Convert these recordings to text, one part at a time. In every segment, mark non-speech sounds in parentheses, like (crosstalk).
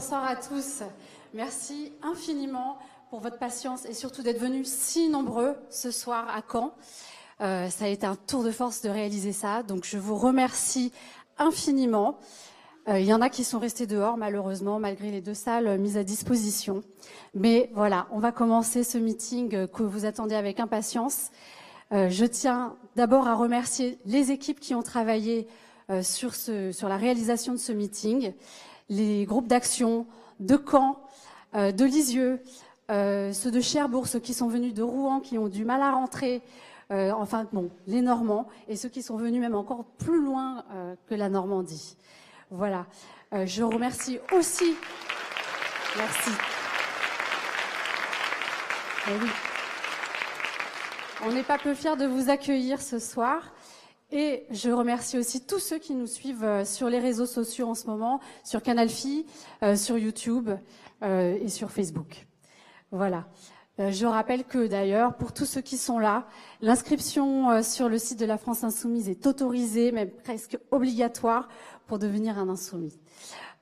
Bonsoir à tous. Merci infiniment pour votre patience et surtout d'être venus si nombreux ce soir à Caen. Euh, ça a été un tour de force de réaliser ça, donc je vous remercie infiniment. Euh, il y en a qui sont restés dehors, malheureusement, malgré les deux salles mises à disposition. Mais voilà, on va commencer ce meeting que vous attendez avec impatience. Euh, je tiens d'abord à remercier les équipes qui ont travaillé sur la réalisation de ce meeting, les groupes d'action de Caen, euh, de Lisieux, euh, ceux de Cherbourg, ceux qui sont venus de Rouen, qui ont du mal à rentrer, enfin bon, les Normands, et ceux qui sont venus même encore plus loin que la Normandie. Voilà. je remercie aussi. Merci. Eh. On n'est pas peu fiers de vous accueillir ce soir. Et je remercie aussi tous ceux qui nous suivent euh, sur les réseaux sociaux en ce moment, sur Canal Phi, euh, sur YouTube euh, et sur Facebook. Voilà. Je rappelle que d'ailleurs, pour tous ceux qui sont là, l'inscription sur le site de la France Insoumise est autorisée, même presque obligatoire, pour devenir un insoumis.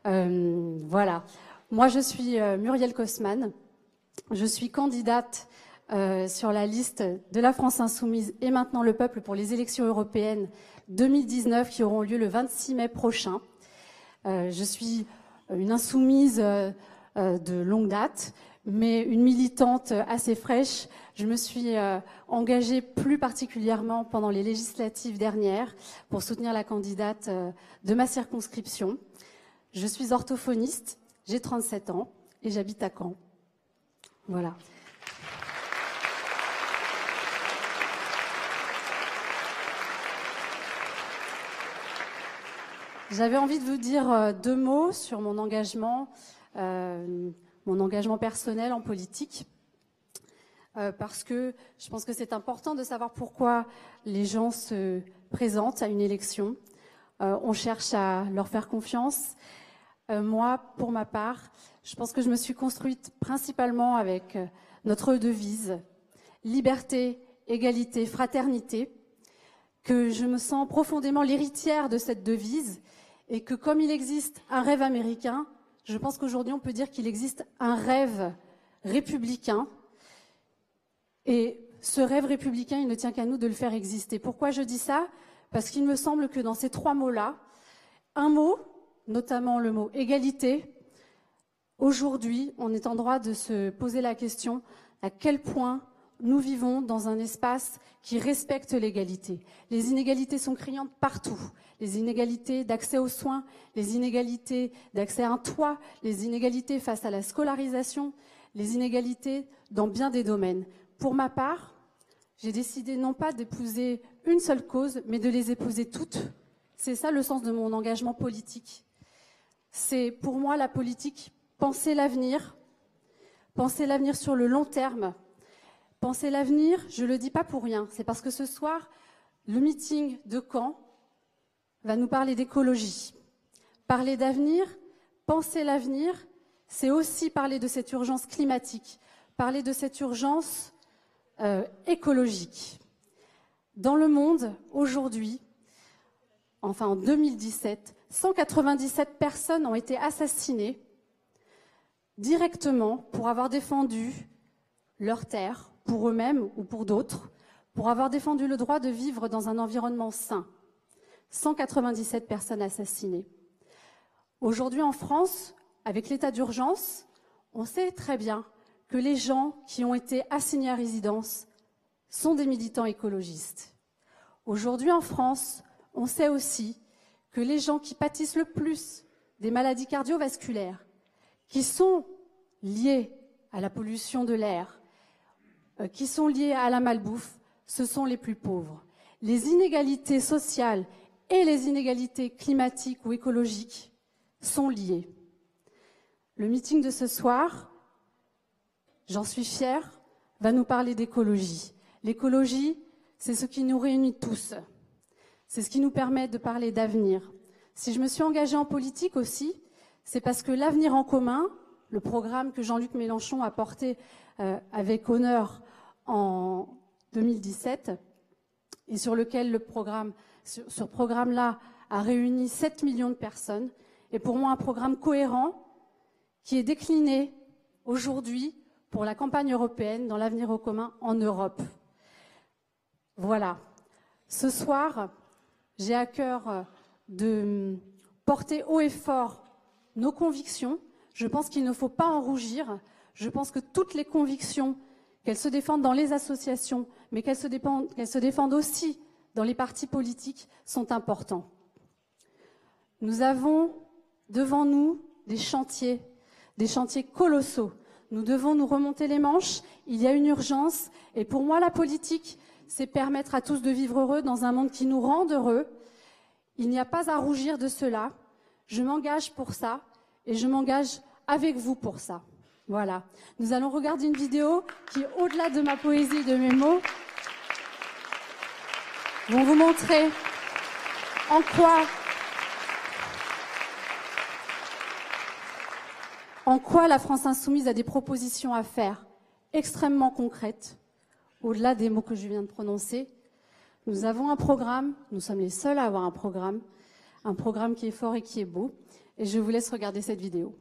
voilà. Moi, je suis Muriel Kosman. Je suis candidate euh, sur la liste de la France insoumise et maintenant le peuple pour les élections européennes 2019 qui auront lieu le 26 mai prochain. Euh, je suis une insoumise euh, de longue date, mais une militante assez fraîche. Je me suis engagée plus particulièrement pendant les législatives dernières pour soutenir la candidate de ma circonscription. Je suis orthophoniste, j'ai 37 ans et j'habite à Caen. Voilà. J'avais envie de vous dire euh, deux mots sur mon engagement, euh, mon engagement personnel en politique, euh, parce que je pense que c'est important de savoir pourquoi les gens se présentent à une élection. on cherche à leur faire confiance. moi, pour ma part, je pense que je me suis construite principalement avec notre devise liberté, égalité, fraternité, que je me sens profondément l'héritière de cette devise et que comme il existe un rêve américain, je pense qu'aujourd'hui on peut dire qu'il existe un rêve républicain. Et ce rêve républicain, il ne tient qu'à nous de le faire exister. Pourquoi je dis ça? Parce qu'il me semble que dans ces trois mots-là, un mot, notamment le mot égalité, aujourd'hui, on est en droit de se poser la question à quel point nous vivons dans un espace qui respecte l'égalité. Les inégalités sont criantes partout. Les inégalités d'accès aux soins, les inégalités d'accès à un toit, les inégalités face à la scolarisation, les inégalités dans bien des domaines. Pour ma part, j'ai décidé non pas d'épouser une seule cause, mais de les épouser toutes. C'est ça le sens de mon engagement politique. C'est pour moi la politique penser l'avenir, penser l'avenir sur le long terme, Penser l'avenir, je ne le dis pas pour rien. C'est parce que ce soir, le meeting de Caen va nous parler d'écologie. Parler d'avenir, penser l'avenir, c'est aussi parler de cette urgence climatique, parler de cette urgence euh, écologique. Dans le monde, aujourd'hui, enfin en 2017, 197 personnes ont été assassinées directement pour avoir défendu leur terre, pour eux-mêmes ou pour d'autres, pour avoir défendu le droit de vivre dans un environnement sain. 197 personnes assassinées. Aujourd'hui en France, avec l'état d'urgence, on sait très bien que les gens qui ont été assignés à résidence sont des militants écologistes. Aujourd'hui en France, on sait aussi que les gens qui pâtissent le plus des maladies cardiovasculaires, qui sont liées à la pollution de l'air, qui sont liées à la malbouffe, ce sont les plus pauvres. Les inégalités sociales et les inégalités climatiques ou écologiques sont liées. Le meeting de ce soir, j'en suis fière, va nous parler d'écologie. L'écologie, c'est ce qui nous réunit tous. C'est ce qui nous permet de parler d'avenir. Si je me suis engagée en politique aussi, c'est parce que l'avenir en commun, le programme que Jean-Luc Mélenchon a porté euh, avec honneur en 2017 et sur lequel le programme, ce programme-là a réuni 7 millions de personnes, est pour moi un programme cohérent qui est décliné aujourd'hui pour la campagne européenne dans l'avenir au commun en Europe. Voilà. Ce soir, j'ai à cœur de porter haut et fort nos convictions. Je pense qu'il ne faut pas en rougir. Je pense que toutes les convictions, qu'elles se défendent dans les associations, mais qu'elles se, défendent aussi dans les partis politiques, sont importantes. Nous avons devant nous des chantiers, des chantiers colossaux. Nous devons nous remonter les manches. Il y a une urgence. Et pour moi, la politique, c'est permettre à tous de vivre heureux dans un monde qui nous rend heureux. Il n'y a pas à rougir de cela. Je m'engage pour ça et je m'engage avec vous pour ça. Voilà. Nous allons regarder une vidéo qui, au-delà de ma poésie et de mes mots, vont vous montrer en quoi en quoi la France insoumise a des propositions à faire extrêmement concrètes, au-delà des mots que je viens de prononcer. Nous avons un programme, nous sommes les seuls à avoir un programme, un programme qui est fort et qui est beau. Et je vous laisse regarder cette vidéo.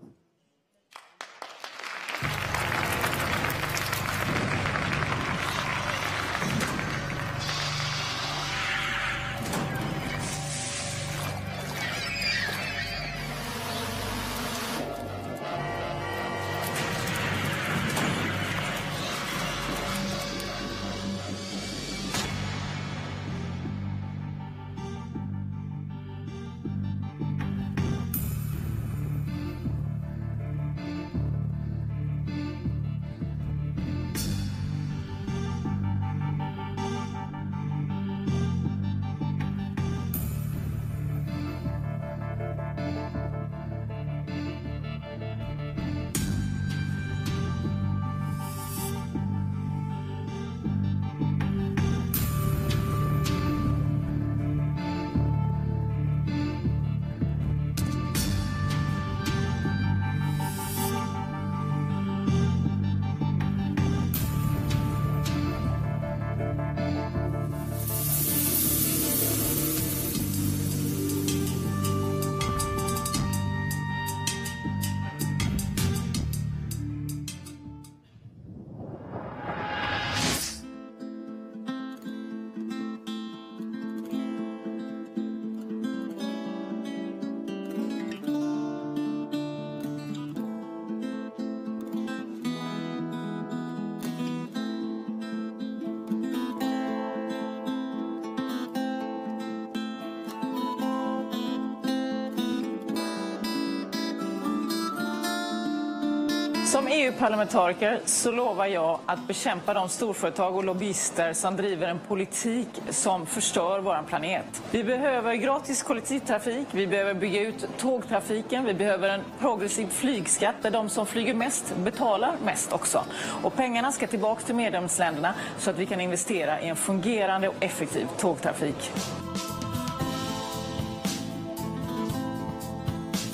Som EU-parlamentariker så lovar jag att bekämpa de storföretag och lobbyister som driver en politik som förstör vår planet. Vi behöver gratis kollektivtrafik, vi behöver bygga ut tågtrafiken, vi behöver en progressiv flygskatt där de som flyger mest betalar mest också. Och pengarna ska tillbaka till medlemsländerna så att vi kan investera i en fungerande och effektiv tågtrafik.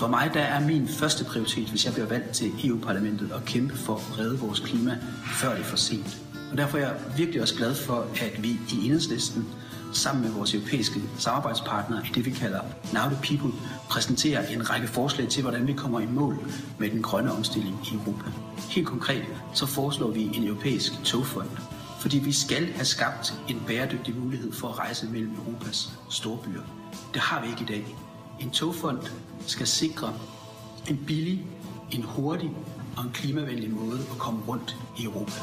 For mig der er min første prioritet, hvis jeg bliver valgt til EU-parlamentet, at kæmpe for at redde vores klima, før det er for sent. Og derfor er jeg virkelig også glad for, at vi i Enhedslisten sammen med vores europæiske samarbejdspartnere i det, vi kalder Now the People, præsenterer en række forslag til, hvordan vi kommer i mål med den grønne omstilling i Europa. Helt konkret så foreslår vi en europæisk togfond, fordi vi skal have skabt en bæredygtig mulighed for at rejse mellem Europas storbyer. Det har vi ikke i dag. En togfond skal sikre en billig, en hurtig og en klimavenlig måde at komme rundt i Europa.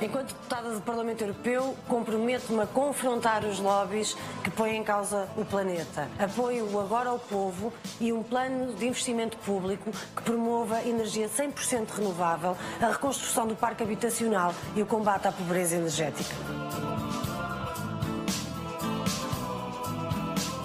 Enquanto deputada do Parlamento Europeu, comprometo-me a confrontar os lobbies que põem em causa o planeta. Apoio o Agora ao Povo e um plano de investimento público que promova energia 100% renovável, a reconstrução do parque habitacional e o combate à pobreza energética.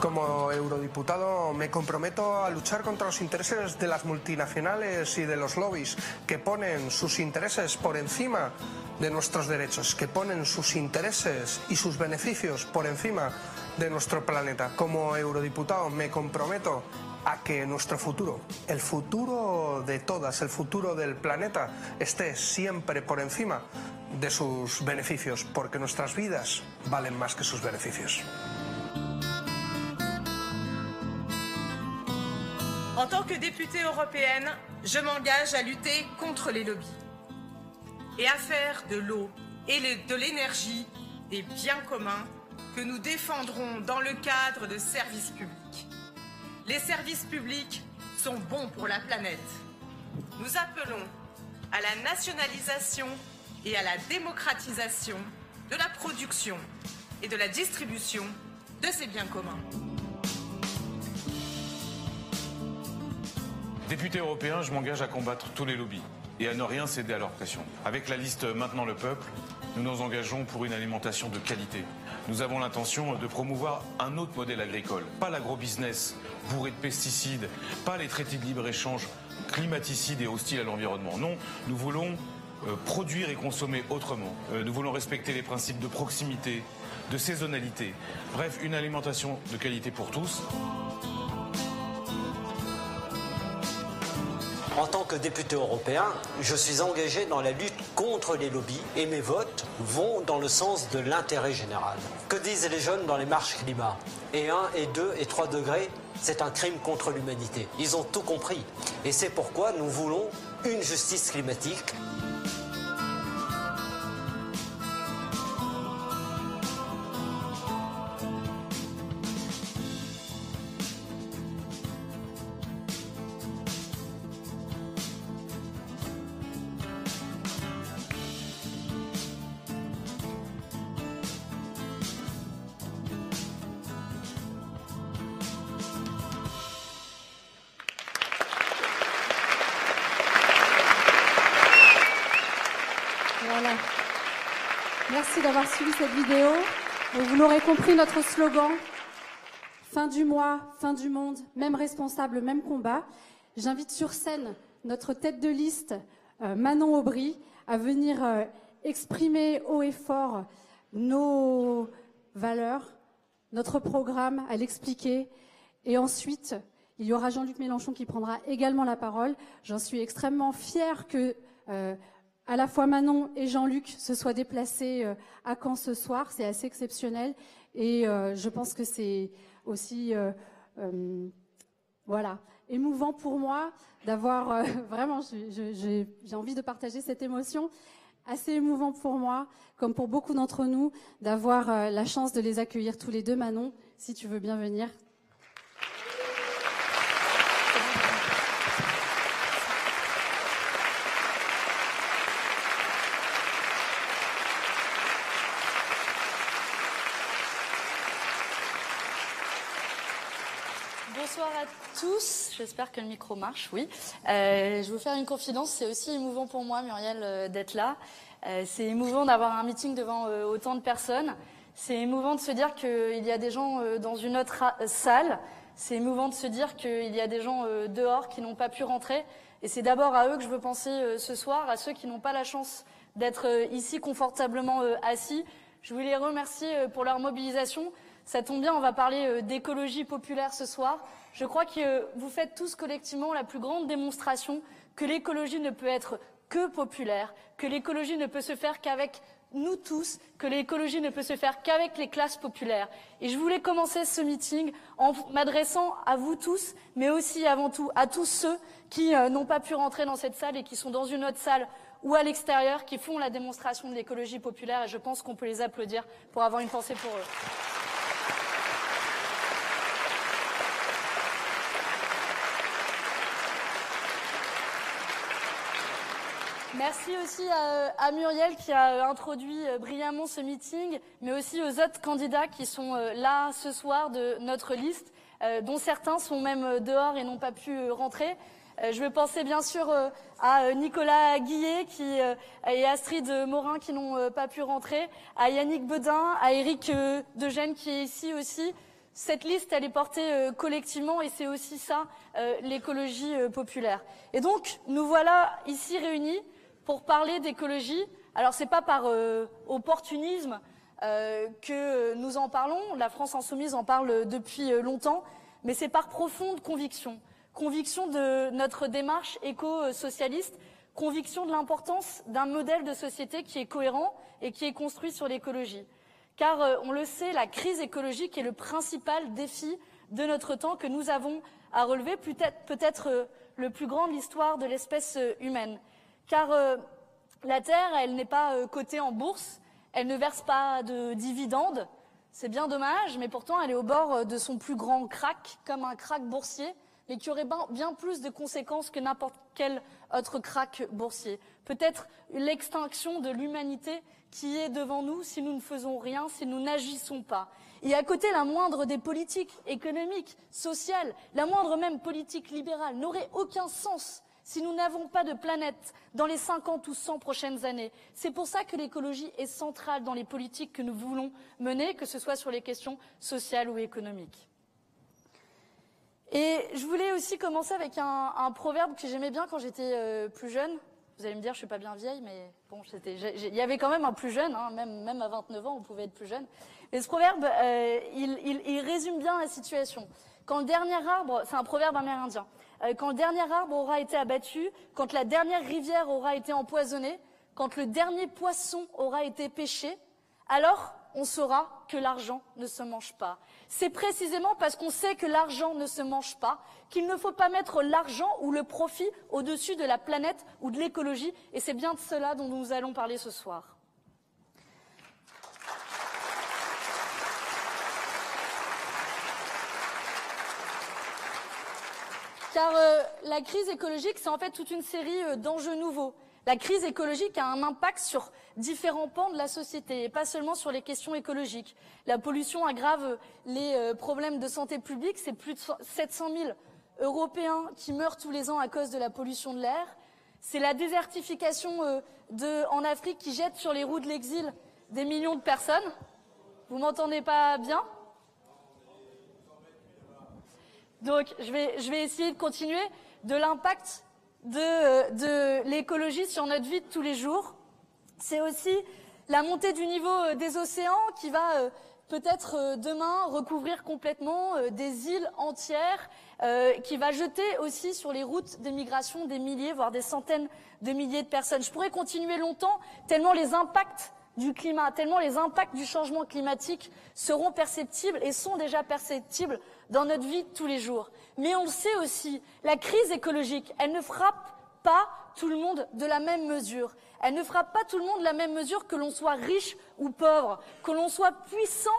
Como eurodiputado me comprometo a luchar contra los intereses de las multinacionales y de los lobbies que ponen sus intereses por encima de nuestros derechos, que ponen sus intereses y sus beneficios por encima de nuestro planeta. Como eurodiputado me comprometo a que nuestro futuro, el futuro de todas, el futuro del planeta, esté siempre por encima de sus beneficios, porque nuestras vidas valen más que sus beneficios. En tant que députée européenne, je m'engage à lutter contre les lobbies et à faire de l'eau et de l'énergie des biens communs que nous défendrons dans le cadre de services publics. Les services publics sont bons pour la planète. Nous appelons à la nationalisation et à la démocratisation de la production et de la distribution de ces biens communs. Député européen, je m'engage à combattre tous les lobbies et à ne rien céder à leur pression. Avec la liste Maintenant le peuple, nous nous engageons pour une alimentation de qualité. Nous avons l'intention de promouvoir un autre modèle agricole, pas l'agro-business bourré de pesticides, pas les traités de libre-échange climaticides et hostiles à l'environnement. Non, nous voulons euh, produire et consommer autrement. Euh, nous voulons respecter les principes de proximité, de saisonnalité. Bref, une alimentation de qualité pour tous. En tant que député européen, je suis engagé dans la lutte contre les lobbies et mes votes vont dans le sens de l'intérêt général. Que disent les jeunes dans les marches climat? Et 1, et 2, et 3 degrés, c'est un crime contre l'humanité. Ils ont tout compris. Et c'est pourquoi nous voulons une justice climatique compris, notre slogan, fin du mois, fin du monde, même responsable, même combat. J'invite sur scène notre tête de liste, euh, Manon Aubry, à venir euh, exprimer haut et fort nos valeurs, notre programme, à l'expliquer. Et ensuite, il y aura Jean-Luc Mélenchon qui prendra également la parole. J'en suis extrêmement fière que euh, à la fois Manon et Jean-Luc se soient déplacés à Caen ce soir. C'est assez exceptionnel. Et euh, je pense que c'est aussi euh, voilà, émouvant pour moi d'avoir (laughs) vraiment, j'ai envie de partager cette émotion, assez émouvant pour moi, comme pour beaucoup d'entre nous, d'avoir la chance de les accueillir tous les deux. Manon, si tu veux bien venir, J'espère que le micro marche, oui. Euh, je vais vous faire une confidence. C'est aussi émouvant pour moi, Muriel, euh, d'être là. Euh, c'est émouvant d'avoir un meeting devant autant de personnes. C'est émouvant de se dire qu'il y a des gens dans une autre salle. C'est émouvant de se dire qu'il y a des gens dehors qui n'ont pas pu rentrer. Et c'est d'abord à eux que je veux penser ce soir, à ceux qui n'ont pas la chance d'être ici confortablement assis. Je voulais les remercier pour leur mobilisation. Ça tombe bien, on va parler d'écologie populaire ce soir. Je crois que vous faites tous collectivement la plus grande démonstration que l'écologie ne peut être que populaire, que l'écologie ne peut se faire qu'avec nous tous, que l'écologie ne peut se faire qu'avec les classes populaires. Et je voulais commencer ce meeting en m'adressant à vous tous, mais aussi avant tout à tous ceux qui euh, n'ont pas pu rentrer dans cette salle et qui sont dans une autre salle ou à l'extérieur, qui font la démonstration de l'écologie populaire. Et je pense qu'on peut les applaudir pour avoir une pensée pour eux. Merci aussi à, Muriel qui a euh, introduit euh, brillamment ce meeting, mais aussi aux autres candidats qui sont euh, là ce soir de notre liste, dont certains sont même dehors et n'ont pas pu rentrer. Je veux penser bien sûr à Nicolas Guillet qui, et Astrid Morin qui n'ont pas pu rentrer, à Yannick Bedin, à Éric Degène qui est ici aussi. Cette liste, elle est portée collectivement et c'est aussi ça, l'écologie populaire. Et donc, nous voilà ici réunis pour parler d'écologie. Alors c'est pas par euh, opportunisme euh, que nous en parlons, la France insoumise en parle depuis euh, longtemps, mais c'est par profonde conviction. Conviction de notre démarche éco-socialiste, conviction de l'importance d'un modèle de société qui est cohérent et qui est construit sur l'écologie. Car on le sait, la crise écologique est le principal défi de notre temps que nous avons à relever, peut-être le plus grand de l'histoire de l'espèce humaine. Car euh, la Terre, elle n'est pas euh, cotée en bourse, elle ne verse pas de dividendes. C'est bien dommage, mais pourtant elle est au bord euh, de son plus grand crack, comme un crack boursier, mais qui aurait ben- bien plus de conséquences que n'importe quel autre crack boursier. Peut-être l'extinction de l'humanité qui est devant nous si nous ne faisons rien, si nous n'agissons pas. Et à côté, la moindre des politiques économiques, sociales, la moindre même politique libérale n'aurait aucun sens si nous n'avons pas de planète dans les 50 ou 100 prochaines années. C'est pour ça que l'écologie est centrale dans les politiques que nous voulons mener, que ce soit sur les questions sociales ou économiques. Et je voulais aussi commencer avec un, proverbe que j'aimais bien quand j'étais euh, plus jeune. Vous allez me dire, je suis pas bien vieille, mais bon, il y avait quand même un plus jeune, hein, même, même à 29 ans, on pouvait être plus jeune. Et ce proverbe, euh, il, résume bien la situation. Quand le dernier arbre, c'est un proverbe amérindien, quand le dernier arbre aura été abattu, quand la dernière rivière aura été empoisonnée, quand le dernier poisson aura été pêché, alors on saura que l'argent ne se mange pas. C'est précisément parce qu'on sait que l'argent ne se mange pas qu'il ne faut pas mettre l'argent ou le profit au-dessus de la planète ou de l'écologie, et c'est bien de cela dont nous allons parler ce soir. Car euh, la crise écologique, c'est en fait toute une série euh, d'enjeux nouveaux. La crise écologique a un impact sur différents pans de la société et pas seulement sur les questions écologiques. La pollution aggrave les euh, problèmes de santé publique. C'est plus de 700 000 Européens qui meurent tous les ans à cause de la pollution de l'air. C'est la désertification en Afrique qui jette sur les roues de l'exil des millions de personnes. Vous m'entendez pas bien? Donc, je vais, essayer de continuer de l'impact de, euh, de l'écologie sur notre vie de tous les jours. C'est aussi la montée du niveau euh, des océans qui va euh, peut-être demain recouvrir complètement des îles entières, qui va jeter aussi sur les routes des migrations des milliers, voire des centaines de milliers de personnes. Je pourrais continuer longtemps, tellement les impacts du climat, tellement les impacts du changement climatique seront perceptibles et sont déjà perceptibles dans notre vie tous les jours. Mais on le sait aussi, la crise écologique, ne frappe pas tout le monde de la même mesure. Elle ne frappe pas tout le monde de la même mesure que l'on soit riche ou pauvre, que l'on soit puissant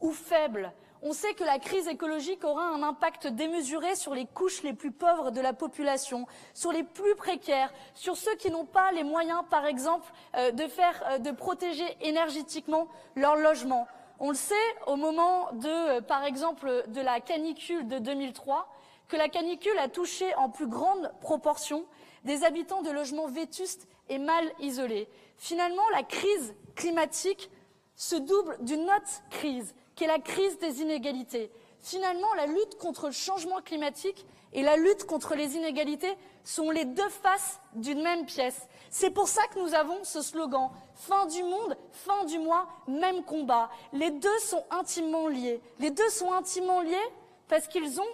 ou faible. On sait que la crise écologique aura un impact démesuré sur les couches les plus pauvres de la population, sur les plus précaires, sur ceux qui n'ont pas les moyens, par exemple, euh, de faire, euh, de protéger énergétiquement leur logement. On le sait au moment de, euh, par exemple, de la canicule de 2003, que la canicule a touché en plus grande proportion des habitants de logements vétustes et mal isolés. Finalement, la crise climatique se double d'une autre crise, qui est la crise des inégalités. Finalement, la lutte contre le changement climatique et la lutte contre les inégalités sont les deux faces d'une même pièce. C'est pour ça que nous avons ce slogan Fin du monde, fin du mois, même combat. Les deux sont intimement liés. Les deux sont intimement liés parce qu'ils ont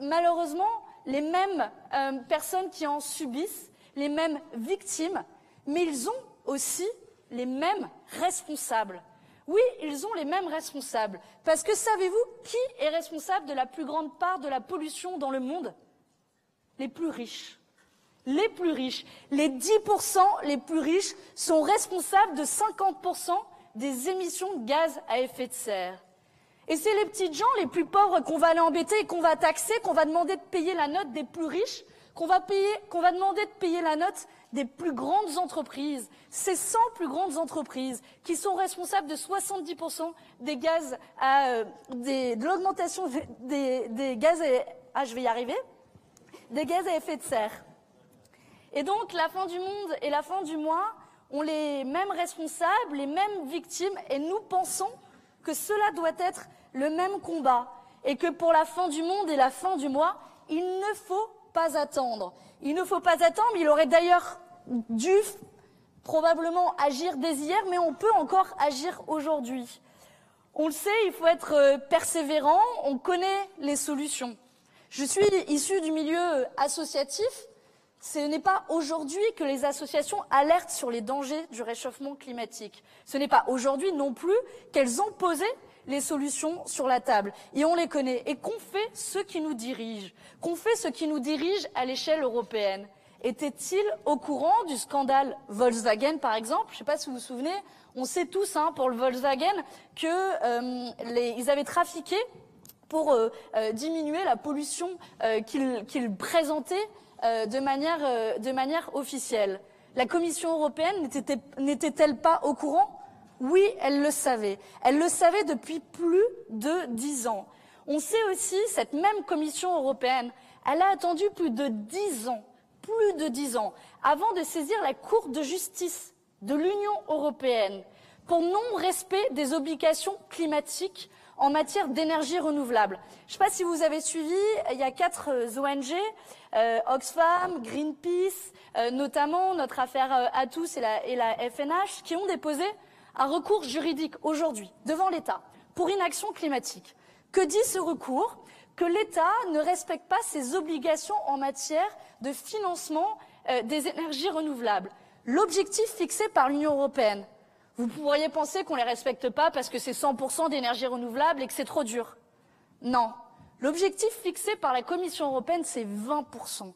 malheureusement les mêmes euh, personnes qui en subissent, les mêmes victimes, mais ils ont aussi les mêmes responsables. Oui, ils ont les mêmes responsables. Parce que savez-vous qui est responsable de la plus grande part de la pollution dans le monde? Les plus riches. Les plus riches. Les 10% les plus riches sont responsables de 50% des émissions de gaz à effet de serre. Et c'est les petites gens les plus pauvres qu'on va aller embêter et qu'on va taxer, qu'on va demander de payer la note des plus riches, qu'on va, demander de payer la note des plus grandes entreprises. Ces 100 plus grandes entreprises qui sont responsables de 70% des gaz euh, de l'augmentation des gaz à effet de serre. Et donc, la fin du monde et la fin du mois ont les mêmes responsables, les mêmes victimes, et nous pensons que cela doit être le même combat, et que pour la fin du monde et la fin du mois, il ne faut pas attendre. Il ne faut pas attendre, il aurait d'ailleurs dû probablement agir dès hier, mais on peut encore agir aujourd'hui. On le sait, il faut être euh, persévérant, on connaît les solutions. Je suis issue du milieu associatif, ce n'est pas aujourd'hui que les associations alertent sur les dangers du réchauffement climatique. Ce n'est pas aujourd'hui non plus qu'elles ont posé les solutions sur la table. Et on les connaît. Et qu'ont fait ceux qui nous dirigent? Qu'ont fait ceux qui nous dirigent à l'échelle européenne? Étaient-ils au courant du scandale Volkswagen, par exemple? Je ne sais pas si vous vous souvenez, on sait tous, hein, pour le Volkswagen, qu'ils euh, avaient trafiqué pour euh, euh, diminuer la pollution qu'ils présentaient de manière, de manière officielle. La Commission européenne n'était-elle pas au courant? Oui, elle le savait. Elle le savait depuis plus de dix ans. On sait aussi, cette même Commission européenne, elle a attendu plus de dix ans, plus de dix ans, avant de saisir la Cour de justice de l'Union européenne pour non-respect des obligations climatiques en matière d'énergie renouvelable. Je ne sais pas si vous avez suivi, il y a quatre euh, ONG, euh, Oxfam, Greenpeace, euh, notamment notre affaire euh, et la, et la FNH, qui ont déposé un recours juridique aujourd'hui devant l'État pour inaction climatique. Que dit ce recours? Que l'État ne respecte pas ses obligations en matière de financement des énergies renouvelables. L'objectif fixé par l'Union européenne, vous pourriez penser qu'on ne les respecte pas parce que c'est 100% d'énergie renouvelable et que c'est trop dur. Non. L'objectif fixé par la Commission européenne, c'est 20%.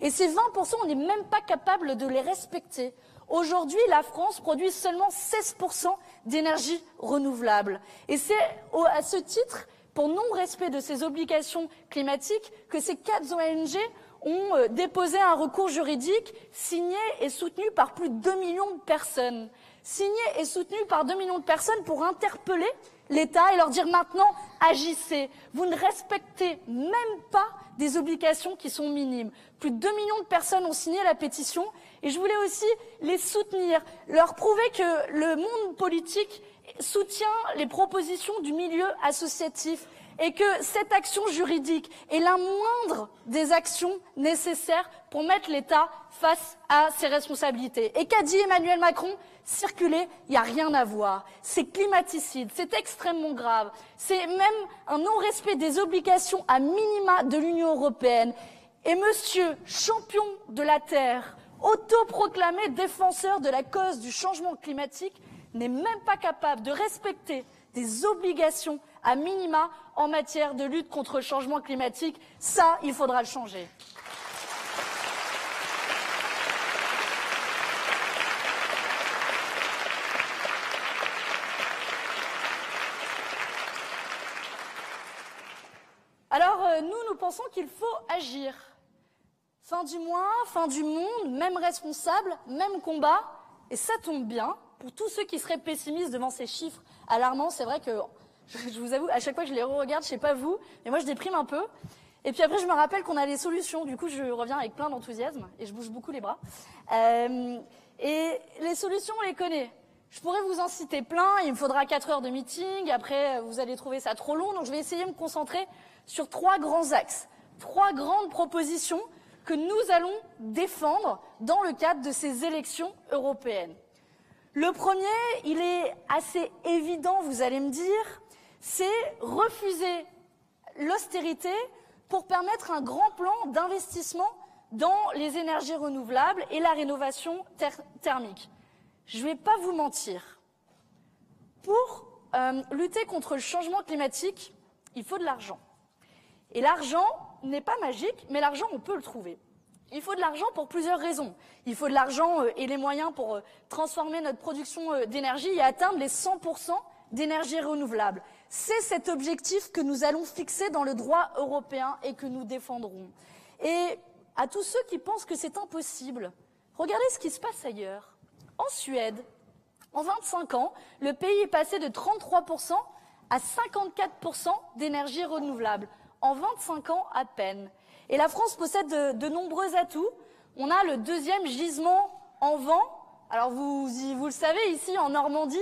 Et ces 20%, on n'est même pas capable de les respecter. Aujourd'hui, la France produit seulement 16% d'énergie renouvelable. Et c'est à ce titre, pour non-respect de ces obligations climatiques, que ces quatre ONG ont euh, déposé un recours juridique signé et soutenu par plus de 2 millions de personnes signé et soutenu par 2 millions de personnes pour interpeller l'État et leur dire maintenant agissez. Vous ne respectez même pas des obligations qui sont minimes. Plus de 2 millions de personnes ont signé la pétition et je voulais aussi les soutenir, leur prouver que le monde politique soutient les propositions du milieu associatif et que cette action juridique est la moindre des actions nécessaires pour mettre l'État face à ses responsabilités. Et qu'a dit Emmanuel Macron? Circuler, il n'y a rien à voir. C'est climaticide, c'est extrêmement grave. C'est même un non-respect des obligations à minima de l'Union européenne. Et monsieur, champion de la Terre, autoproclamé défenseur de la cause du changement climatique, n'est même pas capable de respecter des obligations à minima en matière de lutte contre le changement climatique. Ça, il faudra le changer. Alors, euh, nous, nous pensons qu'il faut agir. Fin du mois, fin du monde, même responsable, même combat. Et ça tombe bien, pour tous ceux qui seraient pessimistes devant ces chiffres alarmants, c'est vrai que, (laughs) je vous avoue, à chaque fois que je les re-regarde, je sais pas vous, mais moi je déprime un peu. Et puis après, je me rappelle qu'on a les solutions. Du coup, je reviens avec plein d'enthousiasme et je bouge beaucoup les bras. Euh, et les solutions, on les connaît. Je pourrais vous en citer plein. Il me faudra 4 heures de meeting. Après, vous allez trouver ça trop long. Donc, je vais essayer de me concentrer sur trois grands axes, trois grandes propositions que nous allons défendre dans le cadre de ces élections européennes. Le premier, il est assez évident, vous allez me dire, c'est refuser l'austérité pour permettre un grand plan d'investissement dans les énergies renouvelables et la rénovation thermique. Je ne vais pas vous mentir. Pour euh, lutter contre le changement climatique, il faut de l'argent. Et l'argent n'est pas magique, mais l'argent, on peut le trouver. Il faut de l'argent pour plusieurs raisons. Il faut de l'argent euh, et les moyens pour euh, transformer notre production euh, d'énergie et atteindre les 100% d'énergie renouvelable. C'est cet objectif que nous allons fixer dans le droit européen et que nous défendrons. Et à tous ceux qui pensent que c'est impossible, regardez ce qui se passe ailleurs. En Suède, en 25 ans, le pays est passé de 33% à 54% d'énergie renouvelable en 25 ans à peine. Et la France possède de, nombreux atouts. On a le deuxième gisement en vent. Alors vous, vous le savez, ici en Normandie,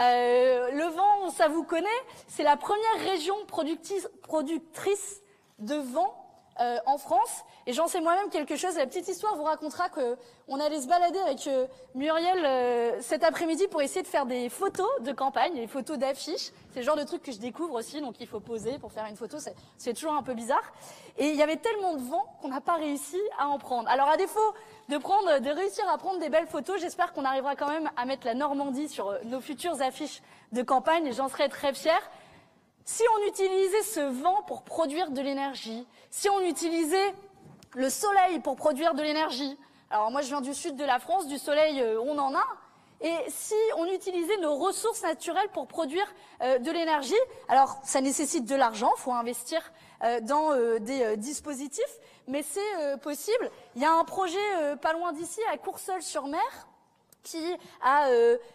euh, le vent, ça vous connaît, c'est la première région productrice de vent euh, en France. Et j'en sais moi-même quelque chose. La petite histoire vous racontera qu'on allait se balader avec euh, Muriel euh, cet après-midi pour essayer de faire des photos de campagne, des photos d'affiches. C'est le genre de truc que je découvre aussi, donc il faut poser pour faire une photo. C'est toujours un peu bizarre. Et il y avait tellement de vent qu'on n'a pas réussi à en prendre. Alors à défaut de prendre, de réussir à prendre des belles photos, j'espère qu'on arrivera quand même à mettre la Normandie sur nos futures affiches de campagne. J'en serais très fière. Si on utilisait ce vent pour produire de l'énergie, si on utilisait le soleil pour produire de l'énergie, alors moi je viens du sud de la France, du soleil euh, on en a, et si on utilisait nos ressources naturelles pour produire euh, de l'énergie, alors ça nécessite de l'argent, il faut investir euh, dans des dispositifs, mais c'est possible. Il y a un projet pas loin d'ici, à Courseulles-sur-Mer, qui a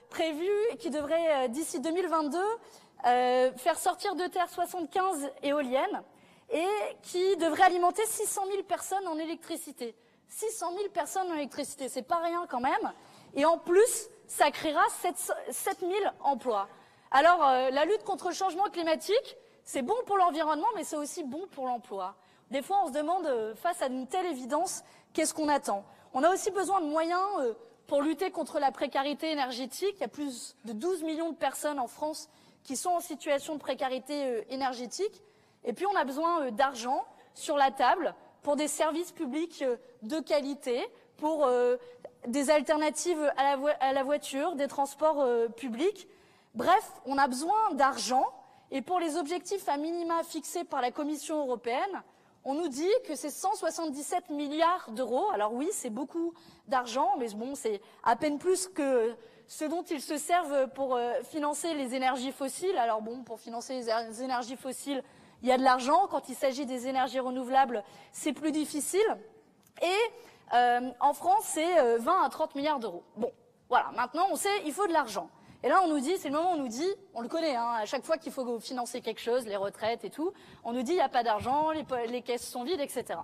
prévu, qui devrait d'ici 2022 euh, faire sortir de terre 75 éoliennes et qui devrait alimenter 600 000 personnes en électricité. 600 000 personnes en électricité, c'est pas rien quand même. Et en plus, ça créera 7 000 emplois. Alors, euh, la lutte contre le changement climatique, c'est bon pour l'environnement, mais c'est aussi bon pour l'emploi. Des fois, on se demande, euh, face à une telle évidence, qu'est-ce qu'on attend? On a aussi besoin de moyens pour lutter contre la précarité énergétique. Il y a plus de 12 millions de personnes en France qui sont en situation de précarité euh, énergétique. Et puis, on a besoin euh, d'argent sur la table pour des services publics euh, de qualité, pour des alternatives à la, voiture, des transports publics. Bref, on a besoin d'argent. Et pour les objectifs à minima fixés par la Commission européenne, on nous dit que c'est 177 milliards d'euros. Alors oui, c'est beaucoup d'argent, mais bon, c'est à peine plus que ce dont ils se servent pour euh, financer les énergies fossiles. Alors bon, pour financer les er- les énergies fossiles, il y a de l'argent. Quand il s'agit des énergies renouvelables, c'est plus difficile. Et euh, en France, c'est euh, 20 à 30 milliards d'euros. Bon, voilà, maintenant on sait, il faut de l'argent. Et là, on nous dit, c'est le moment où on nous dit, on le connaît, hein, à chaque fois qu'il faut financer quelque chose, les retraites et tout, on nous dit, il n'y a pas d'argent, les caisses sont vides, etc.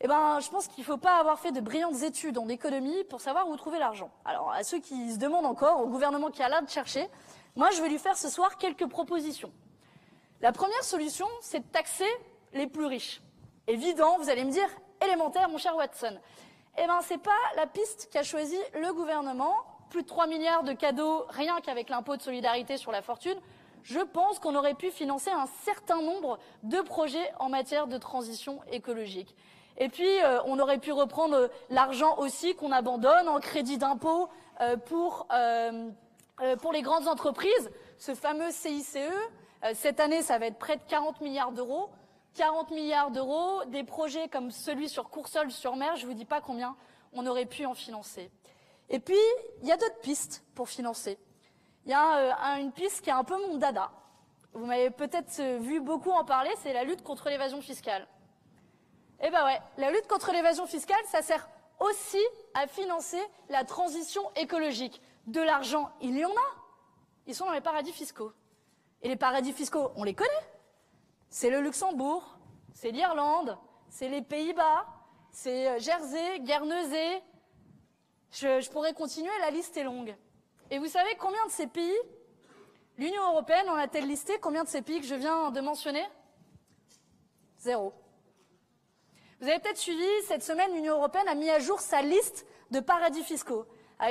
Eh ben, je pense qu'il ne faut pas avoir fait de brillantes études en économie pour savoir où trouver l'argent. Alors, à ceux qui se demandent encore, au gouvernement qui a l'air de chercher, moi, je vais lui faire ce soir quelques propositions. La première solution, c'est de taxer les plus riches. Évident, vous allez me dire, élémentaire, mon cher Watson. Eh ben, c'est pas la piste qu'a choisi le gouvernement. Plus de 3 milliards de cadeaux, rien qu'avec l'impôt de solidarité sur la fortune. Je pense qu'on aurait pu financer un certain nombre de projets en matière de transition écologique. Et puis, euh, on aurait pu reprendre euh, l'argent aussi qu'on abandonne en crédit d'impôt euh, pour, pour les grandes entreprises, ce fameux CICE. Cette année, ça va être près de 40 milliards d'euros. 40 milliards d'euros, des projets comme celui sur Courseulles-sur-Mer, je ne vous dis pas combien on aurait pu en financer. Et puis, il y a d'autres pistes pour financer. Il y a un- une piste qui est un peu mon dada. Vous m'avez peut-être vu beaucoup en parler, c'est la lutte contre l'évasion fiscale. Eh ben ouais, la lutte contre l'évasion fiscale, ça sert aussi à financer la transition écologique. De l'argent, il y en a. Ils sont dans les paradis fiscaux. Et les paradis fiscaux, on les connaît. C'est le Luxembourg, c'est l'Irlande, c'est les Pays-Bas, c'est euh, Jersey, Guernesey. Je, je pourrais continuer, la liste est longue. Et vous savez combien de ces pays, l'Union européenne en a-t-elle listé? Combien de ces pays que je viens de mentionner? Zéro. Vous avez peut-être suivi, cette semaine, l'Union européenne a mis à jour sa liste de paradis fiscaux.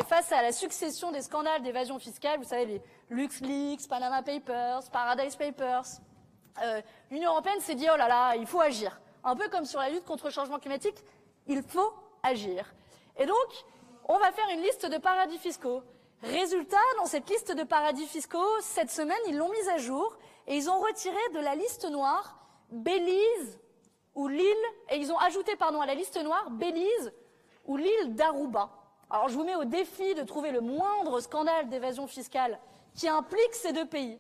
Face à la succession des scandales d'évasion fiscale, vous savez, les LuxLeaks, Panama Papers, Paradise Papers, euh, l'Union européenne s'est dit, oh là là, il faut agir. Un peu comme sur la lutte contre le changement climatique, il faut agir. Et donc, on va faire une liste de paradis fiscaux. Résultat, dans cette liste de paradis fiscaux, cette semaine, ils l'ont mise à jour et ils ont retiré de la liste noire Belize ou l'île, et ils ont ajouté, pardon, à la liste noire Belize ou l'île d'Aruba. Alors, je vous mets au défi de trouver le moindre scandale d'évasion fiscale qui implique ces deux pays.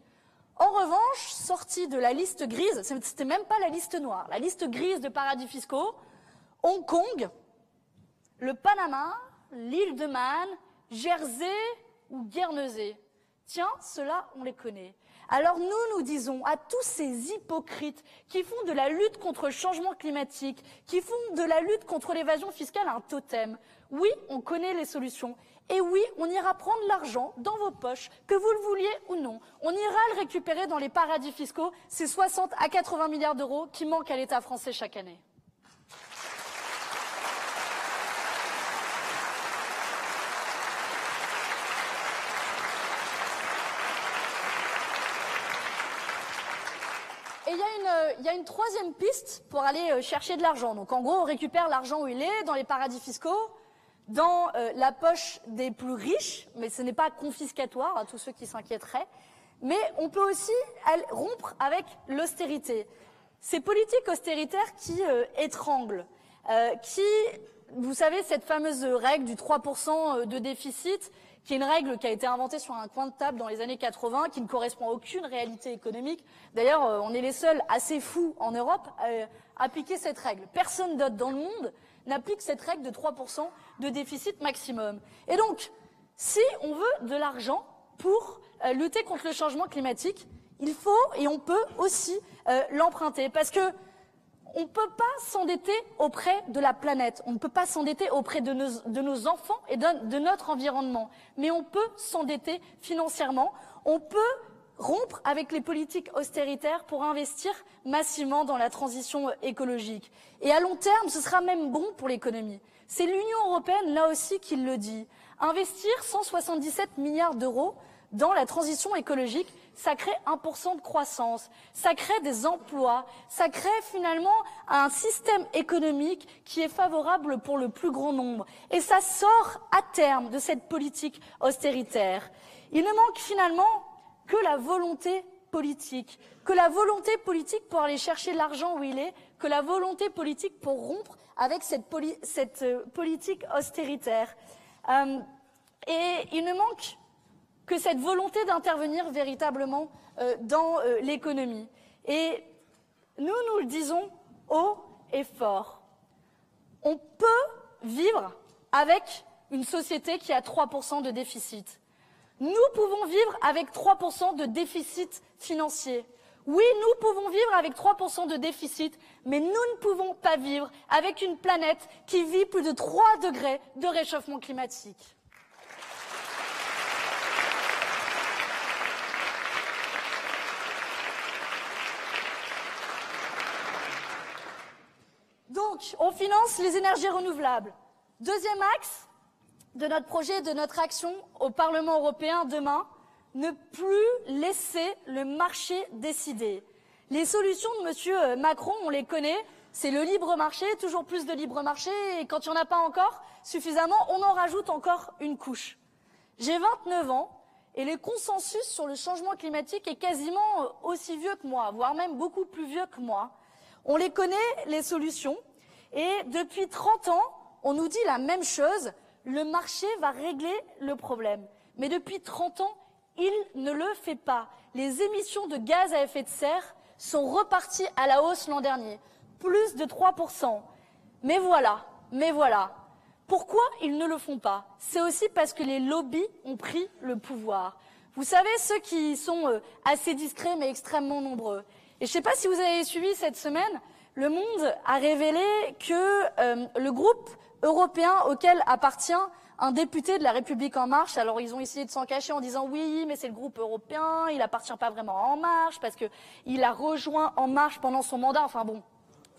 En revanche, sorti de la liste grise, c'était même pas la liste noire, la liste grise de paradis fiscaux, Hong Kong, le Panama, l'île de Man, Jersey ou Guernesey. Tiens, ceux-là, on les connaît. Alors nous, nous disons à tous ces hypocrites qui font de la lutte contre le changement climatique, qui font de la lutte contre l'évasion fiscale un totem, oui, on connaît les solutions. Et oui, on ira prendre l'argent dans vos poches, que vous le vouliez ou non. On ira le récupérer dans les paradis fiscaux, ces 60 à 80 milliards d'euros qui manquent à l'État français chaque année. Il y, a une, euh, y a une troisième piste pour aller euh, chercher de l'argent. Donc en gros, on récupère l'argent où il est, dans les paradis fiscaux, dans euh, la poche des plus riches, mais ce n'est pas confiscatoire à tous ceux qui s'inquiéteraient. mais on peut aussi rompre avec l'austérité. Ces politiques austéritaires qui étranglent, qui, vous savez, cette fameuse règle du 3% de déficit, qui est une règle qui a été inventée sur un coin de table dans les années 80, qui ne correspond à aucune réalité économique. D'ailleurs, euh, on est les seuls assez fous en Europe à appliquer cette règle. Personne d'autre dans le monde n'applique cette règle de 3% de déficit maximum. Et donc, si on veut de l'argent pour euh, lutter contre le changement climatique, il faut et on peut aussi euh, l'emprunter parce que on ne peut pas s'endetter auprès de la planète, on ne peut pas s'endetter auprès de nos, enfants et de, de notre environnement, mais on peut s'endetter financièrement, on peut rompre avec les politiques austéritaires pour investir massivement dans la transition écologique. Et à long terme, ce sera même bon pour l'économie. C'est l'Union européenne, là aussi, qui le dit. Investir 177 milliards d'euros dans la transition écologique, ça crée 1% de croissance, ça crée des emplois, ça crée finalement un système économique qui est favorable pour le plus grand nombre. Et ça sort à terme de cette politique austéritaire. Il ne manque finalement que la volonté politique, que la volonté politique pour aller chercher l'argent où il est, que la volonté politique pour rompre avec cette, euh, politique austéritaire. Euh, et il ne manque que cette volonté d'intervenir véritablement euh, dans euh, l'économie. Et nous, nous le disons haut et fort. On peut vivre avec une société qui a 3% de déficit. Nous pouvons vivre avec 3% de déficit financier. Oui, nous pouvons vivre avec 3% de déficit, mais nous ne pouvons pas vivre avec une planète qui vit plus de 3 degrés de réchauffement climatique. Donc, on finance les énergies renouvelables. Deuxième axe de notre projet, de notre action au Parlement européen demain, ne plus laisser le marché décider. Les solutions de M. Euh, Macron, on les connaît, c'est le libre marché, toujours plus de libre marché, et quand il n'y en a pas encore suffisamment, on en rajoute encore une couche. J'ai 29 ans, et le consensus sur le changement climatique est quasiment euh, aussi vieux que moi, voire même beaucoup plus vieux que moi. On les connaît, les solutions, et depuis 30 ans, on nous dit la même chose, le marché va régler le problème. Mais depuis 30 ans, il ne le fait pas. Les émissions de gaz à effet de serre sont reparties à la hausse l'an dernier, plus de 3%. Mais voilà, mais voilà. Pourquoi ils ne le font pas? C'est aussi parce que les lobbies ont pris le pouvoir. Vous savez, ceux qui sont euh, assez discrets mais extrêmement nombreux. Je ne sais pas si vous avez suivi cette semaine, le Monde a révélé que euh, le groupe européen auquel appartient un député de la République en marche, alors ils ont essayé de s'en cacher en disant oui, mais c'est le groupe européen, il appartient pas vraiment à En marche parce qu'il a rejoint En marche pendant son mandat. Enfin bon,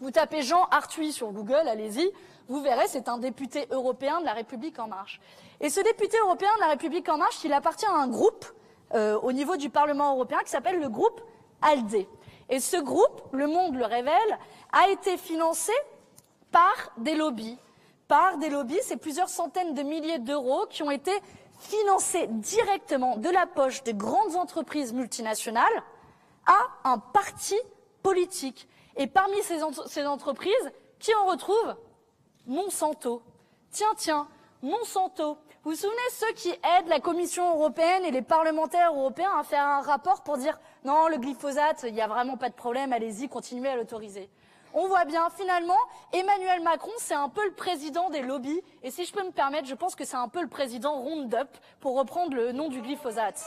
vous tapez Jean Arthuis sur Google, allez-y, vous verrez, c'est un député européen de la République en marche. Et ce député européen de la République en marche, il appartient à un groupe euh, au niveau du Parlement européen qui s'appelle le groupe ALDE. Et ce groupe, Le Monde le révèle, a été financé par des lobbies. Par des lobbies, c'est plusieurs centaines de milliers d'euros qui ont été financés directement de la poche de grandes entreprises multinationales à un parti politique. Et parmi ces, ces entreprises, qui en retrouve Monsanto. Tiens, tiens, Monsanto. Vous vous souvenez ceux qui aident la Commission européenne et les parlementaires européens à faire un rapport pour dire non, le glyphosate, il n'y a vraiment pas de problème, allez-y, continuez à l'autoriser on voit bien, finalement, Emmanuel Macron, c'est un peu le président des lobbies. Et si je peux me permettre, je pense que c'est un peu le président Roundup, pour reprendre le nom du glyphosate.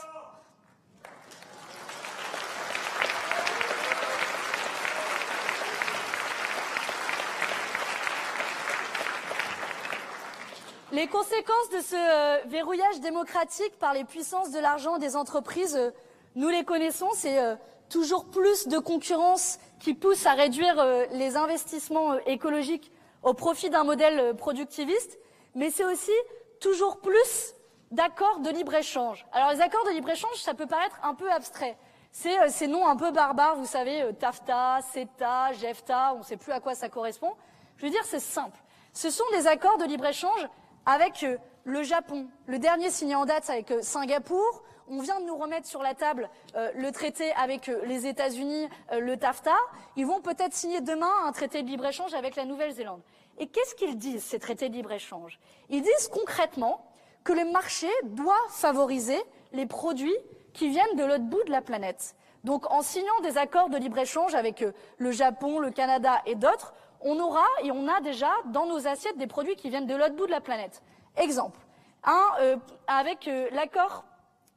Les conséquences de ce euh, verrouillage démocratique par les puissances de l'argent des entreprises, euh, nous les connaissons, c'est euh, toujours plus de concurrence qui pousse à réduire les investissements écologiques au profit d'un modèle productiviste, mais c'est aussi toujours plus d'accords de libre-échange. Alors les accords de libre-échange, ça peut paraître un peu abstrait. C'est ces noms un peu barbares, vous savez, TAFTA, CETA, GEFTA, on ne sait plus à quoi ça correspond. Je veux dire, c'est simple. Ce sont des accords de libre-échange avec le Japon. Le dernier signé en date, avec Singapour. on vient de nous remettre sur la table euh, le traité avec euh, les États-Unis, euh, le TAFTA. Ils vont peut-être signer demain un traité de libre-échange avec la Nouvelle-Zélande. Et qu'est-ce qu'ils disent, ces traités de libre-échange? Ils disent concrètement que le marché doit favoriser les produits qui viennent de l'autre bout de la planète. Donc en signant des accords de libre-échange avec le Japon, le Canada et d'autres, on aura et on a déjà dans nos assiettes des produits qui viennent de l'autre bout de la planète. Exemple, un, avec l'accord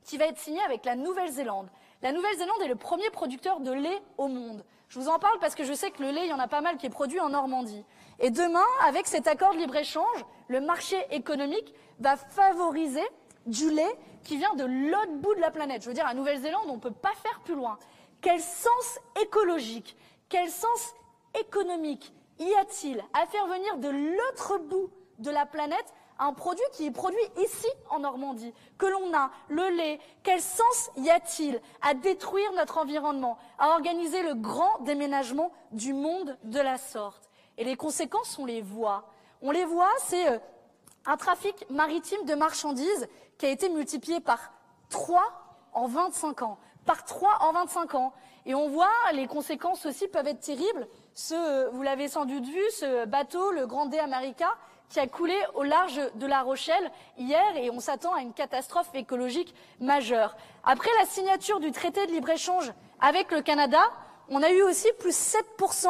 qui va être signé avec la Nouvelle-Zélande. La Nouvelle-Zélande est le premier producteur de lait au monde. Je vous en parle parce que je sais que le lait, il y en a pas mal qui est produit en Normandie. Et demain, avec cet accord de libre-échange, le marché économique va favoriser du lait qui vient de l'autre bout de la planète. Je veux dire, la Nouvelle-Zélande, on ne peut pas faire plus loin. Quel sens écologique, quel sens économique y a-t-il à faire venir de l'autre bout de la planète un produit qui est produit ici en Normandie, que l'on a, le lait, quel sens y a-t-il à détruire notre environnement, à organiser le grand déménagement du monde de la sorte? Et les conséquences, on les voit. On les voit, c'est euh, un trafic maritime de marchandises qui a été multiplié par 3 en 25 ans. Par 3 en 25 ans. Et on voit, les conséquences aussi peuvent être terribles. Ce, vous l'avez sans doute vu, ce bateau, le Grand D America, qui a coulé au large de La Rochelle hier et on s'attend à une catastrophe écologique majeure. Après la signature du traité de libre-échange avec le Canada, on a eu aussi plus 7%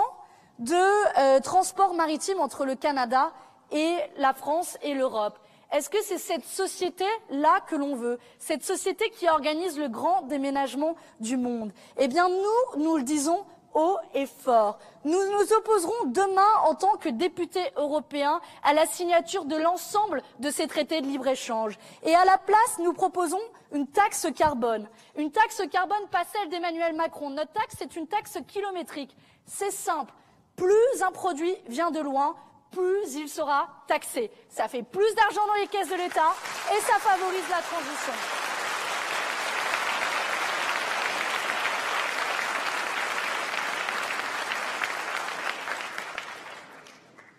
de euh, transport maritime entre le Canada et la France et l'Europe. Est-ce que c'est cette société-là que l'on veut? Cette société qui organise le grand déménagement du monde? Eh bien, nous, nous le disons haut et fort. Nous nous opposerons demain en tant que députés européens à la signature de l'ensemble de ces traités de libre-échange. Et à la place, nous proposons une taxe carbone. Une taxe carbone, pas celle d'Emmanuel Macron. Notre taxe, c'est une taxe kilométrique. C'est simple. Plus un produit vient de loin, plus il sera taxé. Ça fait plus d'argent dans les caisses de l'État et ça favorise la transition.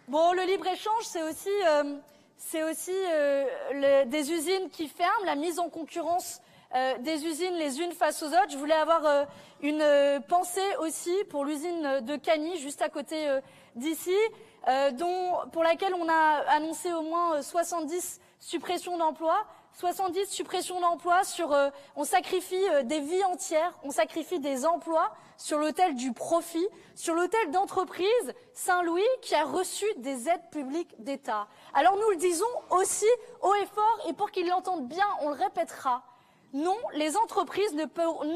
Bon, le libre-échange, c'est aussi, euh, c'est aussi euh, des usines qui ferment, la mise en concurrence euh, des usines les unes face aux autres. Je voulais avoir une pensée aussi pour l'usine de Cagny, juste à côté d'ici, dont, pour laquelle on a annoncé au moins 70 suppressions d'emplois. 70 suppressions d'emplois sur, on sacrifie des vies entières, on sacrifie des emplois sur l'autel du profit, sur l'autel d'entreprise Saint-Louis qui a reçu des aides publiques d'État. Alors nous le disons aussi haut et fort, et pour qu'ils l'entendent bien, on le répétera. Non, les entreprises ne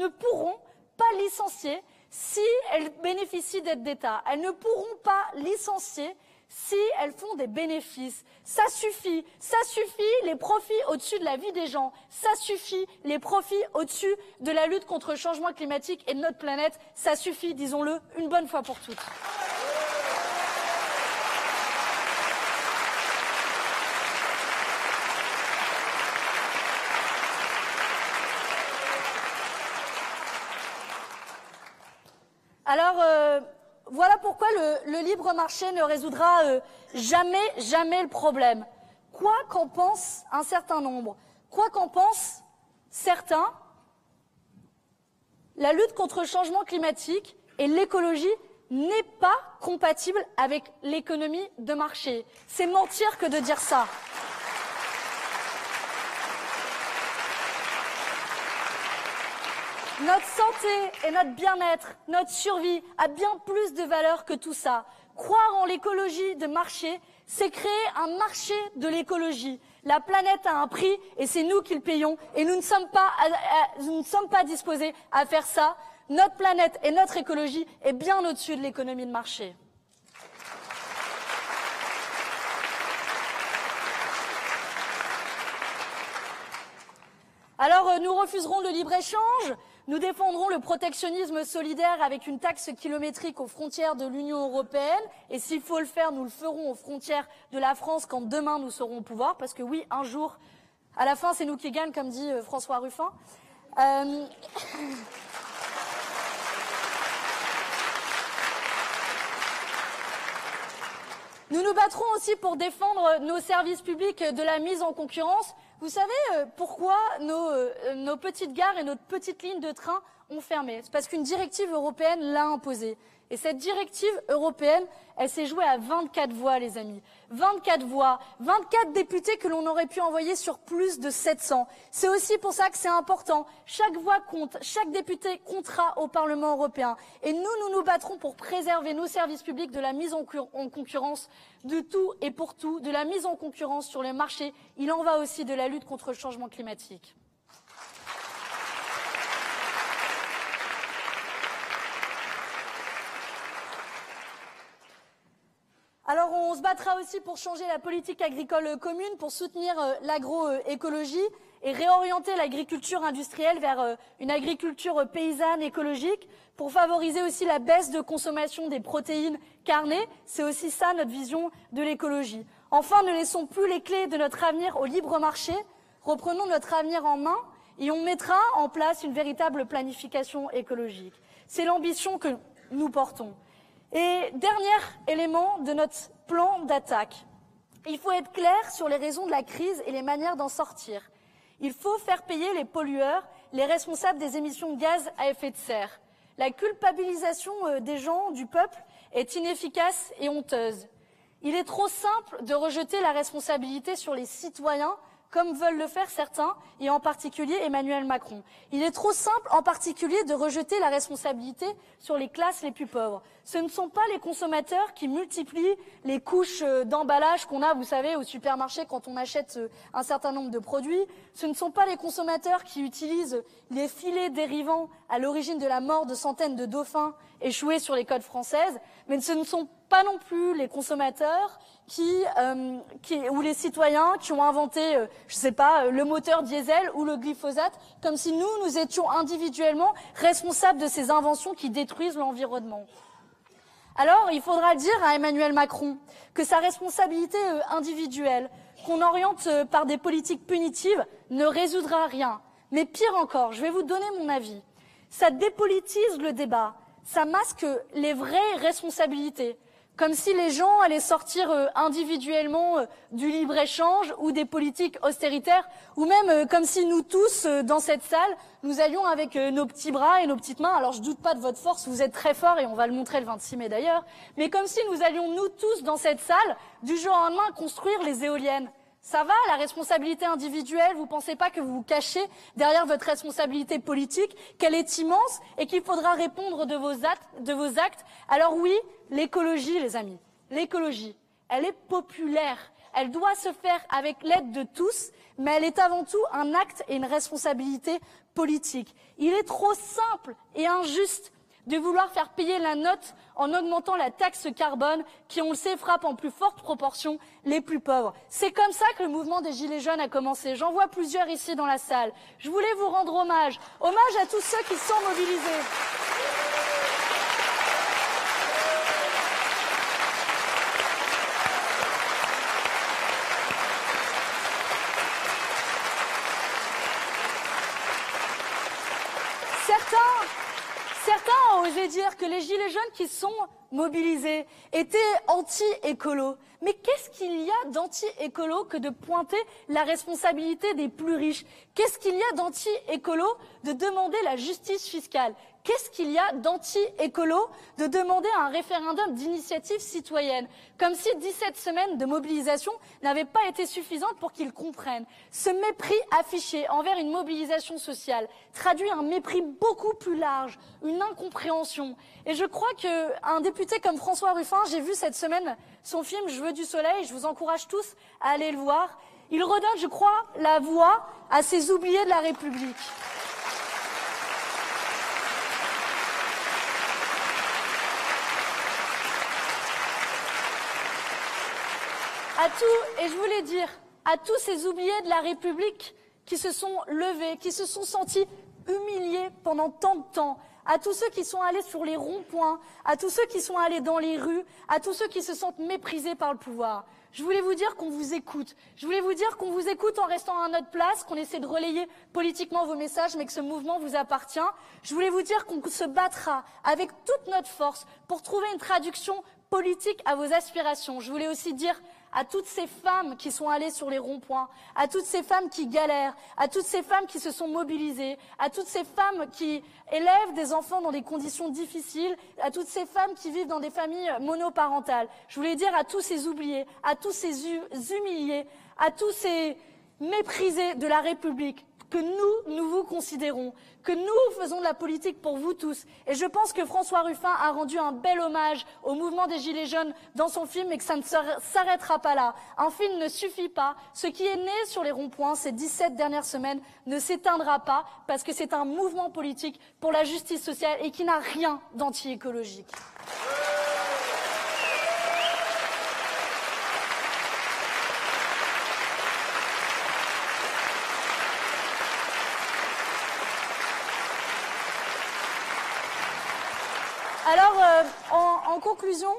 pourront pas licencier si elles bénéficient d'aides d'État. Elles ne pourront pas licencier si elles font des bénéfices. Ça suffit, ça suffit les profits au-dessus de la vie des gens, ça suffit les profits au-dessus de la lutte contre le changement climatique et de notre planète, ça suffit, disons-le, une bonne fois pour toutes. Alors, euh, voilà pourquoi le, libre marché ne résoudra euh, jamais, jamais le problème. Quoi qu'en pense un certain nombre, quoi qu'en pensent certains, la lutte contre le changement climatique et l'écologie n'est pas compatible avec l'économie de marché. C'est mentir que de dire ça. Notre santé et notre bien-être, notre survie a bien plus de valeur que tout ça. Croire en l'écologie de marché, c'est créer un marché de l'écologie. La planète a un prix et c'est nous qui le payons et nous ne sommes pas, nous ne sommes pas disposés à faire ça. Notre planète et notre écologie est bien au-dessus de l'économie de marché. Alors euh, nous refuserons le libre-échange, nous défendrons le protectionnisme solidaire avec une taxe kilométrique aux frontières de l'Union européenne. Et s'il faut le faire, nous le ferons aux frontières de la France quand demain nous serons au pouvoir. Parce que oui, un jour, à la fin, c'est nous qui gagnons, comme dit euh, François Ruffin. Euh, nous nous battrons aussi pour défendre nos services publics de la mise en concurrence. Vous savez euh, pourquoi nos, euh, nos petites gares et notre petite ligne de train ont fermé? C'est parce qu'une directive européenne l'a imposé. Et cette directive européenne, elle s'est jouée à 24 voix, les amis. 24 voix, 24 députés que l'on aurait pu envoyer sur plus de 700. C'est aussi pour ça que c'est important. Chaque voix compte, chaque député comptera au Parlement européen. Et nous, nous nous battrons pour préserver nos services publics de la mise en, en concurrence de tout et pour tout, de la mise en concurrence sur les marchés. Il en va aussi de la lutte contre le changement climatique. Alors on se battra aussi pour changer la politique agricole commune, pour soutenir euh, l'agroécologie et réorienter l'agriculture industrielle vers euh, une agriculture paysanne écologique, pour favoriser aussi la baisse de consommation des protéines carnées. C'est aussi ça notre vision de l'écologie. Enfin, ne laissons plus les clés de notre avenir au libre marché, reprenons notre avenir en main et on mettra en place une véritable planification écologique. C'est l'ambition que nous portons. Et dernier élément de notre plan d'attaque. Il faut être clair sur les raisons de la crise et les manières d'en sortir. Il faut faire payer les pollueurs, les responsables des émissions de gaz à effet de serre. La culpabilisation euh, des gens, du peuple, est inefficace et honteuse. Il est trop simple de rejeter la responsabilité sur les citoyens comme veulent le faire certains, et en particulier Emmanuel Macron. Il est trop simple, en particulier, de rejeter la responsabilité sur les classes les plus pauvres. Ce ne sont pas les consommateurs qui multiplient les couches euh, d'emballage qu'on a, vous savez, au supermarché quand on achète euh, un certain nombre de produits. Ce ne sont pas les consommateurs qui utilisent les filets dérivants à l'origine de la mort de centaines de dauphins échoués sur les côtes françaises, mais ce ne sont pas non plus les consommateurs qui, euh, qui, ou les citoyens qui ont inventé, euh, je ne sais pas, euh, le moteur diesel ou le glyphosate, comme si nous, nous étions individuellement responsables de ces inventions qui détruisent l'environnement. Alors, il faudra dire à Emmanuel Macron que sa responsabilité individuelle, qu'on oriente par des politiques punitives, ne résoudra rien. Mais pire encore, je vais vous donner mon avis. Ça dépolitise le débat, ça masque les vraies responsabilités comme si les gens allaient sortir euh, individuellement euh, du libre-échange ou des politiques austéritaires, ou même euh, comme si nous tous, dans cette salle, nous allions avec nos petits bras et nos petites mains, alors je doute pas de votre force, vous êtes très forts et on va le montrer le 26 mai d'ailleurs, mais comme si nous allions nous tous dans cette salle, du jour au lendemain, construire les éoliennes. Ça va, la responsabilité individuelle, vous ne pensez pas que vous vous cachez derrière votre responsabilité politique, qu'elle est immense et qu'il faudra répondre de vos, actes, de vos actes Alors oui, l'écologie, les amis, l'écologie, elle est populaire. Elle doit se faire avec l'aide de tous, mais elle est avant tout un acte et une responsabilité politique. Il est trop simple et injuste de vouloir faire payer la note en augmentant la taxe carbone qui, on le sait, frappe en plus forte proportion les plus pauvres. C'est comme ça que le mouvement des Gilets jaunes a commencé. J'en vois plusieurs ici dans la salle. Je voulais vous rendre hommage. Hommage à tous ceux qui sont mobilisés. Osé dire que les gilets jaunes qui sont mobilisés étaient anti-écolo. Mais qu'est-ce qu'il y a d'anti-écolo que de pointer la responsabilité des plus riches? Qu'est-ce qu'il y a d'anti-écolo de demander la justice fiscale? Qu'est-ce qu'il y a d'anti-écolo de demander un référendum d'initiative citoyenne Comme si 17 semaines de mobilisation n'avaient pas été suffisantes pour qu'ils comprennent. Ce mépris affiché envers une mobilisation sociale traduit un mépris beaucoup plus large, une incompréhension. Et je crois qu'un député comme François Ruffin, j'ai vu cette semaine son film Je veux du soleil, je vous encourage tous à aller le voir. Il redonne, je crois, la voix à ces oubliés de la République. À tout, et je voulais dire, à tous ces oubliés de la République qui se sont levés, qui se sont sentis humiliés pendant tant de temps, à tous ceux qui sont allés sur les ronds-points, à tous ceux qui sont allés dans les rues, à tous ceux qui se sentent méprisés par le pouvoir. Je voulais vous dire qu'on vous écoute. Je voulais vous dire qu'on vous écoute en restant à notre place, qu'on essaie de relayer politiquement vos messages, mais que ce mouvement vous appartient. Je voulais vous dire qu'on se battra avec toute notre force pour trouver une traduction politique à vos aspirations. Je voulais aussi dire à toutes ces femmes qui sont allées sur les ronds-points, à toutes ces femmes qui galèrent, à toutes ces femmes qui se sont mobilisées, à toutes ces femmes qui élèvent des enfants dans des conditions difficiles, à toutes ces femmes qui vivent dans des familles monoparentales. Je voulais dire à tous ces oubliés, à tous ces humiliés, à tous ces méprisés de la République, que nous, nous vous considérons, que nous faisons de la politique pour vous tous. Et je pense que François Ruffin a rendu un bel hommage au mouvement des Gilets jaunes dans son film et que ça ne s'arrêtera pas là. Un film ne suffit pas. Ce qui est né sur les ronds-points ces 17 dernières semaines ne s'éteindra pas parce que c'est un mouvement politique pour la justice sociale et qui n'a rien d'anti-écologique. Alors, euh, en, conclusion,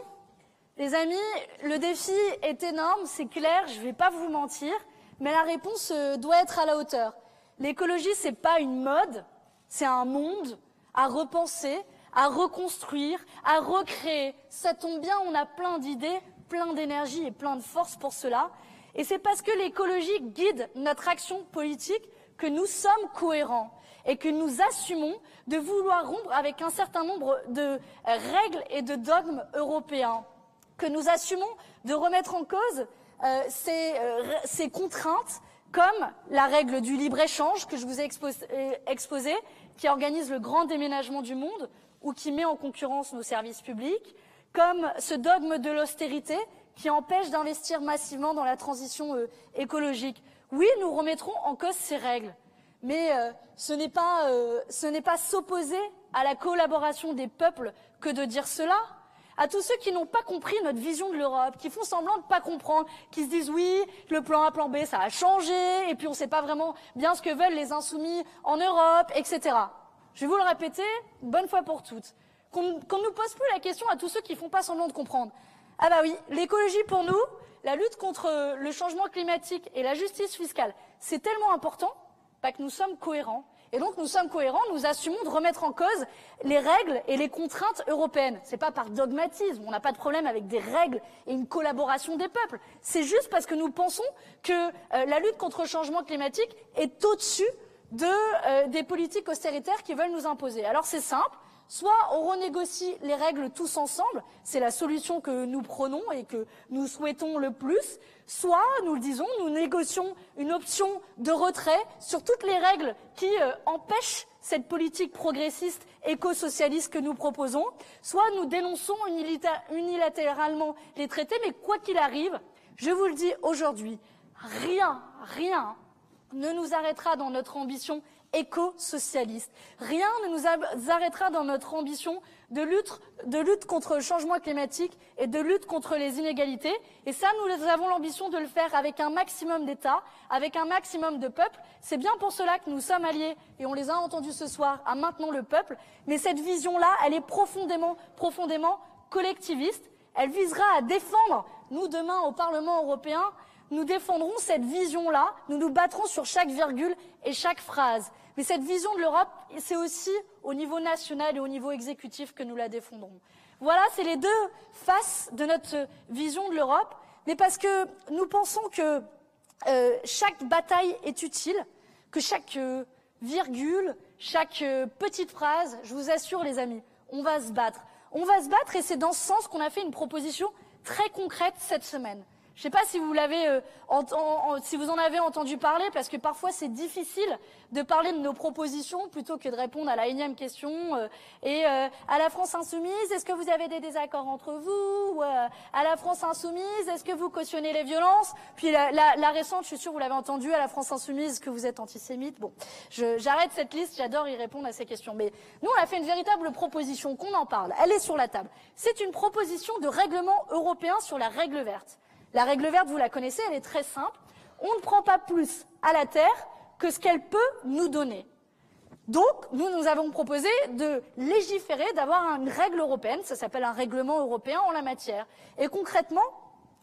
les amis, le défi est énorme, c'est clair, je ne vais pas vous mentir, mais la réponse euh, doit être à la hauteur. L'écologie, ce n'est pas une mode, c'est un monde à repenser, à reconstruire, à recréer. Ça tombe bien, on a plein d'idées, plein d'énergie et plein de force pour cela. Et c'est parce que l'écologie guide notre action politique que nous sommes cohérents et que nous assumons de vouloir rompre avec un certain nombre de règles et de dogmes européens, que nous assumons de remettre en cause euh, euh, ces, contraintes comme la règle du libre-échange que je vous ai euh, exposée, qui organise le grand déménagement du monde ou qui met en concurrence nos services publics, comme ce dogme de l'austérité qui empêche d'investir massivement dans la transition écologique. Oui, nous remettrons en cause ces règles, mais euh, ce n'est pas, euh, pas s'opposer à la collaboration des peuples que de dire cela. À tous ceux qui n'ont pas compris notre vision de l'Europe, qui font semblant de ne pas comprendre, qui se disent oui, le plan A, plan B, ça a changé, et puis on ne sait pas vraiment bien ce que veulent les insoumis en Europe, etc. Je vais vous le répéter, bonne fois pour toutes. Qu'on ne nous pose plus la question à tous ceux qui font pas semblant de comprendre. Ah bah oui, l'écologie pour nous, la lutte contre le changement climatique et la justice fiscale, c'est tellement important que nous sommes cohérents. Et donc nous sommes cohérents, nous assumons de remettre en cause les règles et les contraintes européennes. Ce n'est pas par dogmatisme, on n'a pas de problème avec des règles et une collaboration des peuples. C'est juste parce que nous pensons que euh, la lutte contre le changement climatique est au-dessus de, euh, des politiques austéritaires qui veulent nous imposer. Alors c'est simple, Soit on renégocie les règles tous ensemble, c'est la solution que nous prenons et que nous souhaitons le plus, soit, nous le disons, nous négocions une option de retrait sur toutes les règles qui euh, empêchent cette politique progressiste éco-socialiste que nous proposons, soit nous dénonçons unilatéralement les traités, mais quoi qu'il arrive, je vous le dis aujourd'hui, rien, rien ne nous arrêtera dans notre ambition éco-socialiste. Rien ne nous arrêtera dans notre ambition de lutte, de lutte contre le changement climatique et de lutte contre les inégalités. Et ça, nous avons l'ambition de le faire avec un maximum d'États, avec un maximum de peuples. C'est bien pour cela que nous sommes alliés, et on les a entendus ce soir, à maintenant le peuple. Mais cette vision-là, elle est profondément, profondément collectiviste. Elle visera à défendre, nous demain au Parlement européen, nous défendrons cette vision-là, nous nous battrons sur chaque virgule et chaque phrase. Mais cette vision de l'Europe, c'est aussi au niveau national et au niveau exécutif que nous la défendrons. Voilà, c'est les deux faces de notre vision de l'Europe, mais parce que nous pensons que euh, chaque bataille est utile, que chaque euh, virgule, chaque euh, petite phrase, je vous assure les amis, on va se battre. On va se battre et c'est dans ce sens qu'on a fait une proposition très concrète cette semaine. Je ne sais pas si vous l'avez, euh, si vous en avez entendu parler, parce que parfois c'est difficile de parler de nos propositions plutôt que de répondre à la énième question. Euh, et euh, à la France insoumise, est-ce que vous avez des désaccords entre vous Ou à la France insoumise, est-ce que vous cautionnez les violences? Puis la, la, récente, je suis sûre, vous l'avez entendu, à la France insoumise, que vous êtes antisémite. Bon, j'arrête cette liste. J'adore y répondre à ces questions. Mais nous, on a fait une véritable proposition. Qu'on en parle. Elle est sur la table. C'est une proposition de règlement européen sur la règle verte. La règle verte, vous la connaissez, elle est très simple. On ne prend pas plus à la Terre que ce qu'elle peut nous donner. Donc, nous, nous avons proposé de légiférer, d'avoir une règle européenne, ça s'appelle un règlement européen en la matière. Et concrètement,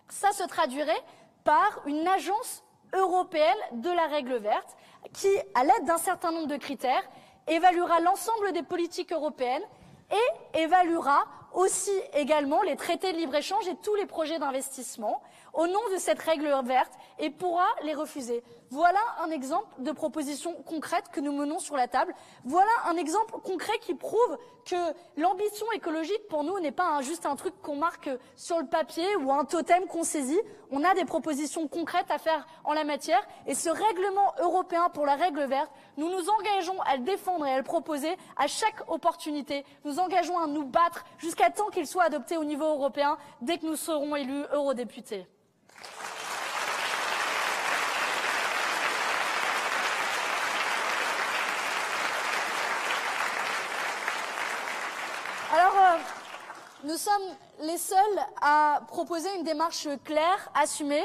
ça se traduirait par une agence européenne de la règle verte qui, à l'aide d'un certain nombre de critères, évaluera l'ensemble des politiques européennes et évaluera aussi également les traités de libre-échange et tous les projets d'investissement au nom de cette règle verte et pourra les refuser. Voilà un exemple de proposition concrète que nous menons sur la table. Voilà un exemple concret qui prouve que l'ambition écologique pour nous n'est pas juste un truc qu'on marque sur le papier ou un totem qu'on saisit. On a des propositions concrètes à faire en la matière et ce règlement européen pour la règle verte, nous nous engageons à le défendre et à le proposer à chaque opportunité. Nous engageons à nous battre jusqu'à temps qu'il soit adopté au niveau européen dès que nous serons élus eurodéputés. Alors, euh, nous sommes les seuls à proposer une démarche claire, assumée,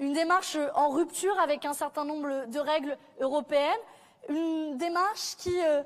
une démarche en rupture avec un certain nombre de règles européennes, une démarche qui, euh,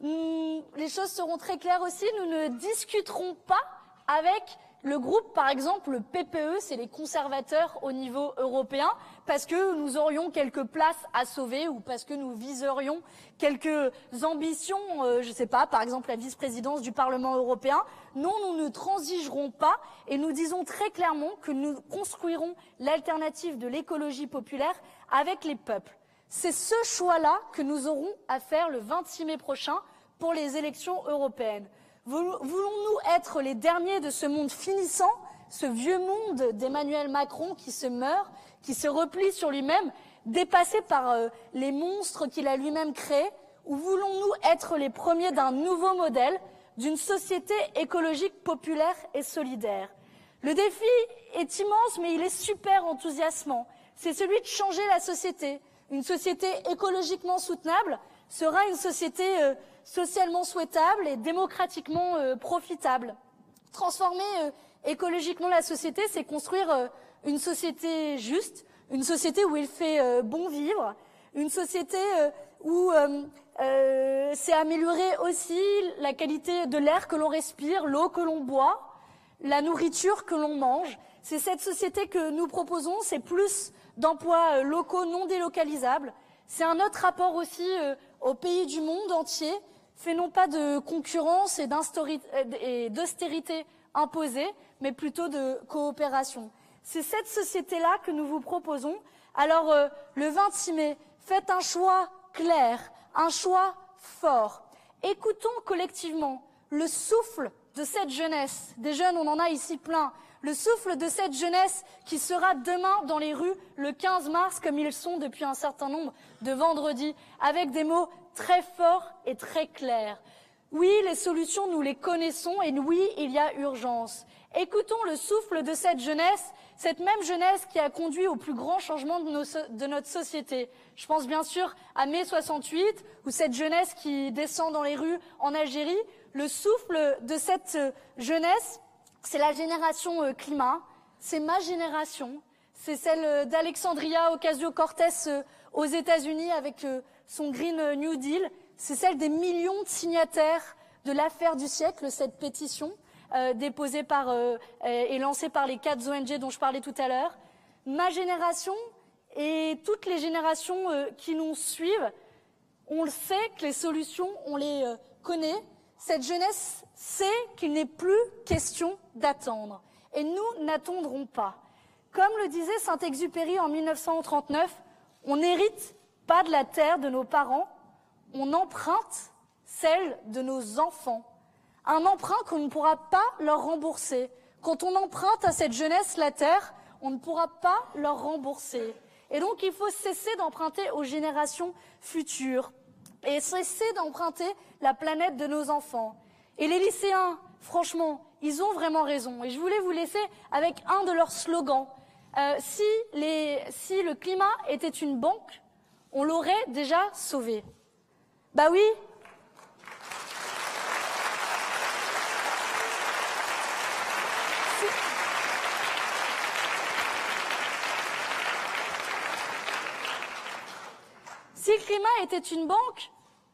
les choses seront très claires aussi, nous ne discuterons pas avec le groupe, par exemple, le PPE, c'est les conservateurs au niveau européen, parce que nous aurions quelques places à sauver ou parce que nous viserions quelques ambitions, euh, je ne sais pas, par exemple la vice-présidence du Parlement européen. Non, nous ne transigerons pas et nous disons très clairement que nous construirons l'alternative de l'écologie populaire avec les peuples. C'est ce choix-là que nous aurons à faire le 26 mai prochain pour les élections européennes. Voulons-nous être les derniers de ce monde finissant, ce vieux monde d'Emmanuel Macron qui se meurt, qui se replie sur lui-même, dépassé par euh, les monstres qu'il a lui-même créés, ou voulons-nous être les premiers d'un nouveau modèle, d'une société écologique populaire et solidaire? Le défi est immense, mais il est super enthousiasmant. C'est celui de changer la société. Une société écologiquement soutenable sera une société euh, socialement souhaitable et démocratiquement euh, profitable. Transformer euh, écologiquement la société, c'est construire euh, une société juste, une société où il fait bon vivre, une société où c'est améliorer aussi la qualité de l'air que l'on respire, l'eau que l'on boit, la nourriture que l'on mange. C'est cette société que nous proposons, c'est plus d'emplois locaux non délocalisables. C'est un autre rapport aussi aux pays du monde entier fait non pas de concurrence et d'austérité imposée, mais plutôt de coopération. C'est cette société-là que nous vous proposons. Alors, euh, le 26 mai, faites un choix clair, un choix fort. Écoutons collectivement le souffle de cette jeunesse. Des jeunes, on en a ici plein. Le souffle de cette jeunesse qui sera demain dans les rues le 15 mars, comme ils sont depuis un certain nombre de vendredis, avec des mots très fort et très clair. Oui, les solutions, nous les connaissons et oui, il y a urgence. Écoutons le souffle de cette jeunesse, cette même jeunesse qui a conduit au plus grand changement de, notre société. Je pense bien sûr à mai 68, ou cette jeunesse qui descend dans les rues en Algérie. Le souffle de cette jeunesse, c'est la génération euh, climat, c'est ma génération, c'est celle d'Alexandria Ocasio-Cortez euh, aux États-Unis avec euh, son Green New Deal, c'est celle des millions de signataires de l'affaire du siècle, cette pétition euh, déposée par, euh, et lancée par les quatre ONG dont je parlais tout à l'heure. Ma génération et toutes les générations euh, qui nous suivent, on le sait que les solutions, on les connaît. Cette jeunesse sait qu'il n'est plus question d'attendre. Et nous n'attendrons pas. Comme le disait Saint-Exupéry en 1939, on hérite pas de la terre de nos parents, on emprunte celle de nos enfants. Un emprunt qu'on ne pourra pas leur rembourser. Quand on emprunte à cette jeunesse la terre, on ne pourra pas leur rembourser. Et donc il faut cesser d'emprunter aux générations futures et cesser d'emprunter la planète de nos enfants. Et les lycéens, franchement, ils ont vraiment raison. Et je voulais vous laisser avec un de leurs slogans. Euh, si, le climat était une banque, on l'aurait déjà sauvé. Bah oui. Si... le climat était une banque,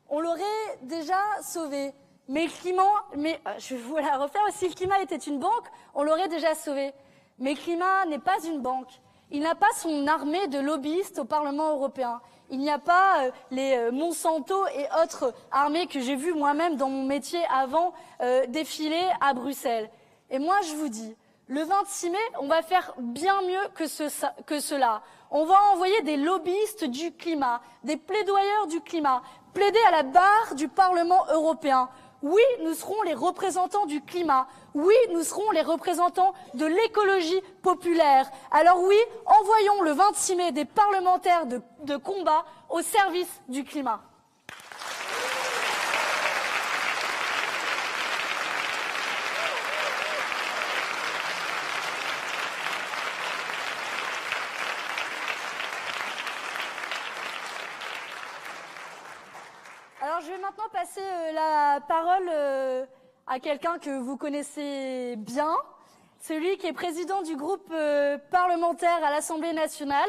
on l'aurait déjà sauvé. Mais le climat, mais euh, je vais vous la refaire. Si le climat était une banque, on l'aurait déjà sauvé. Mais le climat n'est pas une banque. Il n'a pas son armée de lobbyistes au Parlement européen. Il n'y a pas euh, les euh, Monsanto et autres armées que j'ai vues moi-même dans mon métier avant euh, défiler à Bruxelles. Et moi, je vous dis, le 26 mai, on va faire bien mieux que, ce, que cela. On va envoyer des lobbyistes du climat, des plaidoyeurs du climat, plaider à la barre du Parlement européen. Oui, nous serons les représentants du climat. Oui, nous serons les représentants de l'écologie populaire. Alors oui, envoyons le 26 mai des parlementaires de, de combat au service du climat. Alors je vais maintenant euh, la parole euh, à quelqu'un que vous connaissez bien, celui qui est président du groupe euh, parlementaire à l'Assemblée nationale,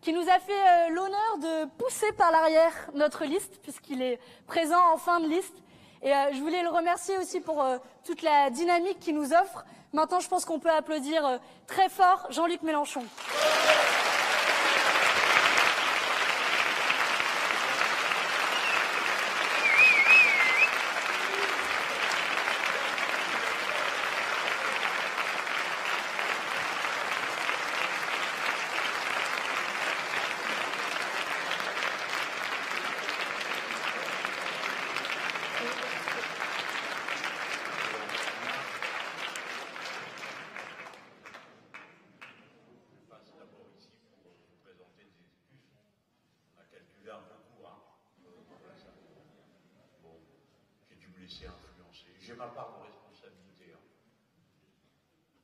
qui nous a fait l'honneur de pousser par l'arrière notre liste, puisqu'il est présent en fin de liste. Et je voulais le remercier aussi pour toute la dynamique qu'il nous offre. Maintenant, je pense qu'on peut applaudir très fort Jean-Luc Mélenchon. J'ai ma part de responsabilité. Hein.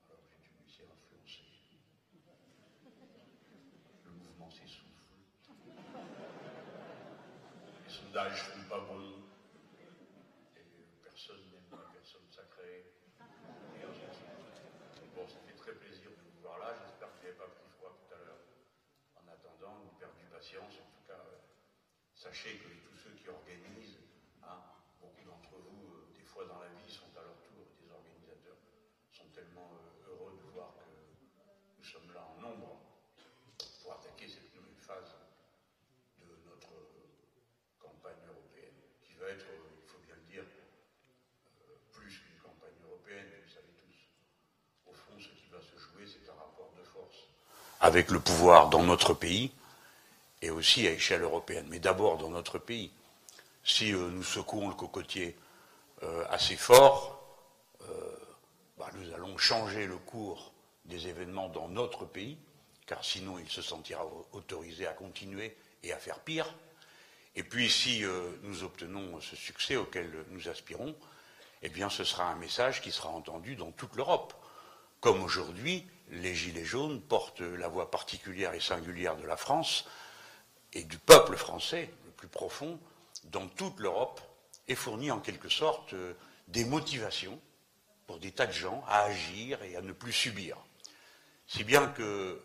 Alors j'ai dû me laisser influencer. Le mouvement s'essouffle. Les sondages ne sont pas bons. Et personne n'aime la personne sacrée. Bon, ça fait très plaisir de vous voir là. J'espère que vous n'avez pas pris froid tout à l'heure. En attendant, vous perdez patience. En tout cas, euh, sachez que tous ceux qui organisent dans la vie sont à leur tour des organisateurs, sont tellement euh, heureux de voir que nous sommes là en nombre pour attaquer cette nouvelle phase de notre campagne européenne, qui va être, il faut bien le dire, euh, plus qu'une campagne européenne, vous savez tous. Au fond, ce qui va se jouer, c'est un rapport de force avec le pouvoir dans notre pays et aussi à échelle européenne, mais d'abord dans notre pays. Si euh, nous secouons le cocotier euh, assez fort, euh, bah, nous allons changer le cours des événements dans notre pays, car sinon il se sentira autorisé à continuer et à faire pire. Et puis si nous obtenons ce succès auquel nous aspirons, eh bien ce sera un message qui sera entendu dans toute l'Europe. Comme aujourd'hui, les Gilets jaunes portent la voix particulière et singulière de la France et du peuple français, le plus profond, dans toute l'Europe, et fournit en quelque sorte euh, des motivations pour des tas de gens à agir et à ne plus subir. Si bien que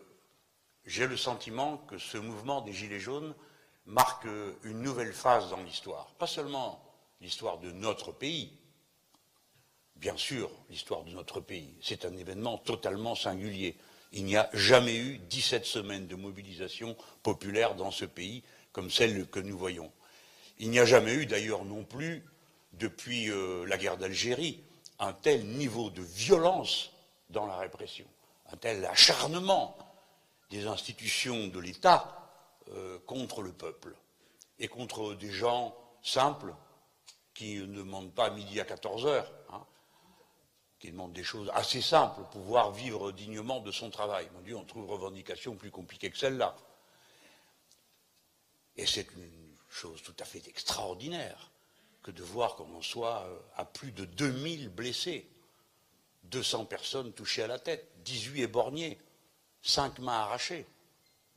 j'ai le sentiment que ce mouvement des Gilets jaunes marque une nouvelle phase dans l'histoire. Pas seulement l'histoire de notre pays, bien sûr l'histoire de notre pays, c'est un événement totalement singulier. Il n'y a jamais eu 17 semaines de mobilisation populaire dans ce pays comme celle que nous voyons. Il n'y a jamais eu d'ailleurs non plus, depuis euh, la guerre d'Algérie, un tel niveau de violence dans la répression, un tel acharnement des institutions de l'État euh, contre le peuple et contre des gens simples qui ne demandent pas midi à 14 heures, qui demandent des choses assez simples, pouvoir vivre dignement de son travail. Mon Dieu, on trouve revendications plus compliquées que celle-là. Et c'est une chose tout à fait extraordinaire que de voir qu'on en soit euh, à plus de 2000 blessés, 200 personnes touchées à la tête, 18 éborgnés, 5 mains arrachées.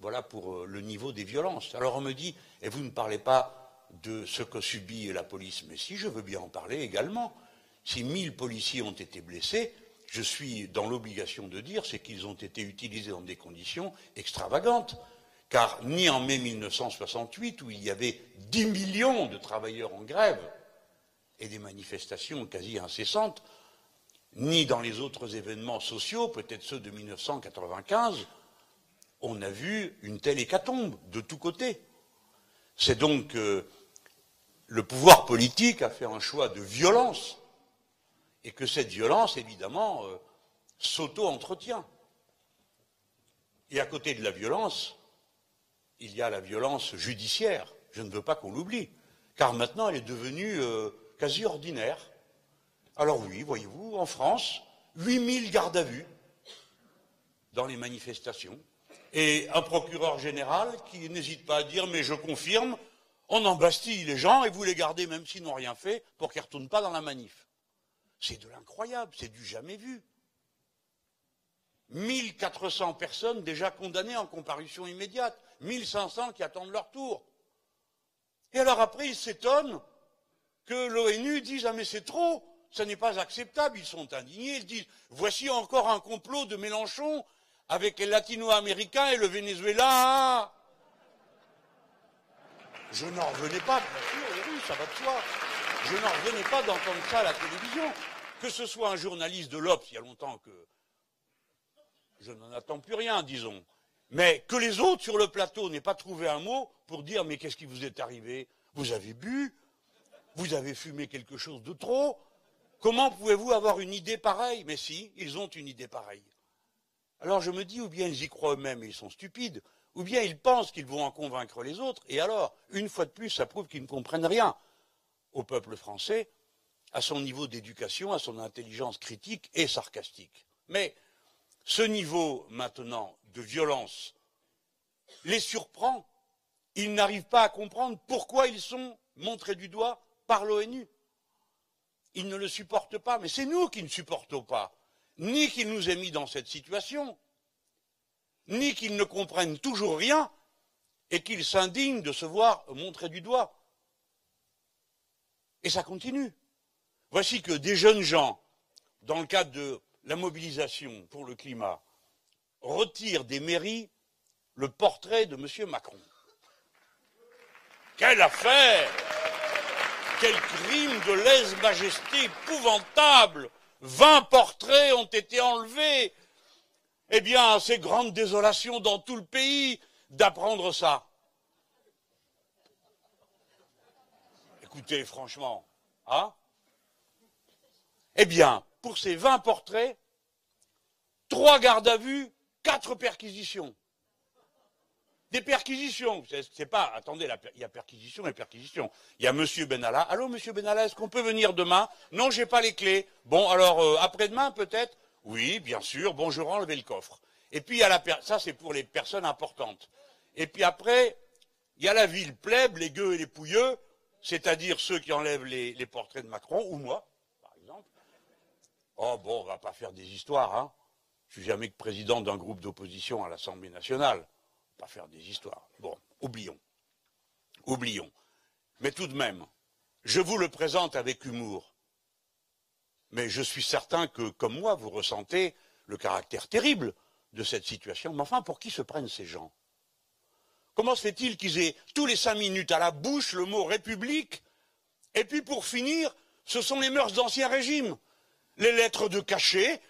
Voilà pour euh, le niveau des violences. Alors on me dit, et vous ne parlez pas de ce que subit la police, mais si je veux bien en parler également. Si 1000 policiers ont été blessés, je suis dans l'obligation de dire, c'est qu'ils ont été utilisés dans des conditions extravagantes car ni en mai 1968, où il y avait 10 millions de travailleurs en grève et des manifestations quasi incessantes, ni dans les autres événements sociaux, peut-être ceux de 1995, on a vu une telle hécatombe de tous côtés. C'est donc que le pouvoir politique a fait un choix de violence et que cette violence, évidemment, euh, s'auto-entretient. Et à côté de la violence, il y a la violence judiciaire. Je ne veux pas qu'on l'oublie, car maintenant elle est devenue euh, quasi ordinaire. Alors oui, voyez-vous, en France, 8000 gardes à vue dans les manifestations, et un procureur général qui n'hésite pas à dire mais je confirme, on embastille les gens et vous les gardez même s'ils n'ont rien fait pour qu'ils ne retournent pas dans la manif. C'est de l'incroyable, c'est du jamais vu. 1400 personnes déjà condamnées en comparution immédiate, 1500 qui attendent leur tour. Et alors après, ils s'étonnent que l'ONU dise Ah mais c'est trop, ce n'est pas acceptable, ils sont indignés, ils disent Voici encore un complot de Mélenchon avec les latino-américains et le Venezuela. Je n'en revenais pas, bien sûr, oui, ça va de soi. Je n'en revenais pas d'entendre ça à la télévision. Que ce soit un journaliste de l'Obs, il y a longtemps que je n'en attends plus rien, disons. Mais que les autres sur le plateau n'aient pas trouvé un mot pour dire mais qu'est-ce qui vous est arrivé? Vous avez bu? Vous avez fumé quelque chose de trop? Comment pouvez-vous avoir une idée pareille? Mais si, ils ont une idée pareille. Alors je me dis, ou bien ils y croient eux-mêmes et ils sont stupides, ou bien ils pensent qu'ils vont en convaincre les autres, et alors, une fois de plus, ça prouve qu'ils ne comprennent rien au peuple français, à son niveau d'éducation, à son intelligence critique et sarcastique. Mais ce niveau maintenant de violence les surprend. Ils n'arrivent pas à comprendre pourquoi ils sont montrés du doigt par l'ONU. Ils ne le supportent pas, mais c'est nous qui ne supportons pas. Ni qu'ils nous aient mis dans cette situation, ni qu'ils ne comprennent toujours rien et qu'ils s'indignent de se voir montrés du doigt. Et ça continue. Voici que des jeunes gens, dans le cadre de la mobilisation pour le climat retire des mairies le portrait de M. Macron. Quelle affaire Quel crime de lèse-majesté épouvantable Vingt portraits ont été enlevés. Eh bien, c'est grande désolation dans tout le pays d'apprendre ça. Écoutez, franchement, hein Eh bien, pour ces 20 portraits, trois gardes à vue, quatre perquisitions. Des perquisitions. C'est pas, attendez, il y a perquisition et perquisition. Il y a Monsieur Benalla. Allô, Monsieur Benalla, est-ce qu'on peut venir demain? Non, j'ai pas les clés. Bon, alors euh, après-demain peut-être? Oui, bien sûr. Bon, je enlever le coffre. Et puis il y a la ça c'est pour les personnes importantes. Et puis après, il y a la ville plèbe, les gueux et les pouilleux, c'est-à-dire ceux qui enlèvent les, portraits de Macron ou moi. Oh bon, on va pas faire des histoires, hein. Je suis jamais que président d'un groupe d'opposition à l'Assemblée nationale. Pas faire des histoires. Bon, oublions. Oublions. Mais tout de même, je vous le présente avec humour. Mais je suis certain que, comme moi, vous ressentez le caractère terrible de cette situation. Mais enfin, pour qui se prennent ces gens? Comment se fait-il qu'ils aient tous les cinq minutes à la bouche le mot République Et puis pour finir, ce sont les mœurs d'Ancien Régime les lettres de cachet,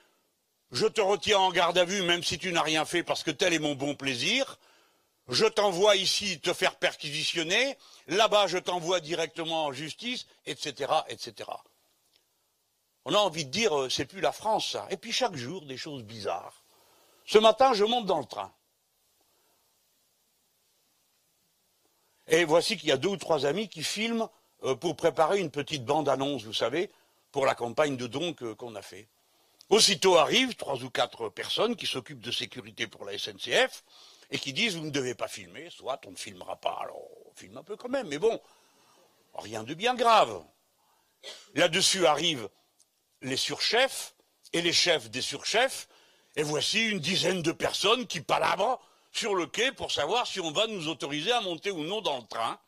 je te retiens en garde à vue même si tu n'as rien fait parce que tel est mon bon plaisir, je t'envoie ici te faire perquisitionner, là-bas je t'envoie directement en justice, etc., etc. On a envie de dire, euh, c'est plus la France, ça. Et puis chaque jour, des choses bizarres. Ce matin, je monte dans le train. Et voici qu'il y a deux ou trois amis qui filment euh, pour préparer une petite bande-annonce, vous savez, pour la campagne de dons qu'on a fait. Aussitôt arrivent trois ou quatre personnes qui s'occupent de sécurité pour la SNCF et qui disent vous ne devez pas filmer, soit on ne filmera pas, alors on filme un peu quand même, mais bon, rien de bien grave. Là-dessus arrivent les surchefs et les chefs des surchefs, et voici une dizaine de personnes qui palabrent sur le quai pour savoir si on va nous autoriser à monter ou non dans le train.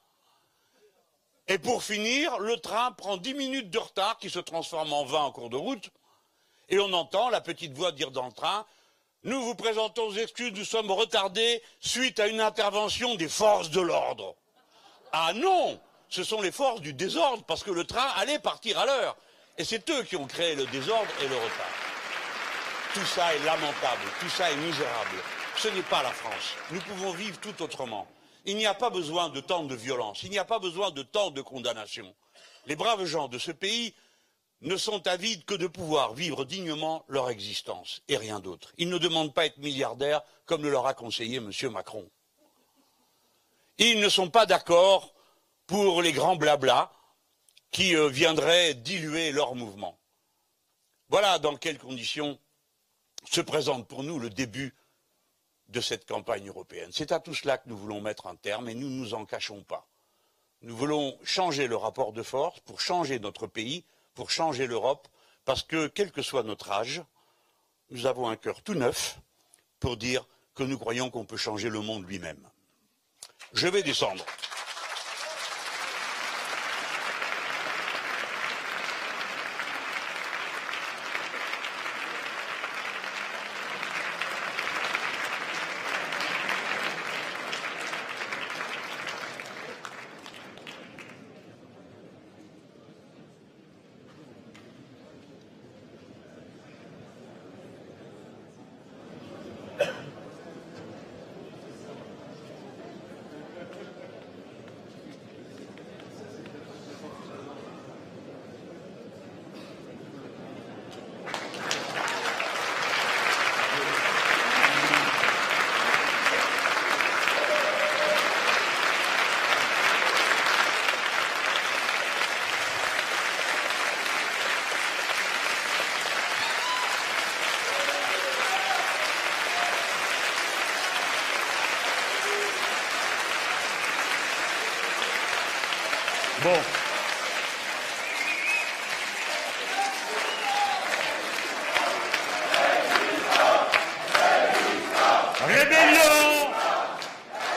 Et pour finir, le train prend dix minutes de retard qui se transforme en vingt en cours de route. Et on entend la petite voix dire dans le train Nous vous présentons aux excuses, nous sommes retardés suite à une intervention des forces de l'ordre. Ah non Ce sont les forces du désordre parce que le train allait partir à l'heure. Et c'est eux qui ont créé le désordre et le retard. Tout ça est lamentable, tout ça est misérable. Ce n'est pas la France. Nous pouvons vivre tout autrement. Il n'y a pas besoin de tant de violence, il n'y a pas besoin de tant de condamnations. Les braves gens de ce pays ne sont avides que de pouvoir vivre dignement leur existence et rien d'autre. Ils ne demandent pas à être milliardaires comme le leur a conseillé M. Macron. Ils ne sont pas d'accord pour les grands blablas qui euh, viendraient diluer leur mouvement. Voilà dans quelles conditions se présente pour nous le début de cette campagne européenne. C'est à tout cela que nous voulons mettre un terme et nous ne nous en cachons pas. Nous voulons changer le rapport de force pour changer notre pays, pour changer l'Europe, parce que, quel que soit notre âge, nous avons un cœur tout neuf pour dire que nous croyons qu'on peut changer le monde lui-même. Je vais descendre. Bon. Rébellion,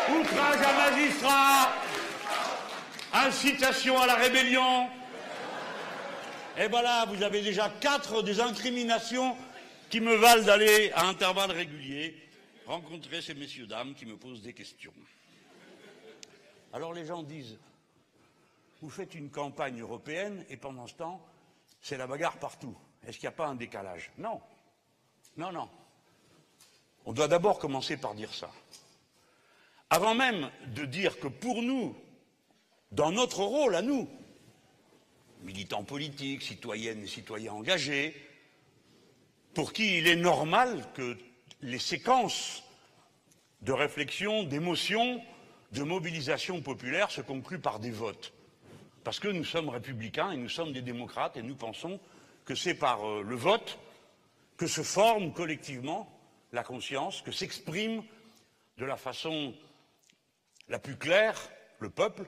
outrage à magistrat, incitation à la rébellion. Et voilà, vous avez déjà quatre des incriminations qui me valent d'aller à intervalles réguliers rencontrer ces messieurs dames qui me posent des questions. Alors les gens disent vous faites une campagne européenne et pendant ce temps, c'est la bagarre partout. Est-ce qu'il n'y a pas un décalage? Non. Non, non. On doit d'abord commencer par dire ça. Avant même de dire que pour nous, dans notre rôle à nous, militants politiques, citoyennes et citoyens engagés, pour qui il est normal que les séquences de réflexion, d'émotion, de mobilisation populaire se concluent par des votes. Parce que nous sommes républicains et nous sommes des démocrates et nous pensons que c'est par euh, le vote que se forme collectivement la conscience, que s'exprime de la façon la plus claire le peuple,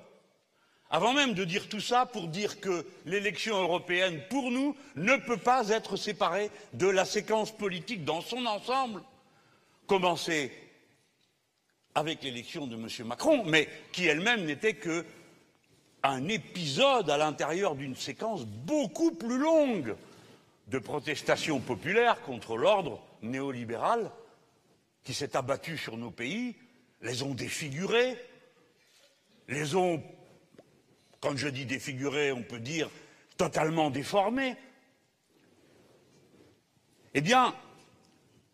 avant même de dire tout ça pour dire que l'élection européenne, pour nous, ne peut pas être séparée de la séquence politique dans son ensemble, commencée avec l'élection de M. Macron, mais qui elle-même n'était que un épisode à l'intérieur d'une séquence beaucoup plus longue de protestations populaires contre l'ordre néolibéral qui s'est abattu sur nos pays, les ont défigurés, les ont, quand je dis défigurés, on peut dire totalement déformés. Eh bien,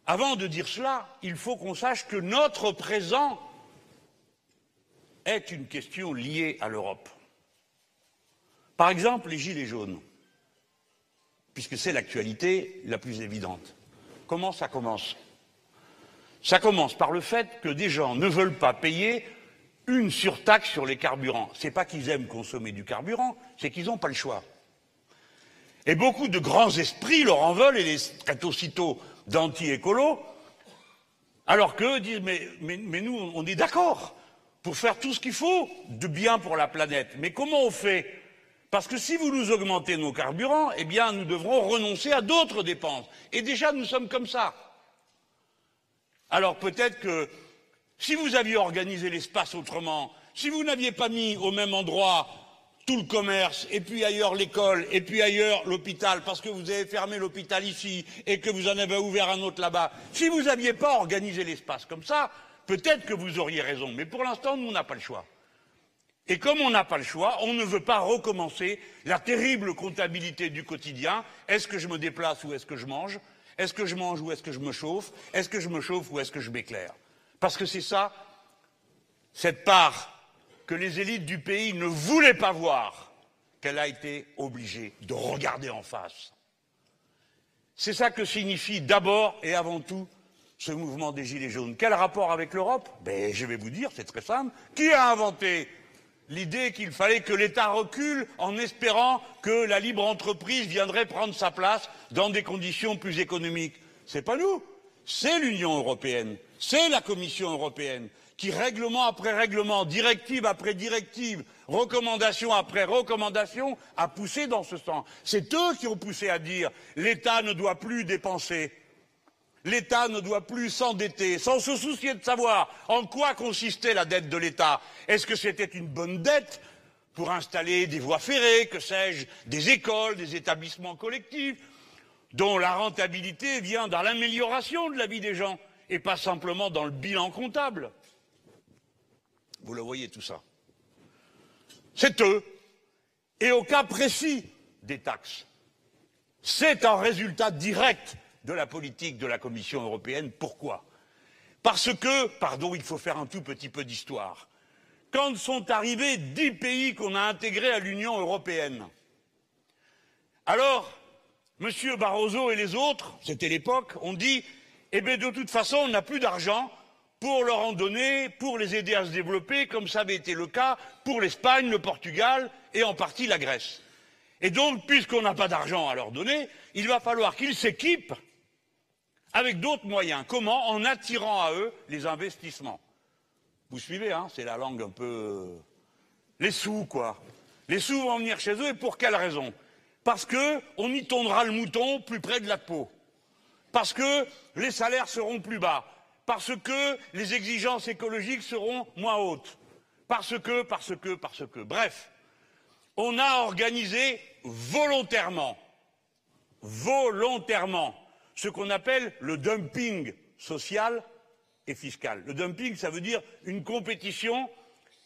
avant de dire cela, il faut qu'on sache que notre présent est une question liée à l'Europe. Par exemple, les gilets jaunes, puisque c'est l'actualité la plus évidente. Comment ça commence? Ça commence par le fait que des gens ne veulent pas payer une surtaxe sur les carburants. Ce n'est pas qu'ils aiment consommer du carburant, c'est qu'ils n'ont pas le choix. Et beaucoup de grands esprits leur en veulent et les traitent aussitôt d'anti-écolos, alors qu'eux disent mais, mais, mais nous, on est d'accord pour faire tout ce qu'il faut de bien pour la planète. Mais comment on fait? Parce que si vous nous augmentez nos carburants, eh bien, nous devrons renoncer à d'autres dépenses. Et déjà, nous sommes comme ça. Alors peut-être que si vous aviez organisé l'espace autrement, si vous n'aviez pas mis au même endroit tout le commerce, et puis ailleurs l'école, et puis ailleurs l'hôpital, parce que vous avez fermé l'hôpital ici, et que vous en avez ouvert un autre là-bas, si vous n'aviez pas organisé l'espace comme ça, peut-être que vous auriez raison. Mais pour l'instant, nous, on n'a pas le choix. Et comme on n'a pas le choix, on ne veut pas recommencer la terrible comptabilité du quotidien. Est-ce que je me déplace ou est-ce que je mange? Est-ce que je mange ou est-ce que je me chauffe? Est-ce que je me chauffe ou est-ce que je m'éclaire? Parce que c'est ça cette part que les élites du pays ne voulaient pas voir, qu'elle a été obligée de regarder en face. C'est ça que signifie d'abord et avant tout ce mouvement des Gilets jaunes. Quel rapport avec l'Europe? Ben, Je vais vous dire, c'est très simple. Qui a inventé l'idée qu'il fallait que l'État recule en espérant que la libre entreprise viendrait prendre sa place dans des conditions plus économiques? C'est pas nous, c'est l'Union européenne, c'est la Commission européenne qui, règlement après règlement, directive après directive, recommandation après recommandation, a poussé dans ce sens. C'est eux qui ont poussé à dire l'État ne doit plus dépenser, l'État ne doit plus s'endetter, sans se soucier de savoir en quoi consistait la dette de l'État. Est-ce que c'était une bonne dette pour installer des voies ferrées, que sais-je, des écoles, des établissements collectifs, dont la rentabilité vient dans l'amélioration de la vie des gens? Et pas simplement dans le bilan comptable vous le voyez tout ça. C'est eux. Et au cas précis des taxes, c'est un résultat direct de la politique de la Commission européenne. Pourquoi? Parce que, pardon, il faut faire un tout petit peu d'histoire. Quand sont arrivés dix pays qu'on a intégrés à l'Union européenne, alors, M. Barroso et les autres, c'était l'époque, ont dit Eh bien, de toute façon, on n'a plus d'argent, pour leur en donner, pour les aider à se développer, comme ça avait été le cas pour l'Espagne, le Portugal et en partie la Grèce. Et donc, puisqu'on n'a pas d'argent à leur donner, il va falloir qu'ils s'équipent avec d'autres moyens. Comment? En attirant à eux les investissements. Vous suivez, hein C'est la langue un peu. Euh, les sous, quoi. Les sous vont venir chez eux et pour quelle raison? Parce qu'on y tournera le mouton plus près de la peau. Parce que les salaires seront plus bas parce que les exigences écologiques seront moins hautes, parce que, parce que, parce que. Bref, on a organisé volontairement, volontairement, ce qu'on appelle le dumping social et fiscal. Le dumping, ça veut dire une compétition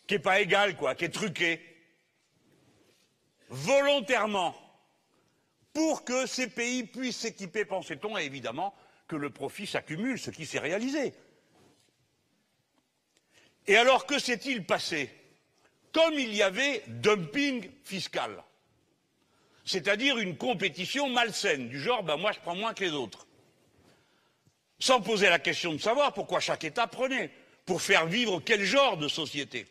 qui n'est pas égale, quoi, qui est truquée. Volontairement, pour que ces pays puissent s'équiper, pensait-on, évidemment, que le profit s'accumule, ce qui s'est réalisé. Et alors que s'est-il passé? Comme il y avait dumping fiscal, c'est-à-dire une compétition malsaine, du genre ben moi je prends moins que les autres, sans poser la question de savoir pourquoi chaque État prenait, pour faire vivre quel genre de société.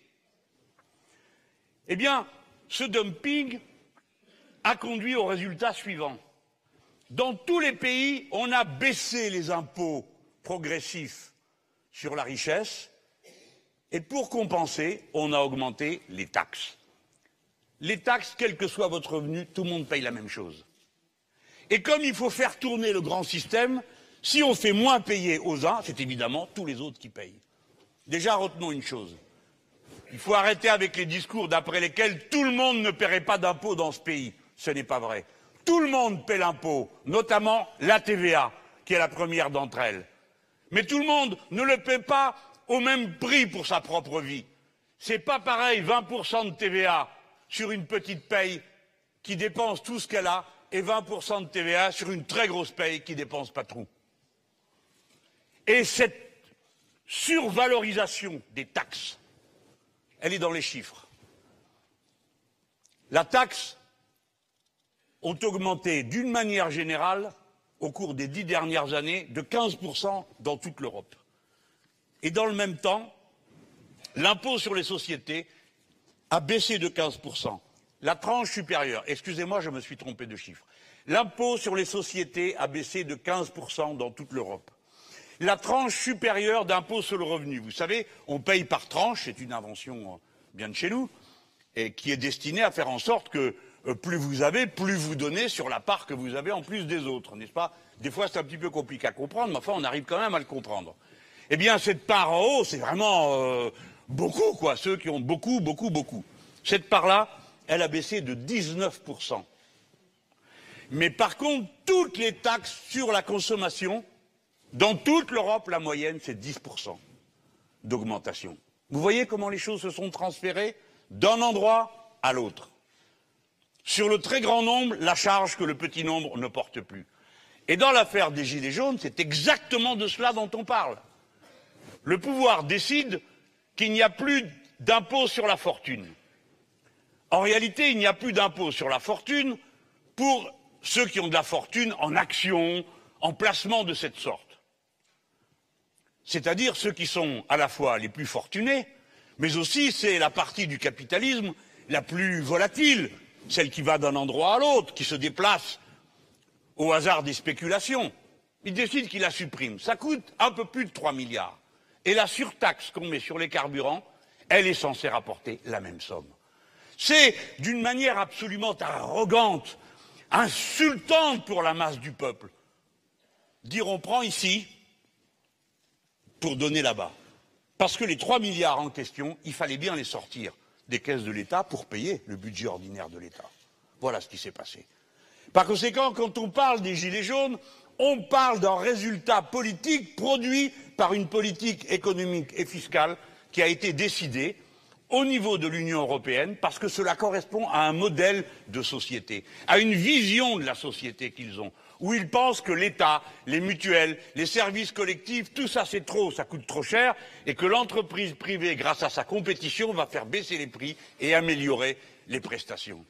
Eh bien, ce dumping a conduit au résultat suivant dans tous les pays, on a baissé les impôts progressifs sur la richesse et pour compenser, on a augmenté les taxes. Les taxes, quel que soit votre revenu, tout le monde paye la même chose. Et comme il faut faire tourner le grand système, si on fait moins payer aux uns, c'est évidemment tous les autres qui payent. Déjà, retenons une chose. Il faut arrêter avec les discours d'après lesquels tout le monde ne paierait pas d'impôts dans ce pays. Ce n'est pas vrai. Tout le monde paie l'impôt, notamment la TVA, qui est la première d'entre elles. Mais tout le monde ne le paie pas au même prix pour sa propre vie. C'est pas pareil 20% de TVA sur une petite paye qui dépense tout ce qu'elle a et 20% de TVA sur une très grosse paye qui dépense pas trop. Et cette survalorisation des taxes, elle est dans les chiffres. La taxe ont augmenté d'une manière générale au cours des dix dernières années de 15% dans toute l'Europe. Et dans le même temps, l'impôt sur les sociétés a baissé de 15%. La tranche supérieure, excusez-moi, je me suis trompé de chiffre. L'impôt sur les sociétés a baissé de 15% dans toute l'Europe. La tranche supérieure d'impôt sur le revenu, vous savez, on paye par tranche, c'est une invention euh, bien de chez nous, et qui est destinée à faire en sorte que plus vous avez, plus vous donnez sur la part que vous avez en plus des autres, n'est-ce pas? Des fois, c'est un petit peu compliqué à comprendre, mais enfin, on arrive quand même à le comprendre. Eh bien, cette part en haut, c'est vraiment euh, beaucoup, quoi, ceux qui ont beaucoup, beaucoup, beaucoup. Cette part-là, elle a baissé de 19%. Mais par contre, toutes les taxes sur la consommation, dans toute l'Europe, la moyenne, c'est 10% d'augmentation. Vous voyez comment les choses se sont transférées? D'un endroit à l'autre. Sur le très grand nombre, la charge que le petit nombre ne porte plus. Et dans l'affaire des Gilets jaunes, c'est exactement de cela dont on parle. Le pouvoir décide qu'il n'y a plus d'impôt sur la fortune. En réalité, il n'y a plus d'impôt sur la fortune pour ceux qui ont de la fortune en actions, en placements de cette sorte. C'est-à-dire ceux qui sont à la fois les plus fortunés, mais aussi c'est la partie du capitalisme la plus volatile, celle qui va d'un endroit à l'autre, qui se déplace au hasard des spéculations. Il décide qu'il la supprime. Ça coûte un peu plus de 3 milliards. Et la surtaxe qu'on met sur les carburants, elle est censée rapporter la même somme. C'est d'une manière absolument arrogante, insultante pour la masse du peuple, dire on prend ici pour donner là-bas. Parce que les 3 milliards en question, il fallait bien les sortir des caisses de l'État pour payer le budget ordinaire de l'État. Voilà ce qui s'est passé. Par conséquent, quand on parle des Gilets jaunes, on parle d'un résultat politique produit par une politique économique et fiscale qui a été décidée au niveau de l'Union européenne parce que cela correspond à un modèle de société, à une vision de la société qu'ils ont, où ils pensent que l'État, les mutuelles, les services collectifs, tout ça c'est trop, ça coûte trop cher, et que l'entreprise privée, grâce à sa compétition, va faire baisser les prix et améliorer les prestations.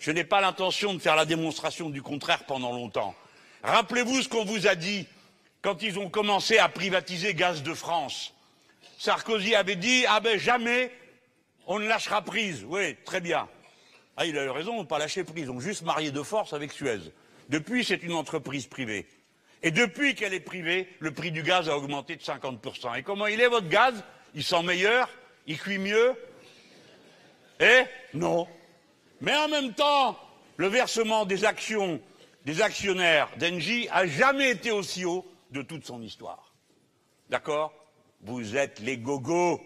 Je n'ai pas l'intention de faire la démonstration du contraire pendant longtemps. Rappelez-vous ce qu'on vous a dit quand ils ont commencé à privatiser Gaz de France. Sarkozy avait dit Ah ben jamais on ne lâchera prise. Oui, très bien. Ah, il a eu raison, on n'a pas lâché prise, on juste marié de force avec Suez. Depuis, c'est une entreprise privée. Et depuis qu'elle est privée, le prix du gaz a augmenté de 50%. Et comment il est votre gaz? Il sent meilleur? Il cuit mieux? Eh? Non. Mais en même temps, le versement des actions des actionnaires d'Engie a jamais été aussi haut de toute son histoire. D'accord? Vous êtes les gogos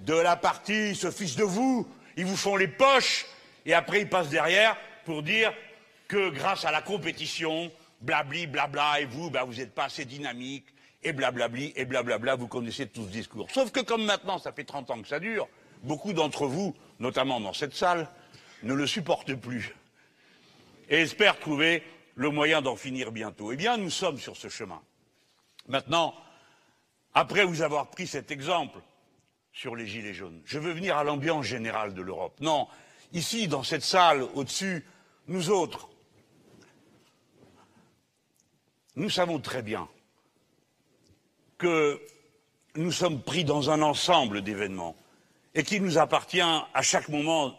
de la partie, ils se fichent de vous, ils vous font les poches, et après ils passent derrière pour dire que grâce à la compétition, blabli, blabla, et vous, ben, vous n'êtes pas assez dynamique, et blablabli, et blablabla, vous connaissez tout ce discours. Sauf que comme maintenant, ça fait 30 ans que ça dure, beaucoup d'entre vous, notamment dans cette salle, ne le supportent plus et espèrent trouver le moyen d'en finir bientôt. Eh bien, nous sommes sur ce chemin. Maintenant, après vous avoir pris cet exemple sur les Gilets jaunes, je veux venir à l'ambiance générale de l'Europe. Non, ici, dans cette salle, au-dessus, nous autres, nous savons très bien que nous sommes pris dans un ensemble d'événements et qu'il nous appartient à chaque moment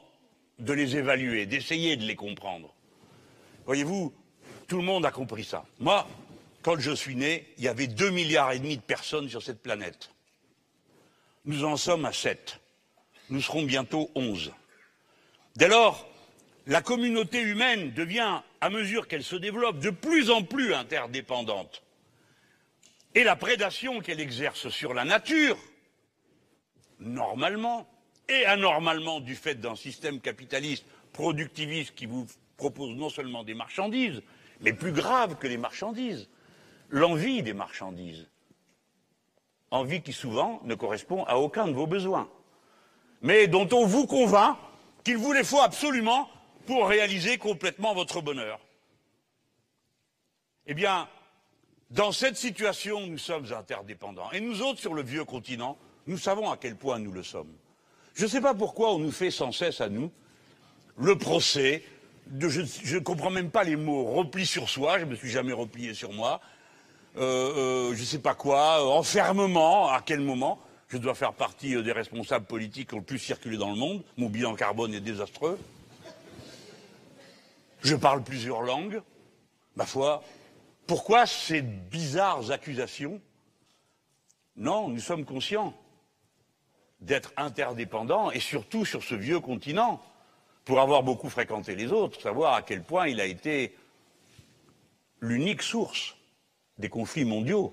de les évaluer, d'essayer de les comprendre. Voyez-vous, tout le monde a compris ça. Moi, quand je suis né, il y avait deux milliards et demi de personnes sur cette planète. Nous en sommes à sept. Nous serons bientôt onze. Dès lors, la communauté humaine devient, à mesure qu'elle se développe, de plus en plus interdépendante. Et la prédation qu'elle exerce sur la nature, normalement et anormalement du fait d'un système capitaliste productiviste qui vous propose non seulement des marchandises, mais plus grave que les marchandises, l'envie des marchandises. Envie qui souvent ne correspond à aucun de vos besoins, mais dont on vous convainc qu'il vous les faut absolument pour réaliser complètement votre bonheur. Eh bien, dans cette situation, nous sommes interdépendants. Et nous autres, sur le vieux continent, nous savons à quel point nous le sommes. Je ne sais pas pourquoi on nous fait sans cesse à nous le procès, de, je ne comprends même pas les mots repli sur soi, je ne me suis jamais replié sur moi, euh, euh, je ne sais pas quoi, euh, enfermement, à quel moment je dois faire partie des responsables politiques qui ont le plus circulé dans le monde, mon bilan carbone est désastreux, je parle plusieurs langues, ma foi, pourquoi ces bizarres accusations Non, nous sommes conscients d'être interdépendants et surtout sur ce vieux continent, pour avoir beaucoup fréquenté les autres, savoir à quel point il a été l'unique source des conflits mondiaux.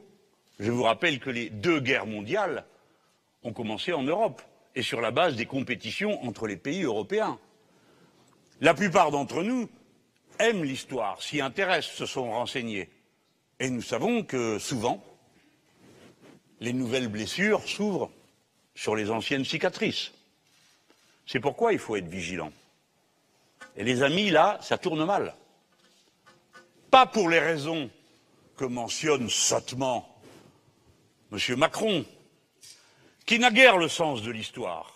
Je vous rappelle que les deux guerres mondiales ont commencé en Europe et sur la base des compétitions entre les pays européens. La plupart d'entre nous aiment l'histoire, s'y intéressent, se sont renseignés. Et nous savons que souvent, les nouvelles blessures s'ouvrent sur les anciennes cicatrices. C'est pourquoi il faut être vigilant. Et les amis, là, ça tourne mal. Pas pour les raisons que mentionne sottement M. Macron, qui n'a guère le sens de l'histoire.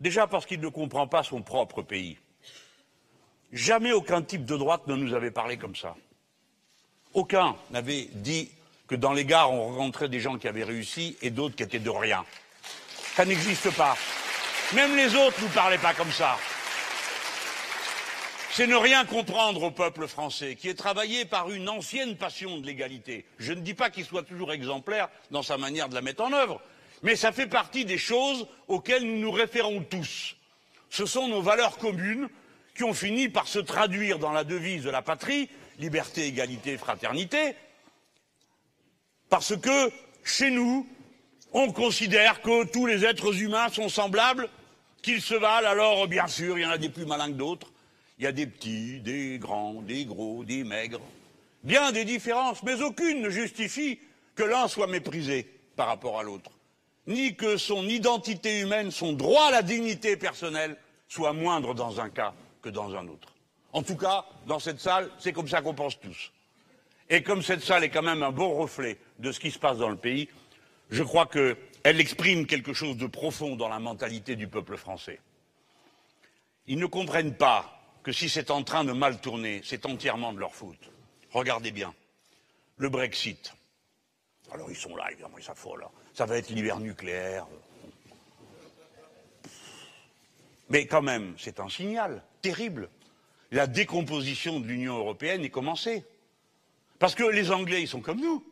Déjà parce qu'il ne comprend pas son propre pays. Jamais aucun type de droite ne nous avait parlé comme ça. Aucun n'avait dit que dans les gares, on rencontrait des gens qui avaient réussi et d'autres qui étaient de rien. Ça n'existe pas. Même les autres ne nous parlaient pas comme ça. C'est ne rien comprendre au peuple français, qui est travaillé par une ancienne passion de l'égalité. Je ne dis pas qu'il soit toujours exemplaire dans sa manière de la mettre en œuvre, mais ça fait partie des choses auxquelles nous nous référons tous. Ce sont nos valeurs communes qui ont fini par se traduire dans la devise de la patrie, liberté, égalité, fraternité, parce que chez nous, on considère que tous les êtres humains sont semblables, qu'ils se valent, alors bien sûr, il y en a des plus malins que d'autres. Il y a des petits, des grands, des gros, des maigres. Bien des différences, mais aucune ne justifie que l'un soit méprisé par rapport à l'autre, ni que son identité humaine, son droit à la dignité personnelle soit moindre dans un cas que dans un autre. En tout cas, dans cette salle, c'est comme ça qu'on pense tous. Et comme cette salle est quand même un bon reflet de ce qui se passe dans le pays, je crois qu'elle exprime quelque chose de profond dans la mentalité du peuple français. Ils ne comprennent pas que si c'est en train de mal tourner, c'est entièrement de leur faute. Regardez bien. Le Brexit. Alors ils sont là, évidemment, ils s'affolent. Ça va être l'hiver nucléaire. Mais quand même, c'est un signal terrible. La décomposition de l'Union européenne est commencée. Parce que les Anglais, ils sont comme nous.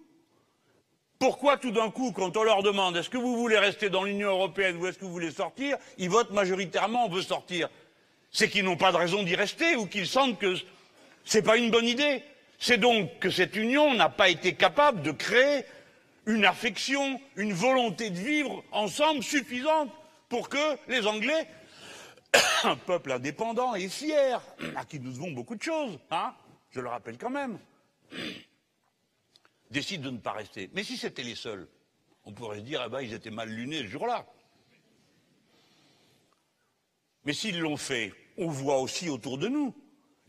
Pourquoi tout d'un coup, quand on leur demande est-ce que vous voulez rester dans l'Union européenne ou est-ce que vous voulez sortir, ils votent majoritairement on veut sortir C'est qu'ils n'ont pas de raison d'y rester ou qu'ils sentent que ce n'est pas une bonne idée. C'est donc que cette union n'a pas été capable de créer une affection, une volonté de vivre ensemble suffisante pour que les Anglais, (coughs) un peuple indépendant et fier, (coughs) à qui nous devons beaucoup de choses, hein, je le rappelle quand même, (coughs) décident de ne pas rester. Mais si c'était les seuls, on pourrait se dire, eh ben, ils étaient mal lunés ce jour-là. Mais s'ils l'ont fait, on voit aussi autour de nous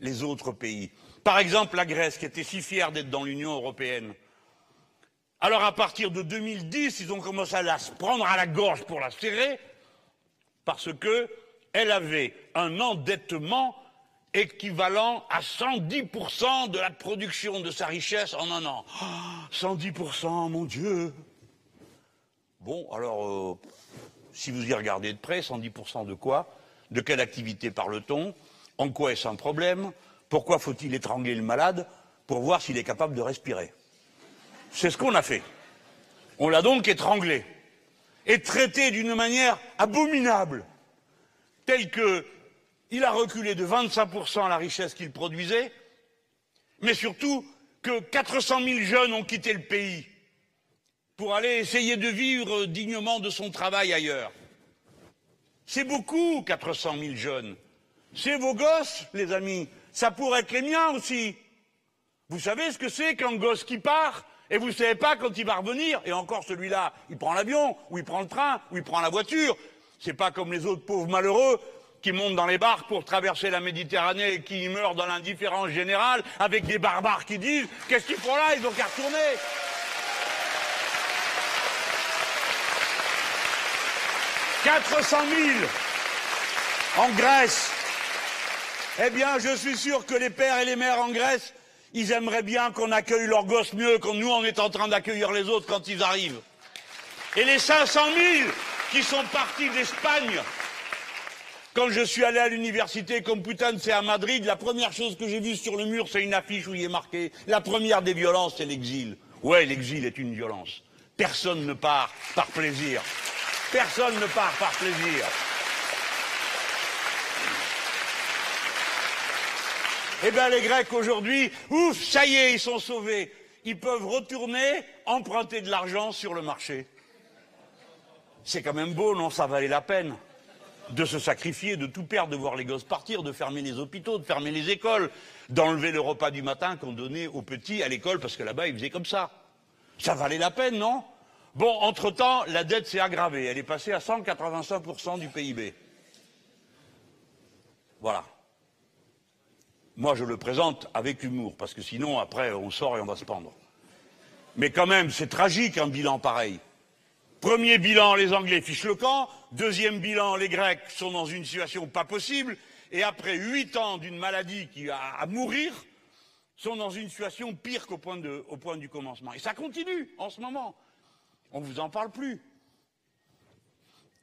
les autres pays. Par exemple, la Grèce, qui était si fière d'être dans l'Union européenne. Alors, à partir de 2010, ils ont commencé à la se prendre à la gorge pour la serrer, parce qu'elle avait un endettement équivalent à 110% de la production de sa richesse en un an. 110%, mon Dieu. Bon, alors, euh, si vous y regardez de près, 110% de quoi? De quelle activité parle-t-on? En quoi est-ce un problème? Pourquoi faut-il étrangler le malade pour voir s'il est capable de respirer? C'est ce qu'on a fait. On l'a donc étranglé. Et traité d'une manière abominable, telle que il a reculé de 25% la richesse qu'il produisait, mais surtout que 400 000 jeunes ont quitté le pays pour aller essayer de vivre dignement de son travail ailleurs. C'est beaucoup, 400 000 jeunes. C'est vos gosses, les amis. Ça pourrait être les miens aussi. Vous savez ce que c'est qu'un gosse qui part et vous ne savez pas quand il va revenir Et encore celui-là, il prend l'avion, ou il prend le train, ou il prend la voiture. C'est pas comme les autres pauvres malheureux qui montent dans les barques pour traverser la Méditerranée et qui meurent dans l'indifférence générale avec des barbares qui disent Qu'est-ce qu'ils font là? Ils ont qu'à retourner. Quatre cent mille en Grèce. Eh bien, je suis sûr que les pères et les mères en Grèce, ils aimeraient bien qu'on accueille leurs gosses mieux que nous, on est en train d'accueillir les autres quand ils arrivent. Et les cinq cent mille qui sont partis d'Espagne quand je suis allé à l'université comme putain c'est à Madrid, la première chose que j'ai vue sur le mur, c'est une affiche où il est marqué La première des violences, c'est l'exil. Ouais, l'exil est une violence. Personne ne part par plaisir. Personne ne part par plaisir. Eh bien, les Grecs aujourd'hui, ouf, ça y est, ils sont sauvés. Ils peuvent retourner emprunter de l'argent sur le marché. C'est quand même beau, non Ça valait la peine de se sacrifier, de tout perdre, de voir les gosses partir, de fermer les hôpitaux, de fermer les écoles, d'enlever le repas du matin qu'on donnait aux petits à l'école parce que là-bas ils faisaient comme ça. Ça valait la peine, non? Bon, entre-temps, la dette s'est aggravée. Elle est passée à 185% du PIB. Voilà. Moi, je le présente avec humour, parce que sinon, après, on sort et on va se pendre. Mais quand même, c'est tragique un bilan pareil. Premier bilan, les Anglais fichent le camp. Deuxième bilan, les Grecs sont dans une situation pas possible. Et après huit ans d'une maladie qui a à mourir, sont dans une situation pire qu'au point, du commencement. Et ça continue en ce moment. On ne vous en parle plus.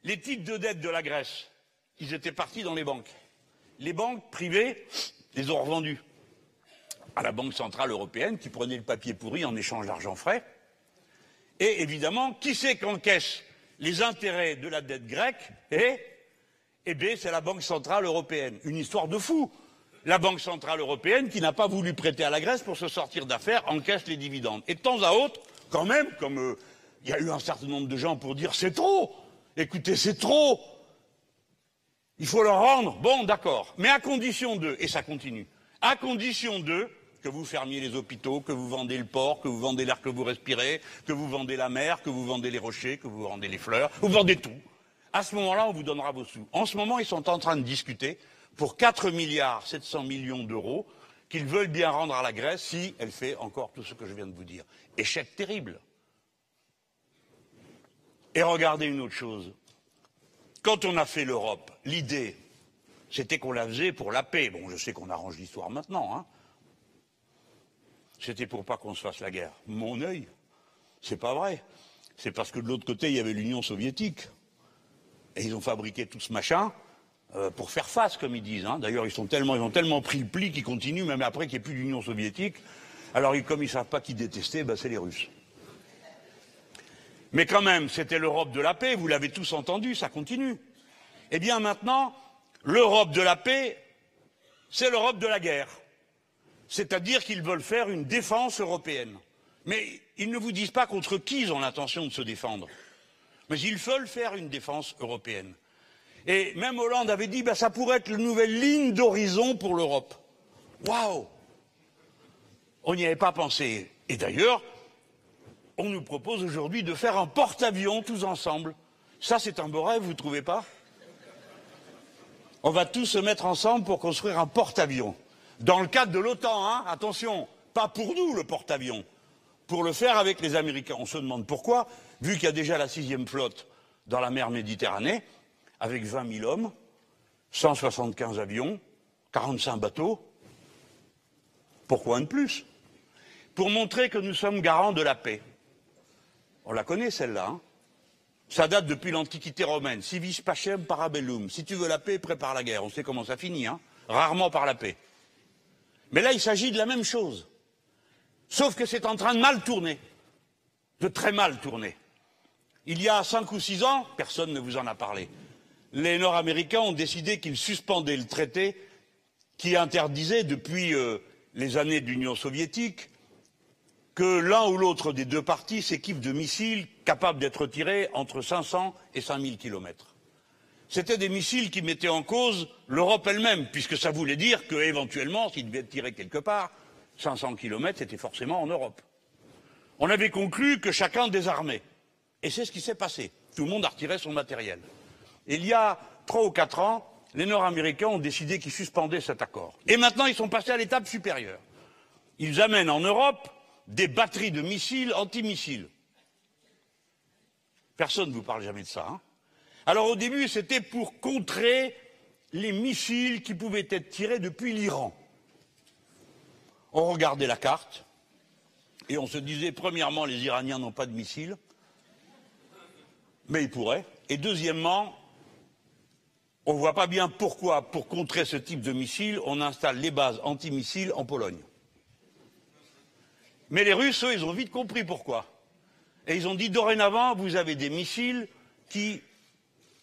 Les titres de dette de la Grèce, ils étaient partis dans les banques. Les banques privées les ont revendus à la Banque Centrale Européenne qui prenait le papier pourri en échange d'argent frais. Et évidemment, qui c'est qu'encaisse les intérêts de la dette grecque Eh, eh bien, c'est la Banque Centrale Européenne. Une histoire de fou. La Banque Centrale Européenne, qui n'a pas voulu prêter à la Grèce pour se sortir d'affaires, encaisse les dividendes. Et de temps à autre, quand même, comme euh, il y a eu un certain nombre de gens pour dire c'est trop, écoutez, c'est trop, il faut le rendre. Bon, d'accord. Mais à condition de, et ça continue, à condition de que vous fermiez les hôpitaux, que vous vendez le port, que vous vendez l'air que vous respirez, que vous vendez la mer, que vous vendez les rochers, que vous vendez les fleurs, vous vendez tout. À ce moment-là, on vous donnera vos sous. En ce moment, ils sont en train de discuter pour 4 milliards 700 millions d'euros qu'ils veulent bien rendre à la Grèce si elle fait encore tout ce que je viens de vous dire. Échec terrible. Et regardez une autre chose. Quand on a fait l'Europe, l'idée, c'était qu'on la faisait pour la paix. Bon, je sais qu'on arrange l'histoire maintenant, hein. C'était pour pas qu'on se fasse la guerre. Mon œil, c'est pas vrai. C'est parce que de l'autre côté, il y avait l'Union soviétique. Et ils ont fabriqué tout ce machin euh, pour faire face, comme ils disent. hein. D'ailleurs, ils, ils ont tellement pris le pli qu'ils continuent, même après qu'il n'y ait plus d'Union soviétique. Alors, comme ils ne savent pas qui détester, ben, c'est les Russes. Mais quand même, c'était l'Europe de la paix, vous l'avez tous entendu, ça continue. Eh bien maintenant, l'Europe de la paix, c'est l'Europe de la guerre. C'est-à-dire qu'ils veulent faire une défense européenne. Mais ils ne vous disent pas contre qui ils ont l'intention de se défendre. Mais ils veulent faire une défense européenne. Et même Hollande avait dit, ben, ça pourrait être la nouvelle ligne d'horizon pour l'Europe. Waouh On n'y avait pas pensé. Et d'ailleurs, on nous propose aujourd'hui de faire un porte-avions tous ensemble. Ça, c'est un beau rêve, vous ne trouvez pas? On va tous se mettre ensemble pour construire un porte-avions. Dans le cadre de l'OTAN, hein, attention, pas pour nous le porte-avions, pour le faire avec les Américains. On se demande pourquoi, vu qu'il y a déjà la sixième flotte dans la mer Méditerranée, avec 20 000 hommes, 175 avions, 45 bateaux. Pourquoi un de plus? Pour montrer que nous sommes garants de la paix. On la connaît celle-là. hein ça date depuis l'Antiquité romaine. Si vis pacem parabellum. Si tu veux la paix, prépare la guerre. On sait comment ça finit. Hein Rarement par la paix. Mais là, il s'agit de la même chose. Sauf que c'est en train de mal tourner. De très mal tourner. Il y a cinq ou six ans, personne ne vous en a parlé, les Nord-Américains ont décidé qu'ils suspendaient le traité qui interdisait depuis euh, les années de l'Union soviétique que l'un ou l'autre des deux parties s'équipe de missiles capables d'être tirés entre 500 et 5000 kilomètres. C'était des missiles qui mettaient en cause l'Europe elle-même, puisque ça voulait dire qu'éventuellement, s'ils devaient tirés quelque part, 500 kilomètres, c'était forcément en Europe. On avait conclu que chacun désarmait. Et c'est ce qui s'est passé. Tout le monde a retiré son matériel. Il y a trois ou quatre ans, les Nord-Américains ont décidé qu'ils suspendaient cet accord. Et maintenant, ils sont passés à l'étape supérieure. Ils amènent en Europe des batteries de missiles antimissiles. Personne ne vous parle jamais de ça. Hein Alors au début, c'était pour contrer les missiles qui pouvaient être tirés depuis l'Iran. On regardait la carte et on se disait, premièrement, les Iraniens n'ont pas de missiles, mais ils pourraient. Et deuxièmement, on ne voit pas bien pourquoi, pour contrer ce type de missiles, on installe les bases antimissiles en Pologne. Mais les Russes, eux, ils ont vite compris pourquoi. Et ils ont dit dorénavant, vous avez des missiles qui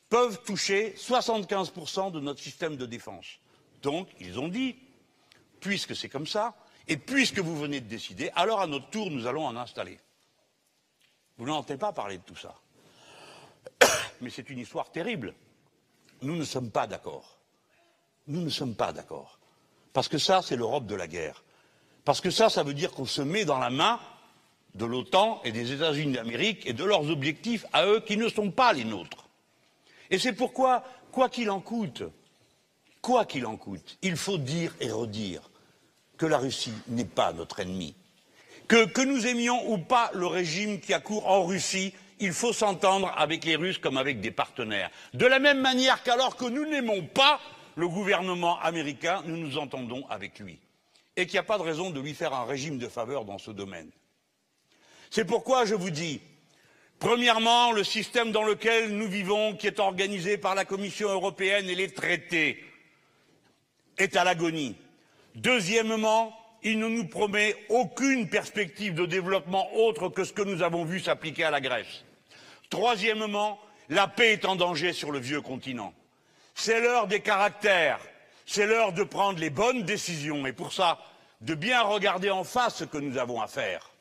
peuvent toucher 75% de notre système de défense. Donc, ils ont dit, puisque c'est comme ça, et puisque vous venez de décider, alors à notre tour, nous allons en installer. Vous n'entendez pas parler de tout ça. (coughs) Mais c'est une histoire terrible. Nous ne sommes pas d'accord. Nous ne sommes pas d'accord. Parce que ça, c'est l'Europe de la guerre. Parce que ça, ça veut dire qu'on se met dans la main de l'OTAN et des États-Unis d'Amérique et de leurs objectifs à eux qui ne sont pas les nôtres. Et c'est pourquoi, quoi qu'il en coûte, quoi qu'il en coûte, il faut dire et redire que la Russie n'est pas notre ennemi. Que, que nous aimions ou pas le régime qui a cours en Russie, il faut s'entendre avec les Russes comme avec des partenaires. De la même manière qu'alors que nous n'aimons pas le gouvernement américain, nous nous entendons avec lui. Et qu'il n'y a pas de raison de lui faire un régime de faveur dans ce domaine. C'est pourquoi je vous dis, premièrement, le système dans lequel nous vivons, qui est organisé par la Commission européenne et les traités, est à l'agonie. Deuxièmement, il ne nous promet aucune perspective de développement autre que ce que nous avons vu s'appliquer à la Grèce. Troisièmement, la paix est en danger sur le vieux continent. C'est l'heure des caractères, c'est l'heure de prendre les bonnes décisions et pour ça, de bien regarder en face ce que nous avons à faire.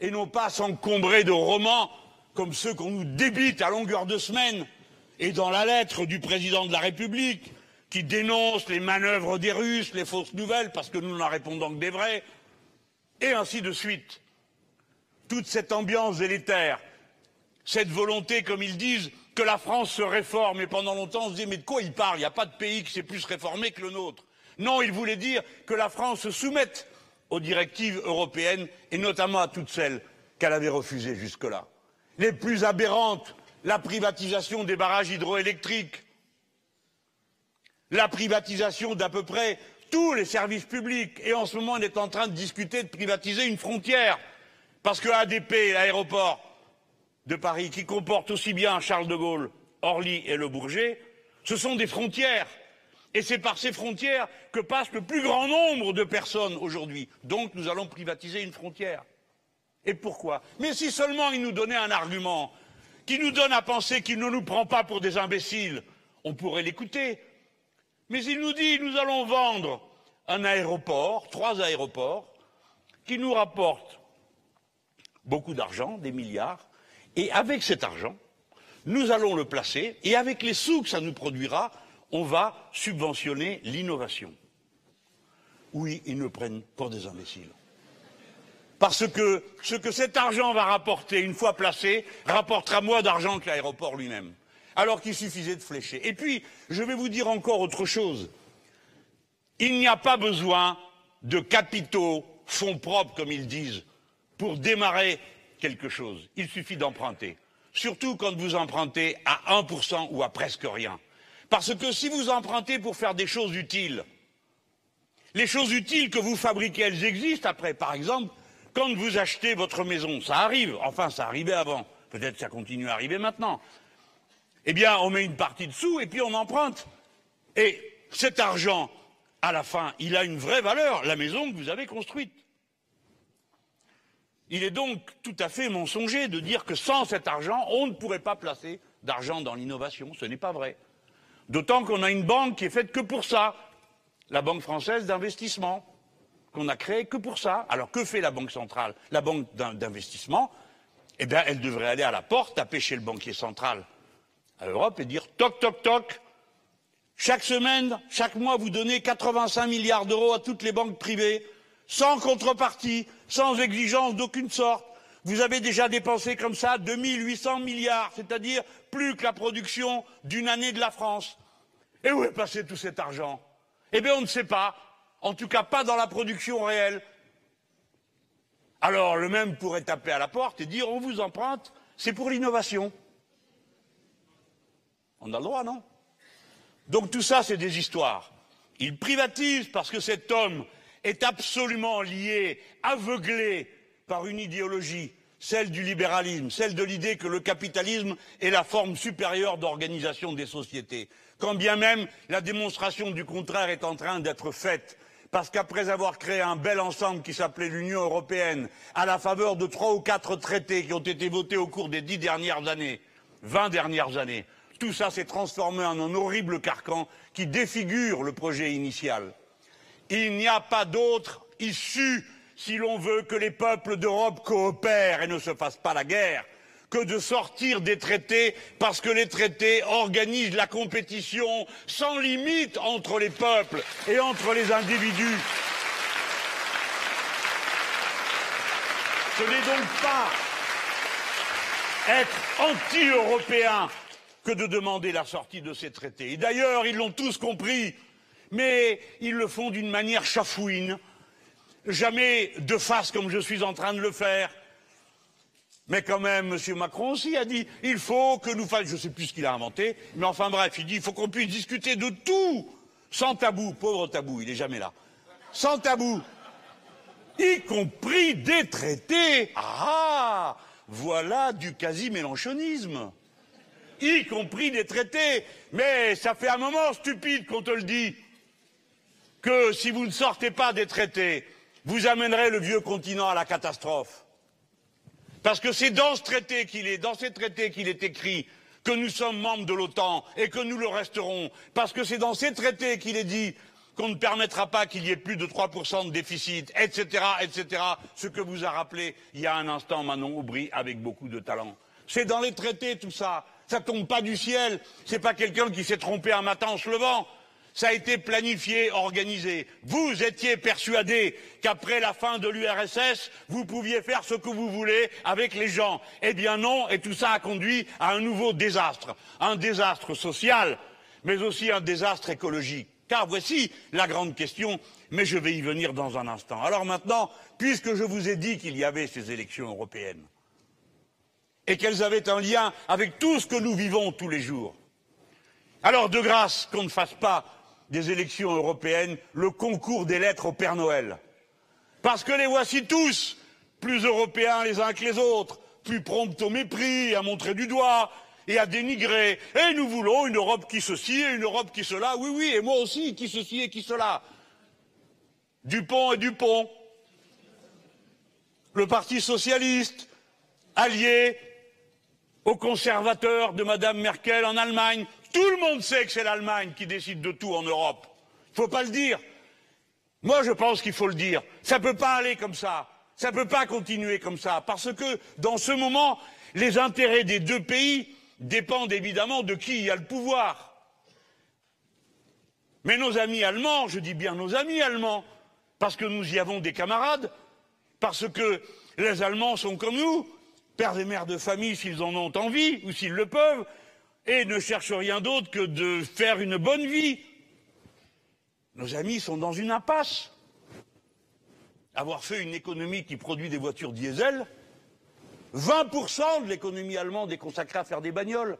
Et non pas s'encombrer de romans comme ceux qu'on nous débite à longueur de semaine et dans la lettre du président de la République qui dénonce les manœuvres des Russes, les fausses nouvelles, parce que nous n'en répondons que des vraies, et ainsi de suite. Toute cette ambiance délétère, cette volonté, comme ils disent, que la France se réforme, et pendant longtemps on se dit mais de quoi ils parlent Il n'y a pas de pays qui s'est plus réformé que le nôtre. Non, ils voulaient dire que la France se soumette aux directives européennes, et notamment à toutes celles qu'elle avait refusées jusque-là. Les plus aberrantes, la privatisation des barrages hydroélectriques, la privatisation d'à peu près tous les services publics. Et en ce moment, on est en train de discuter de privatiser une frontière. Parce que ADP, l'aéroport de Paris, qui comporte aussi bien Charles de Gaulle, Orly et Le Bourget, ce sont des frontières. Et c'est par ces frontières que passe le plus grand nombre de personnes aujourd'hui. Donc nous allons privatiser une frontière. Et pourquoi? Mais si seulement il nous donnait un argument qui nous donne à penser qu'il ne nous prend pas pour des imbéciles, on pourrait l'écouter. Mais il nous dit nous allons vendre un aéroport, trois aéroports, qui nous rapportent beaucoup d'argent, des milliards, et avec cet argent, nous allons le placer, et avec les sous que ça nous produira, on va subventionner l'innovation. Oui, ils nous prennent pour des imbéciles. Parce que ce que cet argent va rapporter une fois placé rapportera moins d'argent que l'aéroport lui-même alors qu'il suffisait de flécher. Et puis, je vais vous dire encore autre chose. Il n'y a pas besoin de capitaux, fonds propres, comme ils disent, pour démarrer quelque chose. Il suffit d'emprunter. Surtout quand vous empruntez à 1% ou à presque rien. Parce que si vous empruntez pour faire des choses utiles, les choses utiles que vous fabriquez, elles existent après. Par exemple, quand vous achetez votre maison, ça arrive, enfin ça arrivait avant, peut-être ça continue à arriver maintenant eh bien, on met une partie de sous et puis on emprunte. Et cet argent, à la fin, il a une vraie valeur, la maison que vous avez construite. Il est donc tout à fait mensonger de dire que sans cet argent, on ne pourrait pas placer d'argent dans l'innovation. Ce n'est pas vrai. D'autant qu'on a une banque qui est faite que pour ça, la Banque française d'investissement, qu'on a créée que pour ça. Alors que fait la Banque centrale? La Banque d'investissement, eh bien, elle devrait aller à la porte, taper chez le banquier central à l'Europe et dire toc toc toc, chaque semaine, chaque mois, vous donnez 85 milliards d'euros à toutes les banques privées, sans contrepartie, sans exigence d'aucune sorte. Vous avez déjà dépensé comme ça 2800 milliards, c'est-à-dire plus que la production d'une année de la France. Et où est passé tout cet argent? Eh bien, on ne sait pas. En tout cas, pas dans la production réelle. Alors, le même pourrait taper à la porte et dire on vous emprunte, c'est pour l'innovation. On a le droit, non? Donc tout ça, c'est des histoires. Il privatise parce que cet homme est absolument lié, aveuglé par une idéologie, celle du libéralisme, celle de l'idée que le capitalisme est la forme supérieure d'organisation des sociétés. Quand bien même la démonstration du contraire est en train d'être faite parce qu'après avoir créé un bel ensemble qui s'appelait l'Union européenne, à la faveur de trois ou quatre traités qui ont été votés au cours des dix dernières années, vingt dernières années, tout ça s'est transformé en un horrible carcan qui défigure le projet initial. Il n'y a pas d'autre issue si l'on veut que les peuples d'Europe coopèrent et ne se fassent pas la guerre que de sortir des traités parce que les traités organisent la compétition sans limite entre les peuples et entre les individus. Ce n'est donc pas être anti-européen que de demander la sortie de ces traités. Et d'ailleurs, ils l'ont tous compris, mais ils le font d'une manière chafouine, jamais de face comme je suis en train de le faire. Mais quand même, M. Macron aussi a dit il faut que nous fassions, je ne sais plus ce qu'il a inventé, mais enfin bref, il dit il faut qu'on puisse discuter de tout, sans tabou, pauvre tabou, il n'est jamais là, sans tabou, y compris des traités. Ah Voilà du quasi-mélanchonisme. Y compris des traités. Mais ça fait un moment stupide qu'on te le dit que si vous ne sortez pas des traités, vous amènerez le vieux continent à la catastrophe. Parce que c'est dans ce traité qu'il est, dans ces traités qu'il est écrit que nous sommes membres de l'OTAN et que nous le resterons. Parce que c'est dans ces traités qu'il est dit qu'on ne permettra pas qu'il y ait plus de 3% de déficit, etc., etc., ce que vous a rappelé il y a un instant Manon Aubry avec beaucoup de talent. C'est dans les traités tout ça. Ça tombe pas du ciel. C'est pas quelqu'un qui s'est trompé un matin en se levant. Ça a été planifié, organisé. Vous étiez persuadé qu'après la fin de l'URSS, vous pouviez faire ce que vous voulez avec les gens. Eh bien non, et tout ça a conduit à un nouveau désastre. Un désastre social, mais aussi un désastre écologique. Car voici la grande question, mais je vais y venir dans un instant. Alors maintenant, puisque je vous ai dit qu'il y avait ces élections européennes, et qu'elles avaient un lien avec tout ce que nous vivons tous les jours, alors de grâce qu'on ne fasse pas des élections européennes le concours des lettres au Père Noël. Parce que les voici tous, plus européens les uns que les autres, plus prompts au mépris, à montrer du doigt, et à dénigrer. Et nous voulons une Europe qui ceci et une Europe qui cela. Oui, oui, et moi aussi, qui ceci et qui cela. Dupont et Dupont. Le Parti socialiste, allié aux conservateurs de Mme Merkel en Allemagne. Tout le monde sait que c'est l'Allemagne qui décide de tout en Europe. Il ne faut pas le dire. Moi, je pense qu'il faut le dire. Ça ne peut pas aller comme ça. Ça ne peut pas continuer comme ça. Parce que, dans ce moment, les intérêts des deux pays dépendent évidemment de qui a le pouvoir. Mais nos amis allemands, je dis bien nos amis allemands, parce que nous y avons des camarades, parce que les Allemands sont comme nous, pères et mères de famille s'ils en ont envie ou s'ils le peuvent, et ne cherchent rien d'autre que de faire une bonne vie. Nos amis sont dans une impasse. Avoir fait une économie qui produit des voitures diesel, 20% de l'économie allemande est consacrée à faire des bagnoles.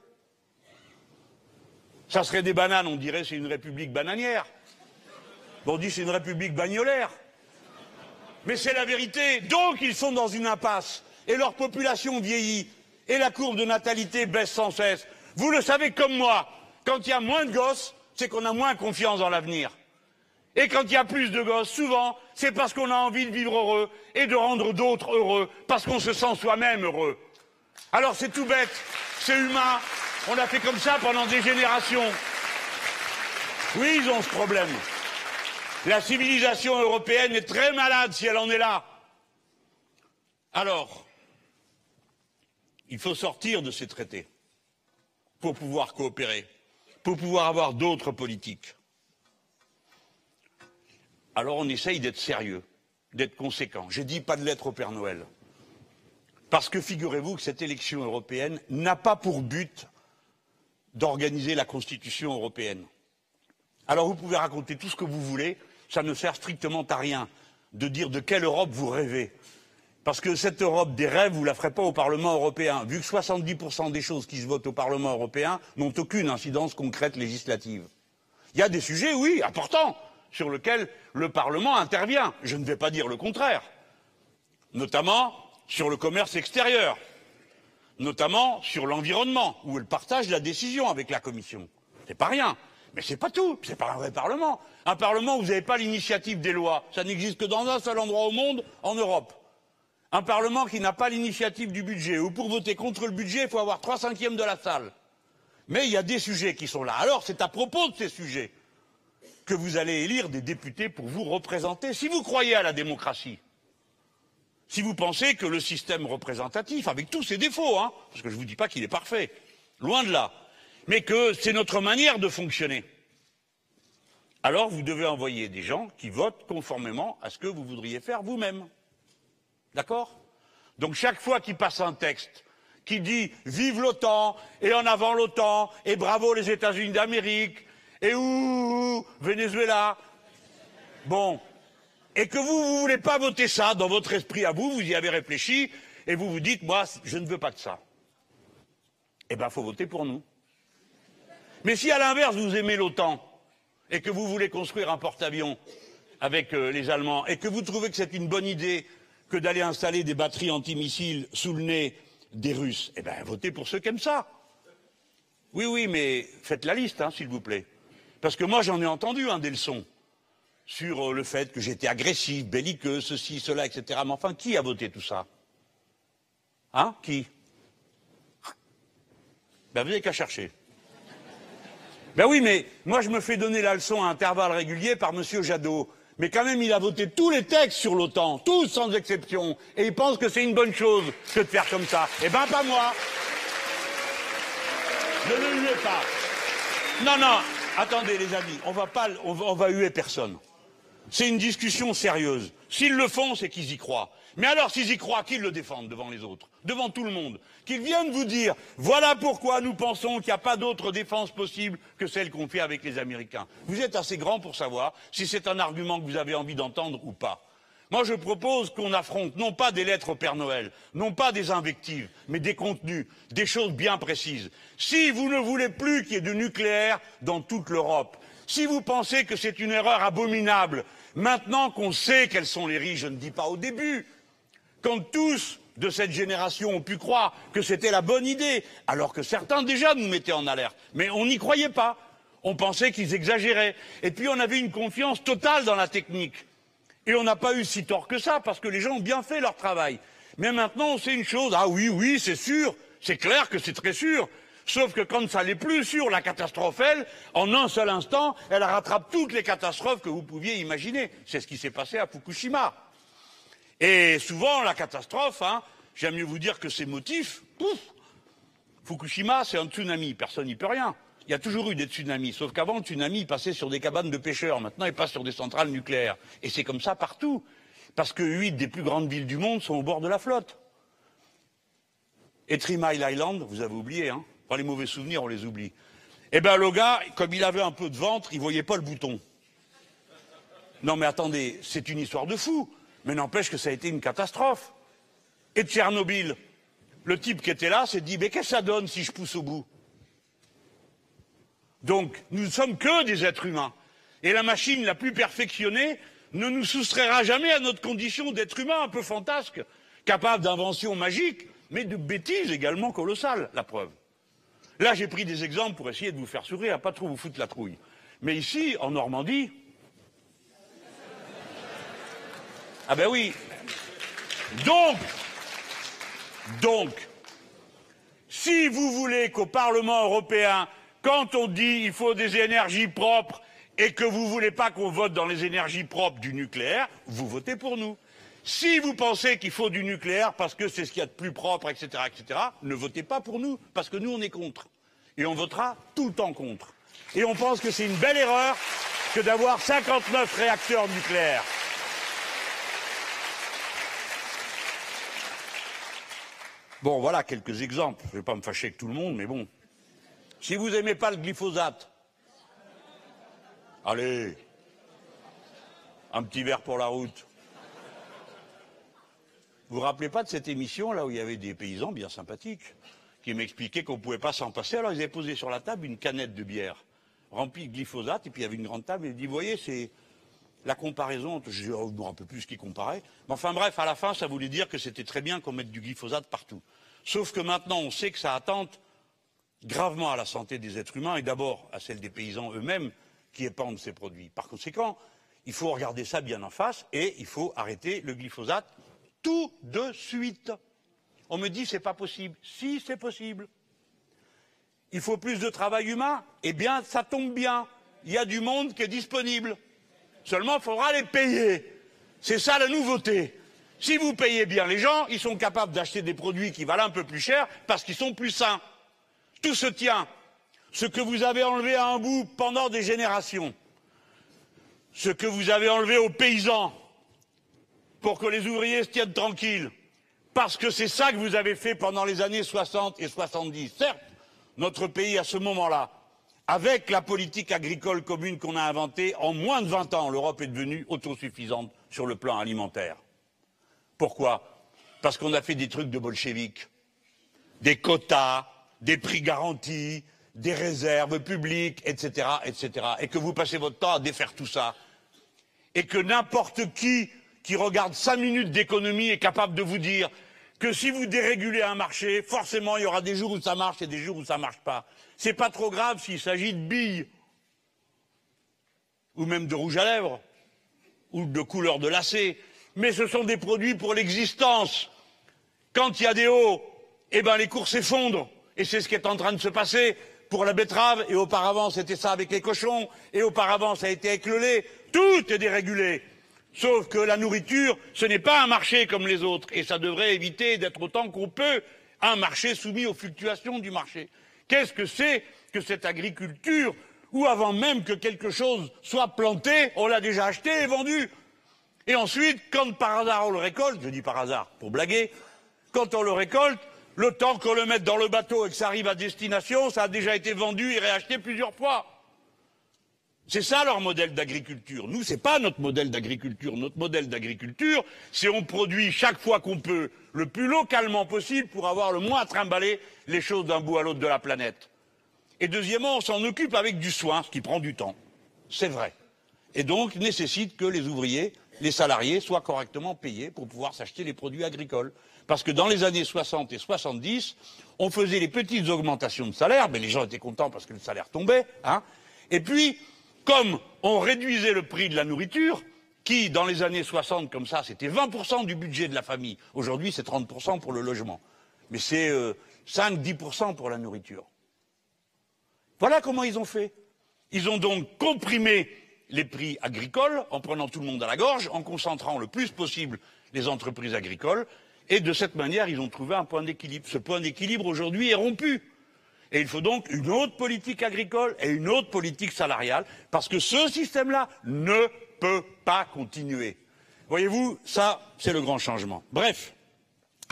Ça serait des bananes, on dirait c'est une république bananière. On dit c'est une république bagnolaire. Mais c'est la vérité. Donc ils sont dans une impasse. Et leur population vieillit. Et la courbe de natalité baisse sans cesse. Vous le savez comme moi. Quand il y a moins de gosses, c'est qu'on a moins confiance dans l'avenir. Et quand il y a plus de gosses, souvent, c'est parce qu'on a envie de vivre heureux et de rendre d'autres heureux, parce qu'on se sent soi-même heureux. Alors c'est tout bête, c'est humain, on a fait comme ça pendant des générations. Oui, ils ont ce problème. La civilisation européenne est très malade si elle en est là. Alors, il faut sortir de ces traités pour pouvoir coopérer, pour pouvoir avoir d'autres politiques. Alors on essaye d'être sérieux, d'être conséquent. J'ai dit pas de lettre au Père Noël. Parce que figurez-vous que cette élection européenne n'a pas pour but d'organiser la Constitution européenne. Alors vous pouvez raconter tout ce que vous voulez, ça ne sert strictement à rien de dire de quelle Europe vous rêvez. Parce que cette Europe des rêves, vous ne la ferez pas au Parlement européen, vu que 70% des choses qui se votent au Parlement européen n'ont aucune incidence concrète législative. Il y a des sujets, oui, importants, sur lesquels le Parlement intervient. Je ne vais pas dire le contraire. Notamment sur le commerce extérieur, notamment sur l'environnement, où elle partage la décision avec la Commission. C'est pas rien. Mais c'est pas tout. C'est pas un vrai Parlement. Un Parlement où vous n'avez pas l'initiative des lois. Ça n'existe que dans un seul endroit au monde, en Europe. Un Parlement qui n'a pas l'initiative du budget, où pour voter contre le budget, il faut avoir trois cinquièmes de la salle. Mais il y a des sujets qui sont là. Alors c'est à propos de ces sujets que vous allez élire des députés pour vous représenter. Si vous croyez à la démocratie, si vous pensez que le système représentatif, avec tous ses défauts, hein, parce que je ne vous dis pas qu'il est parfait, loin de là, mais que c'est notre manière de fonctionner, alors vous devez envoyer des gens qui votent conformément à ce que vous voudriez faire vous-même. D'accord? Donc chaque fois qu'il passe un texte qui dit vive l'OTAN! et en avant l'OTAN! et bravo les États-Unis d'Amérique! et ouh Venezuela, bon, et que vous ne voulez pas voter ça dans votre esprit à vous, vous y avez réfléchi, et vous vous dites, moi, je ne veux pas de ça. Eh bien, faut voter pour nous. Mais si à l'inverse, vous aimez l'OTAN et que vous voulez construire un porte-avions avec euh, les Allemands et que vous trouvez que c'est une bonne idée que d'aller installer des batteries antimissiles sous le nez des Russes, eh bien, votez pour ceux qui aiment ça. Oui, oui, mais faites la liste, hein, s'il vous plaît. Parce que moi, j'en ai entendu hein, des leçons sur euh, le fait que j'étais agressif, belliqueux, ceci, cela, etc. Mais enfin, qui a voté tout ça? Hein? Qui? Ben, vous n'avez qu'à chercher. Ben oui, mais moi, je me fais donner la leçon à intervalles réguliers par M. Jadot. Mais quand même, il a voté tous les textes sur l'OTAN, tous sans exception, et il pense que c'est une bonne chose que de faire comme ça. Eh ben, pas moi. Ne le huez pas. Non, non, attendez, les amis, on va pas, on va, on va huer personne. C'est une discussion sérieuse. S'ils le font, c'est qu'ils y croient. Mais alors, s'ils y croient, qu'ils le défendent devant les autres, devant tout le monde. Qu'ils viennent vous dire, voilà pourquoi nous pensons qu'il n'y a pas d'autre défense possible que celle qu'on fait avec les Américains. Vous êtes assez grand pour savoir si c'est un argument que vous avez envie d'entendre ou pas. Moi, je propose qu'on affronte non pas des lettres au Père Noël, non pas des invectives, mais des contenus, des choses bien précises. Si vous ne voulez plus qu'il y ait du nucléaire dans toute l'Europe, si vous pensez que c'est une erreur abominable, maintenant qu'on sait quels sont les risques, je ne dis pas au début, quand tous de cette génération ont pu croire que c'était la bonne idée, alors que certains déjà nous mettaient en alerte, mais on n'y croyait pas. On pensait qu'ils exagéraient. Et puis on avait une confiance totale dans la technique. Et on n'a pas eu si tort que ça, parce que les gens ont bien fait leur travail. Mais maintenant, on sait une chose. Ah oui, oui, c'est sûr. C'est clair que c'est très sûr. Sauf que quand ça n'est plus sûr, la catastrophe, elle, en un seul instant, elle rattrape toutes les catastrophes que vous pouviez imaginer. C'est ce qui s'est passé à Fukushima. Et souvent, la catastrophe, hein, j'aime mieux vous dire que ces motifs, pouf, Fukushima, c'est un tsunami, personne n'y peut rien. Il y a toujours eu des tsunamis, sauf qu'avant, le tsunami passait sur des cabanes de pêcheurs, maintenant il passe sur des centrales nucléaires. Et c'est comme ça partout, parce que huit des plus grandes villes du monde sont au bord de la flotte. Et Three Island, vous avez oublié, hein Pas les mauvais souvenirs, on les oublie. Eh bien, le gars, comme il avait un peu de ventre, il voyait pas le bouton. Non mais attendez, c'est une histoire de fou. Mais n'empêche que ça a été une catastrophe. Et Tchernobyl, le type qui était là s'est dit, mais qu'est-ce que ça donne si je pousse au bout? Donc, nous ne sommes que des êtres humains. Et la machine la plus perfectionnée ne nous soustraira jamais à notre condition d'être humain un peu fantasque, capable d'inventions magiques, mais de bêtises également colossales, la preuve. Là, j'ai pris des exemples pour essayer de vous faire sourire, à pas trop vous foutre la trouille. Mais ici, en Normandie, Ah ben oui. Donc, donc, si vous voulez qu'au Parlement européen, quand on dit il faut des énergies propres et que vous ne voulez pas qu'on vote dans les énergies propres du nucléaire, vous votez pour nous. Si vous pensez qu'il faut du nucléaire parce que c'est ce qu'il y a de plus propre, etc., etc., ne votez pas pour nous, parce que nous, on est contre. Et on votera tout le temps contre. Et on pense que c'est une belle erreur que d'avoir 59 réacteurs nucléaires. Bon, voilà quelques exemples. Je ne vais pas me fâcher avec tout le monde, mais bon. Si vous n'aimez pas le glyphosate, allez, un petit verre pour la route. Vous vous rappelez pas de cette émission là où il y avait des paysans bien sympathiques qui m'expliquaient qu'on ne pouvait pas s'en passer. Alors ils avaient posé sur la table une canette de bière remplie de glyphosate et puis il y avait une grande table et ils dit, voyez, c'est la comparaison, je ne me rappelle plus ce qui comparait. Mais enfin bref, à la fin, ça voulait dire que c'était très bien qu'on mette du glyphosate partout. Sauf que maintenant, on sait que ça attente gravement à la santé des êtres humains et d'abord à celle des paysans eux-mêmes qui épandent ces produits. Par conséquent, il faut regarder ça bien en face et il faut arrêter le glyphosate tout de suite. On me dit c'est pas possible. Si c'est possible. Il faut plus de travail humain Eh bien, ça tombe bien. Il y a du monde qui est disponible. Seulement, il faudra les payer. C'est ça la nouveauté. Si vous payez bien les gens, ils sont capables d'acheter des produits qui valent un peu plus cher parce qu'ils sont plus sains. Tout se tient. Ce que vous avez enlevé à un bout pendant des générations, ce que vous avez enlevé aux paysans pour que les ouvriers se tiennent tranquilles, parce que c'est ça que vous avez fait pendant les années 60 et 70. Certes, notre pays, à ce moment-là, avec la politique agricole commune qu'on a inventée, en moins de 20 ans, l'Europe est devenue autosuffisante sur le plan alimentaire. Pourquoi? Parce qu'on a fait des trucs de bolcheviques. Des quotas, des prix garantis, des réserves publiques, etc., etc. Et que vous passez votre temps à défaire tout ça. Et que n'importe qui qui regarde cinq minutes d'économie est capable de vous dire que si vous dérégulez un marché, forcément il y aura des jours où ça marche et des jours où ça marche pas. C'est pas trop grave s'il s'agit de billes ou même de rouge à lèvres ou de couleur de lacet, mais ce sont des produits pour l'existence. Quand il y a des hauts, eh ben les cours s'effondrent et c'est ce qui est en train de se passer pour la betterave et auparavant c'était ça avec les cochons et auparavant ça a été avec le lait. Tout est dérégulé. Sauf que la nourriture, ce n'est pas un marché comme les autres, et ça devrait éviter d'être autant qu'on peut un marché soumis aux fluctuations du marché. Qu'est-ce que c'est que cette agriculture où avant même que quelque chose soit planté, on l'a déjà acheté et vendu? Et ensuite, quand par hasard on le récolte, je dis par hasard pour blaguer, quand on le récolte, le temps qu'on le mette dans le bateau et que ça arrive à destination, ça a déjà été vendu et réacheté plusieurs fois. C'est ça leur modèle d'agriculture. Nous, c'est pas notre modèle d'agriculture. Notre modèle d'agriculture, c'est on produit chaque fois qu'on peut, le plus localement possible, pour avoir le moins à trimballer les choses d'un bout à l'autre de la planète. Et deuxièmement, on s'en occupe avec du soin, ce qui prend du temps. C'est vrai. Et donc nécessite que les ouvriers, les salariés soient correctement payés pour pouvoir s'acheter les produits agricoles. Parce que dans les années 60 et 70, on faisait les petites augmentations de salaire, mais les gens étaient contents parce que le salaire tombait, hein. Et puis, comme on réduisait le prix de la nourriture, qui, dans les années 60, comme ça, c'était 20% du budget de la famille. Aujourd'hui, c'est 30% pour le logement. Mais c'est euh, 5-10% pour la nourriture. Voilà comment ils ont fait. Ils ont donc comprimé les prix agricoles en prenant tout le monde à la gorge, en concentrant le plus possible les entreprises agricoles, et de cette manière, ils ont trouvé un point d'équilibre. Ce point d'équilibre, aujourd'hui, est rompu. Et il faut donc une autre politique agricole et une autre politique salariale, parce que ce système-là ne peut pas continuer. Voyez-vous, ça, c'est le grand changement. Bref,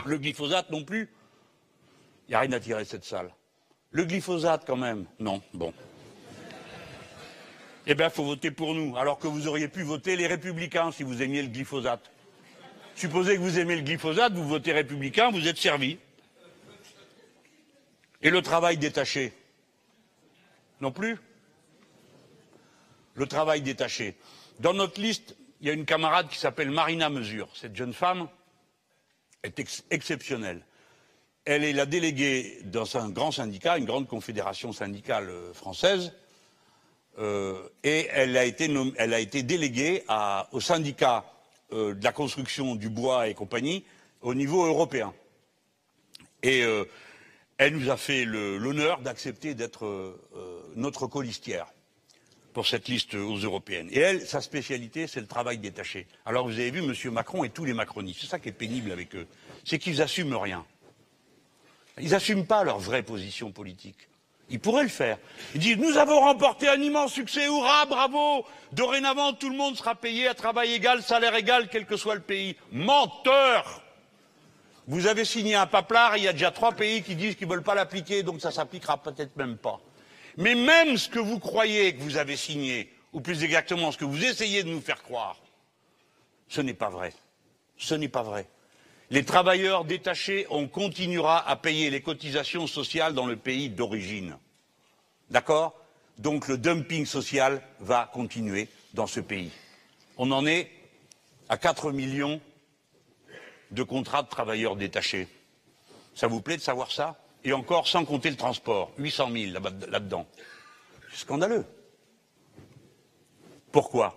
le glyphosate non plus, il n'y a rien à tirer de cette salle. Le glyphosate, quand même, non, bon. Eh bien, il faut voter pour nous, alors que vous auriez pu voter les républicains si vous aimiez le glyphosate. Supposez que vous aimez le glyphosate, vous votez républicain, vous êtes servi. Et le travail détaché Non plus Le travail détaché. Dans notre liste, il y a une camarade qui s'appelle Marina Mesure. Cette jeune femme est ex exceptionnelle. Elle est la déléguée dans un grand syndicat, une grande confédération syndicale française, euh, et elle a été, déléguée au syndicat euh, de la construction du bois et compagnie au niveau européen. Et euh, elle nous a fait l'honneur d'accepter d'être euh, notre colistière pour cette liste aux européennes. Et elle, sa spécialité, c'est le travail détaché. Alors vous avez vu M. Macron et tous les macronistes, c'est ça qui est pénible avec eux, c'est qu'ils n'assument rien. Ils n'assument pas leur vraie position politique. Ils pourraient le faire. Ils disent Nous avons remporté un immense succès, hurrah, bravo Dorénavant, tout le monde sera payé à travail égal, salaire égal, quel que soit le pays. Menteur Vous avez signé un paplard, il y a déjà trois pays qui disent qu'ils ne veulent pas l'appliquer, donc ça s'appliquera peut-être même pas. Mais même ce que vous croyez que vous avez signé, ou plus exactement ce que vous essayez de nous faire croire, ce n'est pas vrai. Ce n'est pas vrai. Les travailleurs détachés, on continuera à payer les cotisations sociales dans le pays d'origine. D'accord? Donc le dumping social va continuer dans ce pays. On en est à 4 millions de contrats de travailleurs détachés. Ça vous plaît de savoir ça? Et encore sans compter le transport, 800 000 là-dedans. C'est scandaleux. Pourquoi?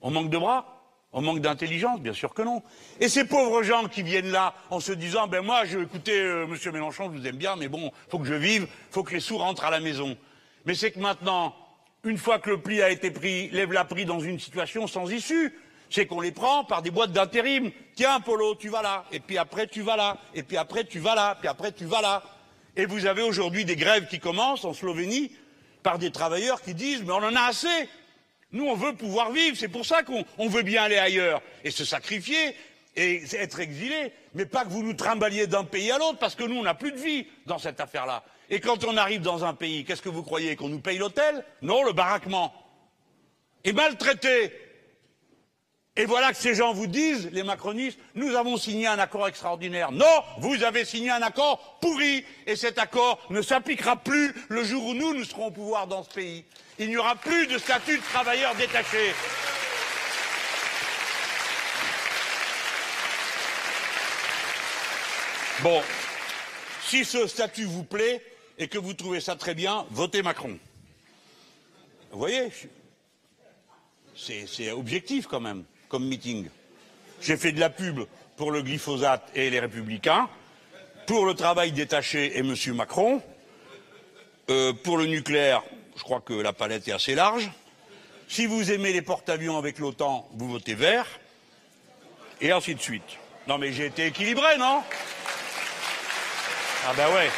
On manque de bras? On manque d'intelligence? Bien sûr que non. Et ces pauvres gens qui viennent là en se disant ben moi, je, écoutez, euh, Monsieur Mélenchon, je vous aime bien, mais bon, faut que je vive, faut que les sous rentrent à la maison. Mais c'est que maintenant, une fois que le pli a été pris, lève la pris dans une situation sans issue. C'est qu'on les prend par des boîtes d'intérim. Tiens, Polo, tu vas là, et puis après tu vas là, et puis après tu vas là, puis après tu vas là. Et vous avez aujourd'hui des grèves qui commencent en Slovénie par des travailleurs qui disent mais on en a assez. Nous, on veut pouvoir vivre, c'est pour ça qu'on veut bien aller ailleurs et se sacrifier et être exilé, mais pas que vous nous trimballiez d'un pays à l'autre, parce que nous, on n'a plus de vie dans cette affaire-là. Et quand on arrive dans un pays, qu'est-ce que vous croyez Qu'on nous paye l'hôtel? Non, le baraquement. Et maltraité. Et voilà que ces gens vous disent, les macronistes, nous avons signé un accord extraordinaire. Non, vous avez signé un accord pourri, et cet accord ne s'appliquera plus le jour où nous, nous serons au pouvoir dans ce pays. Il n'y aura plus de statut de travailleur détaché. Bon, si ce statut vous plaît et que vous trouvez ça très bien, votez Macron. Vous voyez C'est objectif quand même, meeting. J'ai fait de la pub pour le glyphosate et les républicains, pour le travail détaché et M. Macron, euh, pour le nucléaire, je crois que la palette est assez large. Si vous aimez les porte-avions avec l'OTAN, vous votez vert, et ainsi de suite. Non mais j'ai été équilibré, non? Ah ben ouais.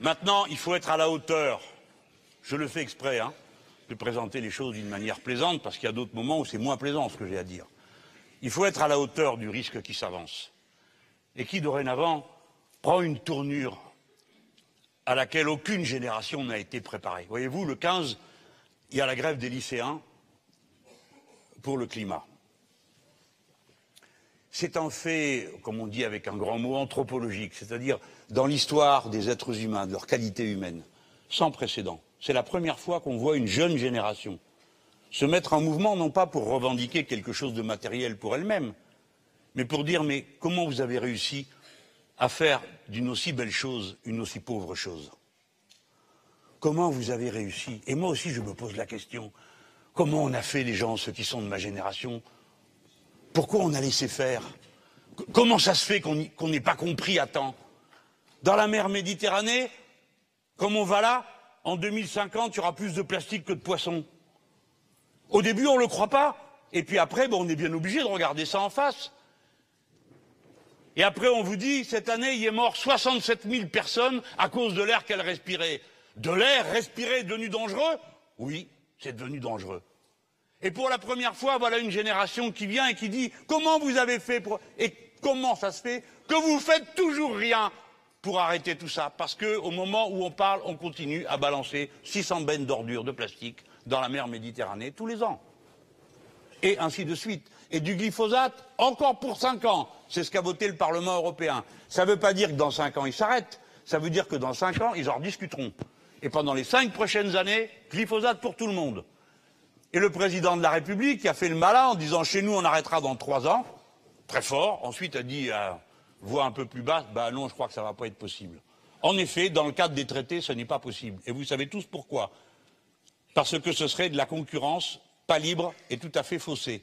Maintenant, il faut être à la hauteur. Je le fais exprès, hein, de présenter les choses d'une manière plaisante, parce qu'il y a d'autres moments où c'est moins plaisant ce que j'ai à dire. Il faut être à la hauteur du risque qui s'avance et qui, dorénavant, prend une tournure à laquelle aucune génération n'a été préparée. Voyez-vous, le 15, il y a la grève des lycéens pour le climat. C'est un fait, comme on dit avec un grand mot, anthropologique, c'est-à-dire dans l'histoire des êtres humains, de leur qualité humaine, sans précédent. C'est la première fois qu'on voit une jeune génération se mettre en mouvement, non pas pour revendiquer quelque chose de matériel pour elle-même, mais pour dire mais comment vous avez réussi à faire d'une aussi belle chose une aussi pauvre chose? Comment vous avez réussi? Et moi aussi je me pose la question, comment on a fait les gens, ceux qui sont de ma génération, pourquoi on a laissé faire Comment ça se fait qu'on n'ait pas compris à temps? Dans la mer Méditerranée, comme on va là, en 2050, il y aura plus de plastique que de poissons. Au début, on ne le croit pas. Et puis après, on est bien obligé de regarder ça en face. Et après, on vous dit, cette année, il est mort 67 000 personnes à cause de l'air qu'elles respiraient. De l'air respiré est devenu dangereux? Oui, c'est devenu dangereux. Et pour la première fois, voilà une génération qui vient et qui dit comment vous avez fait pour et comment ça se fait que vous faites toujours rien pour arrêter tout ça? Parce qu'au moment où on parle, on continue à balancer 600 bennes d'ordures de plastique dans la mer Méditerranée tous les ans. Et ainsi de suite. Et du glyphosate, encore pour cinq ans. C'est ce qu'a voté le Parlement européen. Ça ne veut pas dire que dans cinq ans, ils s'arrêtent. Ça veut dire que dans cinq ans, ils en discuteront. Et pendant les cinq prochaines années, glyphosate pour tout le monde. Et le président de la République a fait le malin en disant chez nous on arrêtera dans trois ans, très fort, ensuite a dit à voix un peu plus basse, bah non, je crois que ça ne va pas être possible. En effet, dans le cadre des traités, ce n'est pas possible. Et vous savez tous pourquoi. Parce que ce serait de la concurrence pas libre et tout à fait faussée.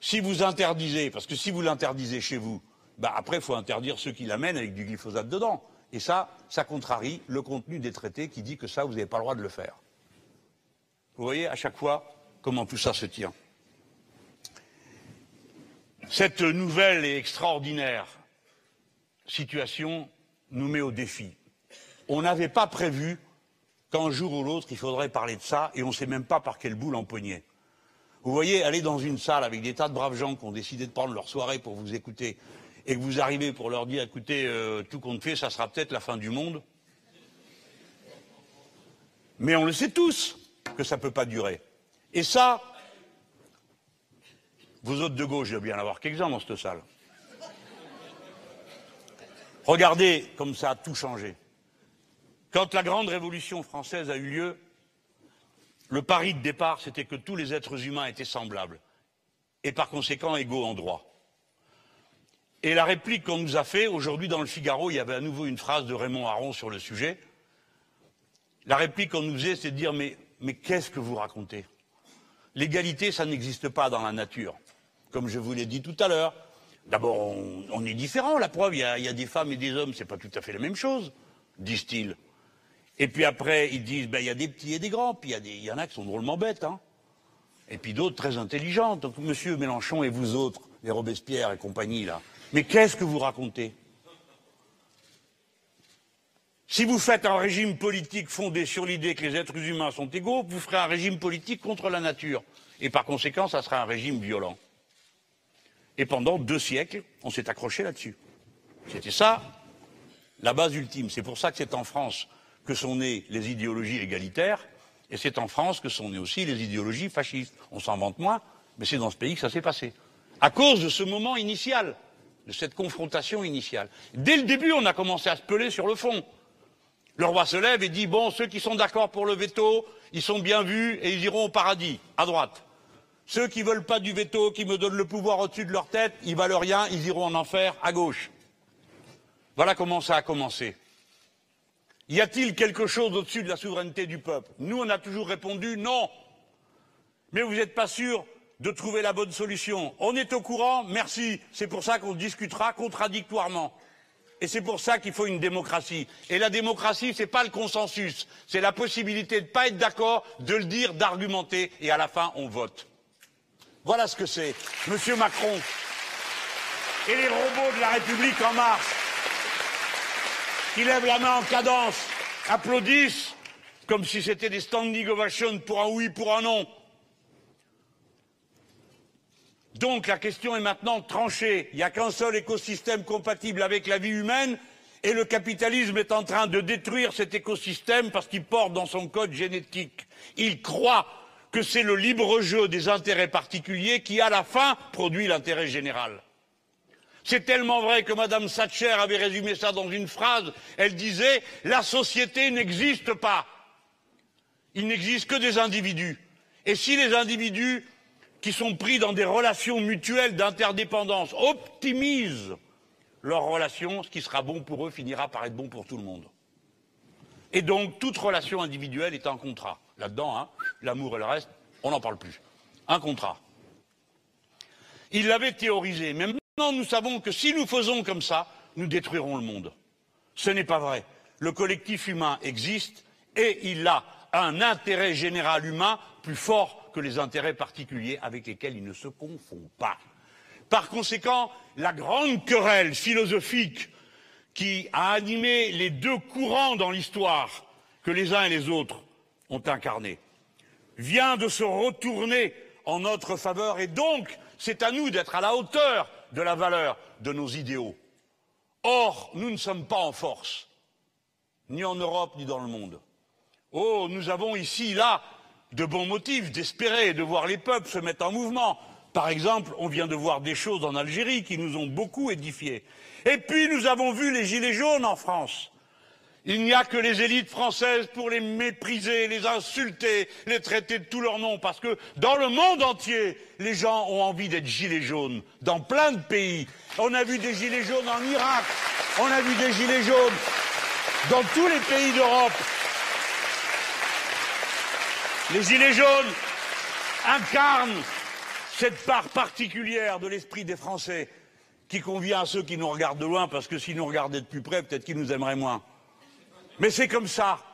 Si vous interdisez, parce que si vous l'interdisez chez vous, bah après, il faut interdire ceux qui l'amènent avec du glyphosate dedans. Et ça, ça contrarie le contenu des traités qui dit que ça, vous n'avez pas le droit de le faire. Vous voyez à chaque fois comment tout ça se tient. Cette nouvelle et extraordinaire situation nous met au défi. On n'avait pas prévu qu'un jour ou l'autre, il faudrait parler de ça, et on ne sait même pas par quelle boule empoigner. Vous voyez, aller dans une salle avec des tas de braves gens qui ont décidé de prendre leur soirée pour vous écouter, et que vous arrivez pour leur dire, écoutez, euh, tout compte fait, ça sera peut-être la fin du monde. Mais on le sait tous que ça ne peut pas durer. Et ça, vous autres de gauche, il bien avoir quelques-uns dans cette salle. Regardez comme ça a tout changé. Quand la grande révolution française a eu lieu, le pari de départ, c'était que tous les êtres humains étaient semblables et par conséquent égaux en droit. Et la réplique qu'on nous a faite, aujourd'hui dans le Figaro, il y avait à nouveau une phrase de Raymond Aron sur le sujet. La réplique qu'on nous faisait, c'est de dire mais mais qu'est-ce que vous racontez? L'égalité, ça n'existe pas dans la nature. Comme je vous l'ai dit tout à l'heure, d'abord, on, est différents, la preuve, il y, a, des femmes et des hommes, c'est pas tout à fait la même chose, disent-ils. Et puis après, ils disent, ben, il y a des petits et des grands, puis il y, en a qui sont drôlement bêtes, hein. Et puis d'autres très intelligents. Donc, monsieur Mélenchon et vous autres, les Robespierre et compagnie, là, mais qu'est-ce que vous racontez? Si vous faites un régime politique fondé sur l'idée que les êtres humains sont égaux, vous ferez un régime politique contre la nature. Et par conséquent, ça sera un régime violent. Et pendant deux siècles, on s'est accroché là-dessus. C'était ça, la base ultime. C'est pour ça que c'est en France que sont nées les idéologies égalitaires, et c'est en France que sont nées aussi les idéologies fascistes. On s'en vante moins, mais c'est dans ce pays que ça s'est passé. À cause de ce moment initial, de cette confrontation initiale. Dès le début, on a commencé à se peler sur le fond. Le roi se lève et dit Bon, ceux qui sont d'accord pour le veto, ils sont bien vus et ils iront au paradis, à droite. Ceux qui veulent pas du veto, qui me donnent le pouvoir au-dessus de leur tête, ils valent rien, ils iront en enfer, à gauche. Voilà comment ça a commencé. Y a-t-il quelque chose au-dessus de la souveraineté du peuple? Nous, on a toujours répondu non. Mais vous n'êtes pas sûr de trouver la bonne solution. On est au courant, merci. C'est pour ça qu'on discutera contradictoirement. Et c'est pour ça qu'il faut une démocratie. Et la démocratie, ce n'est pas le consensus, c'est la possibilité de ne pas être d'accord, de le dire, d'argumenter, et à la fin, on vote. Voilà ce que c'est. Monsieur Macron et les robots de la République en marche qui lèvent la main en cadence, applaudissent comme si c'était des standing ovations pour un oui, pour un non. Donc la question est maintenant tranchée. Il n'y a qu'un seul écosystème compatible avec la vie humaine et le capitalisme est en train de détruire cet écosystème parce qu'il porte dans son code génétique. Il croit que c'est le libre jeu des intérêts particuliers qui, à la fin, produit l'intérêt général. C'est tellement vrai que Mme Thatcher avait résumé ça dans une phrase. Elle disait La société n'existe pas. Il n'existe que des individus. Et si les individus qui sont pris dans des relations mutuelles d'interdépendance optimisent leurs relations, ce qui sera bon pour eux finira par être bon pour tout le monde. Et donc, toute relation individuelle est un contrat. Là-dedans, hein, l'amour et le reste, on n'en parle plus. Un contrat. Il l'avait théorisé. Mais Maintenant, nous savons que si nous faisons comme ça, nous détruirons le monde. Ce n'est pas vrai. Le collectif humain existe et il a un intérêt général humain plus fort que les intérêts particuliers avec lesquels il ne se confond pas. Par conséquent, la grande querelle philosophique qui a animé les deux courants dans l'histoire que les uns et les autres ont incarnés vient de se retourner en notre faveur et donc c'est à nous d'être à la hauteur de la valeur de nos idéaux. Or, nous ne sommes pas en force, ni en Europe, ni dans le monde. Oh, nous avons ici, là, de bons motifs d'espérer de voir les peuples se mettre en mouvement. Par exemple, on vient de voir des choses en Algérie qui nous ont beaucoup édifiés. Et puis, nous avons vu les Gilets jaunes en France. Il n'y a que les élites françaises pour les mépriser, les insulter, les traiter de tous leurs noms, parce que dans le monde entier, les gens ont envie d'être gilets jaunes, dans plein de pays. On a vu des gilets jaunes en Irak, on a vu des gilets jaunes dans tous les pays d'Europe. Les gilets jaunes incarnent cette part particulière de l'esprit des Français qui convient à ceux qui nous regardent de loin, parce que s'ils nous regardaient de plus près, peut-être qu'ils nous aimeraient moins. Mais c'est comme ça.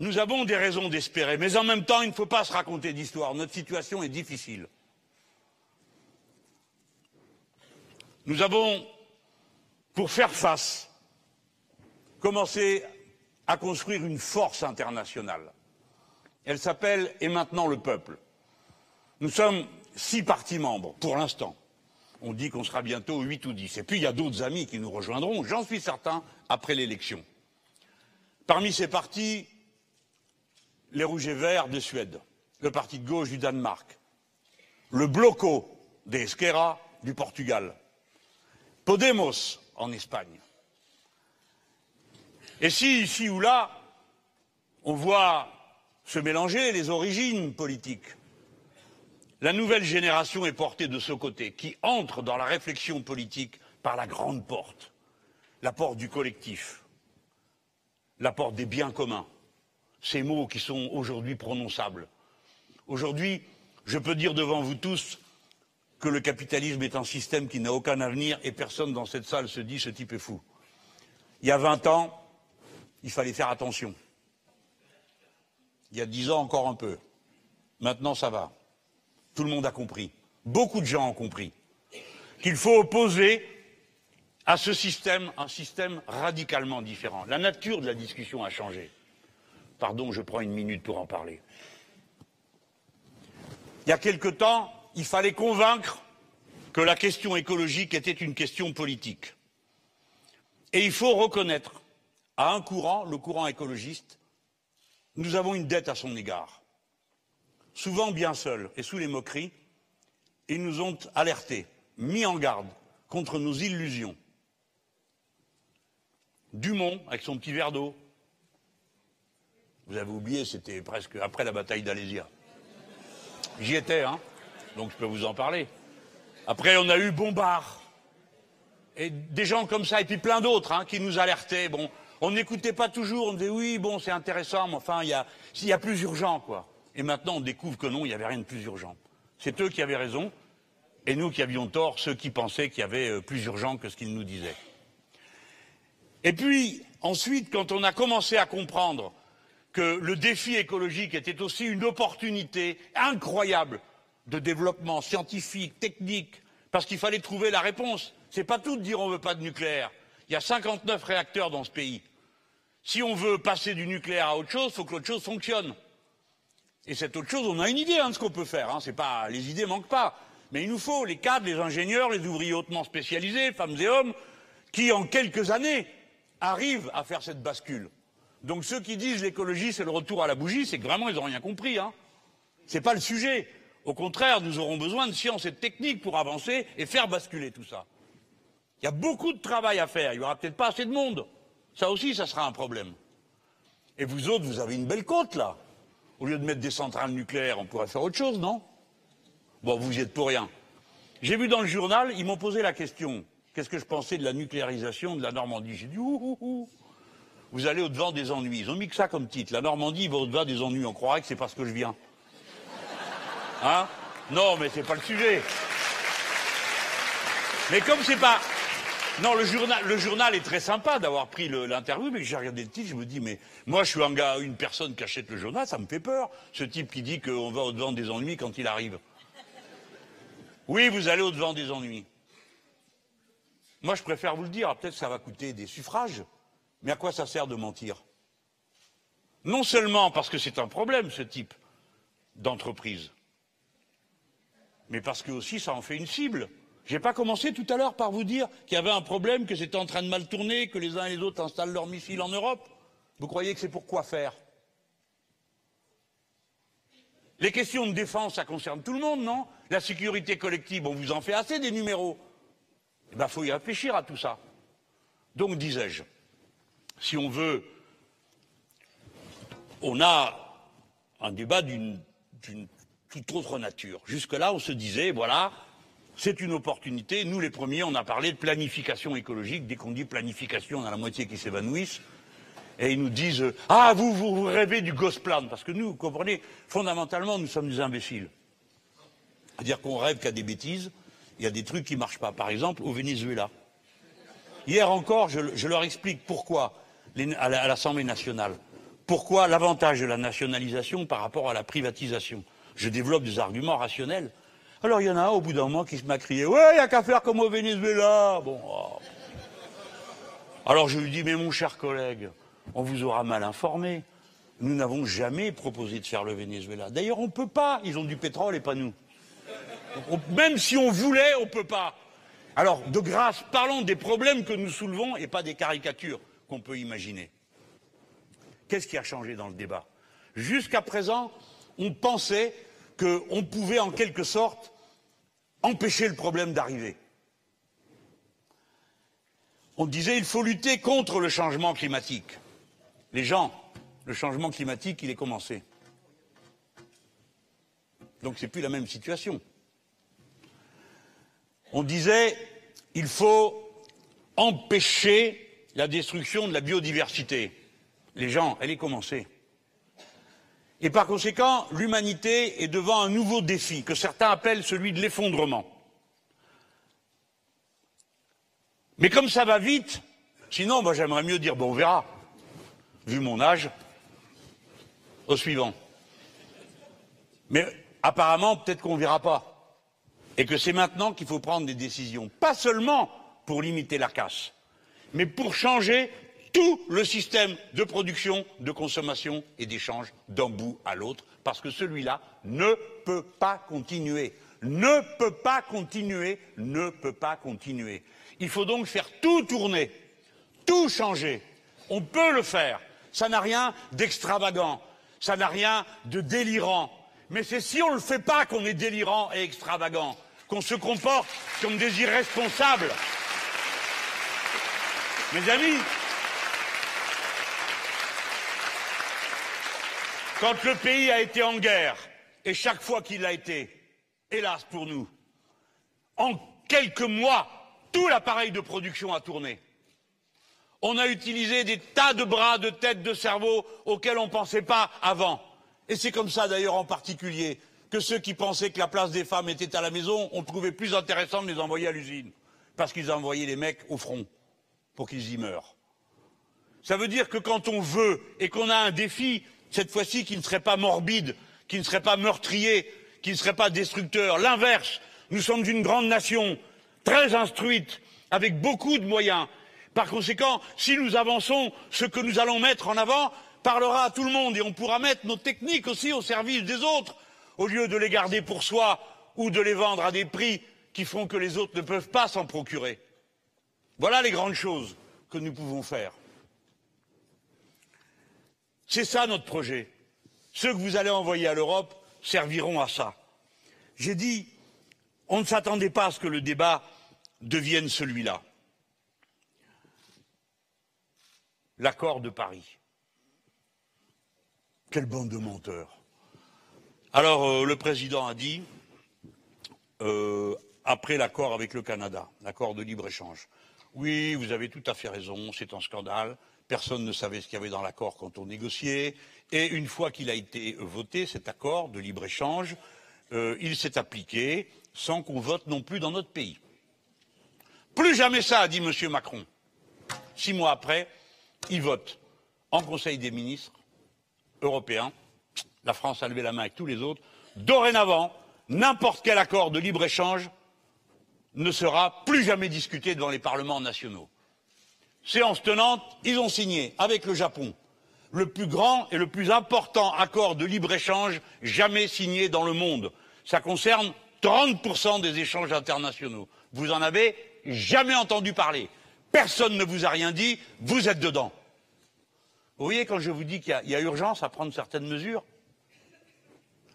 Nous avons des raisons d'espérer, mais en même temps, il ne faut pas se raconter d'histoire. Notre situation est difficile. Nous avons, pour faire face, commencé à construire une force internationale. Elle s'appelle Et maintenant le peuple. Nous sommes six partis membres, pour l'instant. On dit qu'on sera bientôt huit ou dix. Et puis il y a d'autres amis qui nous rejoindront, j'en suis certain, après l'élection. Parmi ces partis, les Rouges et Verts de Suède, le parti de gauche du Danemark, le Bloco des Esquerra du Portugal, Podemos en Espagne. Et si, ici ou là, on voit se mélanger les origines politiques, la nouvelle génération est portée de ce côté, qui entre dans la réflexion politique par la grande porte, la porte du collectif, la porte des biens communs, ces mots qui sont aujourd'hui prononçables. Aujourd'hui, je peux dire devant vous tous que le capitalisme est un système qui n'a aucun avenir et personne dans cette salle se dit ce type est fou. Il y a 20 ans, il fallait faire attention. Il y a dix ans encore un peu. Maintenant, ça va. Tout le monde a compris. Beaucoup de gens ont compris qu'il faut opposer à ce système un système radicalement différent. La nature de la discussion a changé. Pardon, je prends une minute pour en parler. Il y a quelque temps, il fallait convaincre que la question écologique était une question politique. Et il faut reconnaître à un courant, le courant écologiste, nous avons une dette à son égard. Souvent bien seuls et sous les moqueries, ils nous ont alertés, mis en garde contre nos illusions. Dumont, avec son petit verre d'eau. Vous avez oublié, c'était presque après la bataille d'Alésia. J'y étais, hein, donc je peux vous en parler. Après, on a eu Bombard. Et des gens comme ça, et puis plein d'autres, hein, qui nous alertaient. Bon, on n'écoutait pas toujours, on disait oui, bon, c'est intéressant, mais enfin, il y a, y a plus urgent, quoi. Et maintenant, on découvre que non, il n'y avait rien de plus urgent. C'est eux qui avaient raison, et nous qui avions tort, ceux qui pensaient qu'il y avait euh, plus urgent que ce qu'ils nous disaient. Et puis, ensuite, quand on a commencé à comprendre que le défi écologique était aussi une opportunité incroyable de développement scientifique, technique, parce qu'il fallait trouver la réponse. C'est pas tout de dire on veut pas de nucléaire. Il y a 59 réacteurs dans ce pays. Si on veut passer du nucléaire à autre chose, il faut que l'autre chose fonctionne. Et cette autre chose, on a une idée hein, de ce qu'on peut faire. Hein. Pas, les idées manquent pas. Mais il nous faut les cadres, les ingénieurs, les ouvriers hautement spécialisés, femmes et hommes, qui en quelques années arrivent à faire cette bascule. Donc ceux qui disent l'écologie c'est le retour à la bougie, c'est que vraiment ils n'ont rien compris. Hein. n'est pas le sujet. Au contraire, nous aurons besoin de science et de technique pour avancer et faire basculer tout ça. Il y a beaucoup de travail à faire. Il n'y aura peut-être pas assez de monde. Ça aussi, ça sera un problème. Et vous autres, vous avez une belle côte là. Au lieu de mettre des centrales nucléaires, on pourrait faire autre chose, non? Bon, vous y êtes pour rien. J'ai vu dans le journal, ils m'ont posé la question qu'est-ce que je pensais de la nucléarisation de la Normandie? J'ai dit ouh, ouh, ouh. Vous allez au-devant des ennuis. Ils ont mis que ça comme titre. La Normandie va au-devant des ennuis. On croirait que c'est parce que je viens. Hein? Non, mais c'est pas le sujet. Mais comme c'est pas. Non, le journal, le journal est très sympa d'avoir pris l'interview, mais j'ai regardé le titre, je me dis, mais moi je suis un gars, une personne qui achète le journal, ça me fait peur. Ce type qui dit qu'on va au-devant des ennuis quand il arrive. Oui, vous allez au-devant des ennuis. Moi, je préfère vous le dire. Peut-être que ça va coûter des suffrages, mais à quoi ça sert de mentir? Non seulement parce que c'est un problème, ce type d'entreprise, mais parce que aussi ça en fait une cible. J'ai pas commencé tout à l'heure par vous dire qu'il y avait un problème, que c'était en train de mal tourner, que les uns et les autres installent leurs missiles en Europe. Vous croyez que c'est pour quoi faire? Les questions de défense, ça concerne tout le monde, non? La sécurité collective, on vous en fait assez des numéros. Il eh ben, faut y réfléchir à tout ça. Donc, disais-je, si on veut, on a un débat d'une toute autre nature. Jusque-là, on se disait, voilà, c'est une opportunité. Nous, les premiers, on a parlé de planification écologique. Dès qu'on dit planification, on a la moitié qui s'évanouissent. Et ils nous disent Ah, vous, vous, rêvez du Gosplan. Parce que nous, vous comprenez, fondamentalement, nous sommes des imbéciles. C'est-à-dire qu'on rêve qu'à des bêtises. Il y a des trucs qui ne marchent pas. Par exemple, au Venezuela. Hier encore, je, leur explique pourquoi, à l'Assemblée nationale, pourquoi l'avantage de la nationalisation par rapport à la privatisation. Je développe des arguments rationnels. Alors il y en a un au bout d'un moment qui se m'a crié Ouais, il n'y a qu'à faire comme au Venezuela. Bon. Oh. Alors je lui dis Mais mon cher collègue, on vous aura mal informé. Nous n'avons jamais proposé de faire le Venezuela. D'ailleurs, on ne peut pas. Ils ont du pétrole et pas nous. même si on voulait, on ne peut pas. Alors, de grâce, parlons des problèmes que nous soulevons et pas des caricatures qu'on peut imaginer. Qu'est-ce qui a changé dans le débat? Jusqu'à présent, on pensait qu'on pouvait en quelque sorte empêcher le problème d'arriver. On disait il faut lutter contre le changement climatique. Les gens, le changement climatique, il est commencé. Donc c'est plus la même situation. On disait il faut empêcher la destruction de la biodiversité. Les gens, elle est commencée. Et par conséquent, l'humanité est devant un nouveau défi que certains appellent celui de l'effondrement. Mais comme ça va vite, sinon, moi j'aimerais mieux dire, bon, on verra, vu mon âge, au suivant. Mais apparemment, peut-être qu'on ne verra pas. Et que c'est maintenant qu'il faut prendre des décisions. Pas seulement pour limiter la casse, mais pour changer tout le système de production, de consommation et d'échange d'un bout à l'autre, parce que celui-là ne peut pas continuer. Ne peut pas continuer, ne peut pas continuer. Il faut donc faire tout tourner, tout changer, On peut le faire. Ça n'a rien d'extravagant. Ça n'a rien de délirant. Mais c'est si on ne le fait pas qu'on est délirant et extravagant, qu'on se comporte comme des irresponsables. Mes amis, quand le pays a été en guerre, et chaque fois qu'il l'a été, hélas pour nous, en quelques mois, tout l'appareil de production a tourné. On a utilisé des tas de bras, de têtes, de cerveaux auxquels on ne pensait pas avant. Et c'est comme ça d'ailleurs en particulier que ceux qui pensaient que la place des femmes était à la maison ont trouvé plus intéressant de les envoyer à l'usine, parce qu'ils envoyaient les mecs au front pour qu'ils y meurent. Ça veut dire que quand on veut et qu'on a un défi, cette fois-ci qui ne serait pas morbide, qui ne serait pas meurtrier, qui ne serait pas destructeur, l'inverse, nous sommes une grande nation, très instruite, avec beaucoup de moyens. Par conséquent, si nous avançons, ce que nous allons mettre en avant parlera à tout le monde et on pourra mettre nos techniques aussi au service des autres, au lieu de les garder pour soi ou de les vendre à des prix qui font que les autres ne peuvent pas s'en procurer. Voilà les grandes choses que nous pouvons faire. C'est ça notre projet. Ceux que vous allez envoyer à l'Europe serviront à ça. J'ai dit, on ne s'attendait pas à ce que le débat devienne celui-là. L'accord de Paris. Quelle bande de menteurs. Alors, euh, le président a dit, euh, après l'accord avec le Canada, l'accord de libre-échange, oui, vous avez tout à fait raison, c'est un scandale. Personne ne savait ce qu'il y avait dans l'accord quand on négociait. Et une fois qu'il a été voté, cet accord de libre-échange, euh, il s'est appliqué sans qu'on vote non plus dans notre pays. Plus jamais ça, dit M. Macron. Six mois après, il vote en Conseil des ministres européens. La France a levé la main avec tous les autres. Dorénavant, n'importe quel accord de libre-échange ne sera plus jamais discuté devant les parlements nationaux. Séance tenante, ils ont signé avec le Japon le plus grand et le plus important accord de libre-échange jamais signé dans le monde. Ça concerne 30% des échanges internationaux. Vous en avez jamais entendu parler. Personne ne vous a rien dit, vous êtes dedans. Vous voyez quand je vous dis qu'il y, y, a urgence à prendre certaines mesures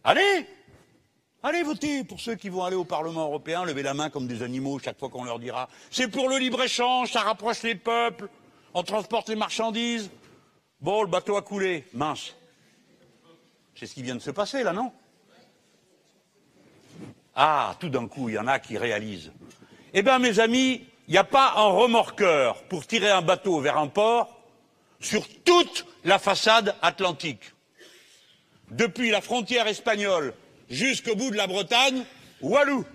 Allez Allez voter pour ceux qui vont aller au Parlement européen, lever la main comme des animaux chaque fois qu'on leur dira c'est pour le libre-échange, ça rapproche les peuples, on transporte les marchandises. Bon, le bateau a coulé, mince. C'est ce qui vient de se passer là, non? Ah, tout d'un coup, il y en a qui réalisent. Eh bien, mes amis, il n'y a pas un remorqueur pour tirer un bateau vers un port sur toute la façade atlantique. Depuis la frontière espagnole jusqu'au bout de la Bretagne, Walou.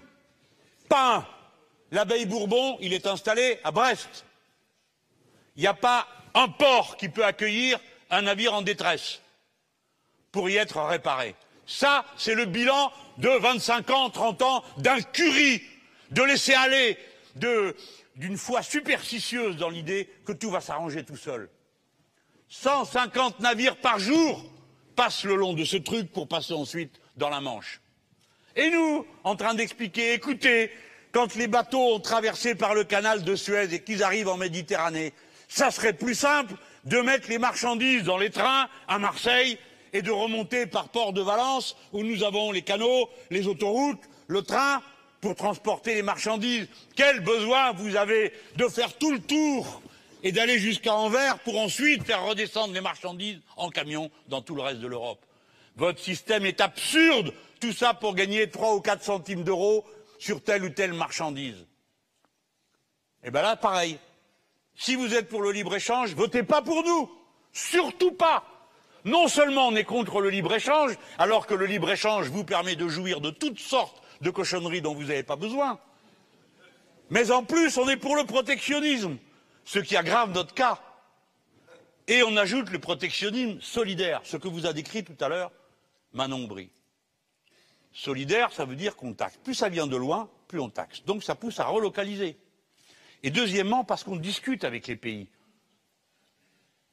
Pas un. L'abeille Bourbon, il est installé à Brest. Il n'y a pas un port qui peut accueillir un navire en détresse pour y être réparé. Ça, c'est le bilan de 25 ans, 30 ans d'incurie, de laisser aller, d'une foi superstitieuse dans l'idée que tout va s'arranger tout seul. 150 navires par jour passent le long de ce truc pour passer ensuite dans la Manche. Et nous, en train d'expliquer, écoutez, quand les bateaux ont traversé par le canal de Suez et qu'ils arrivent en Méditerranée, ça serait plus simple de mettre les marchandises dans les trains à Marseille et de remonter par port de Valence, où nous avons les canaux, les autoroutes, le train, pour transporter les marchandises. Quel besoin vous avez de faire tout le tour et d'aller jusqu'à Anvers pour ensuite faire redescendre les marchandises en camion dans tout le reste de l'Europe? Votre système est absurde, tout ça pour gagner trois ou quatre centimes d'euros sur telle ou telle marchandise. Et bien là, pareil. Si vous êtes pour le libre-échange, votez pas pour nous. Surtout pas. Non seulement on est contre le libre-échange, alors que le libre-échange vous permet de jouir de toutes sortes de cochonneries dont vous n'avez pas besoin, mais en plus on est pour le protectionnisme, ce qui aggrave notre cas. Et on ajoute le protectionnisme solidaire, ce que vous a décrit tout à l'heure Manon Brie. Solidaire, ça veut dire qu'on taxe. Plus ça vient de loin, plus on taxe. Donc ça pousse à relocaliser. Et deuxièmement, parce qu'on discute avec les pays.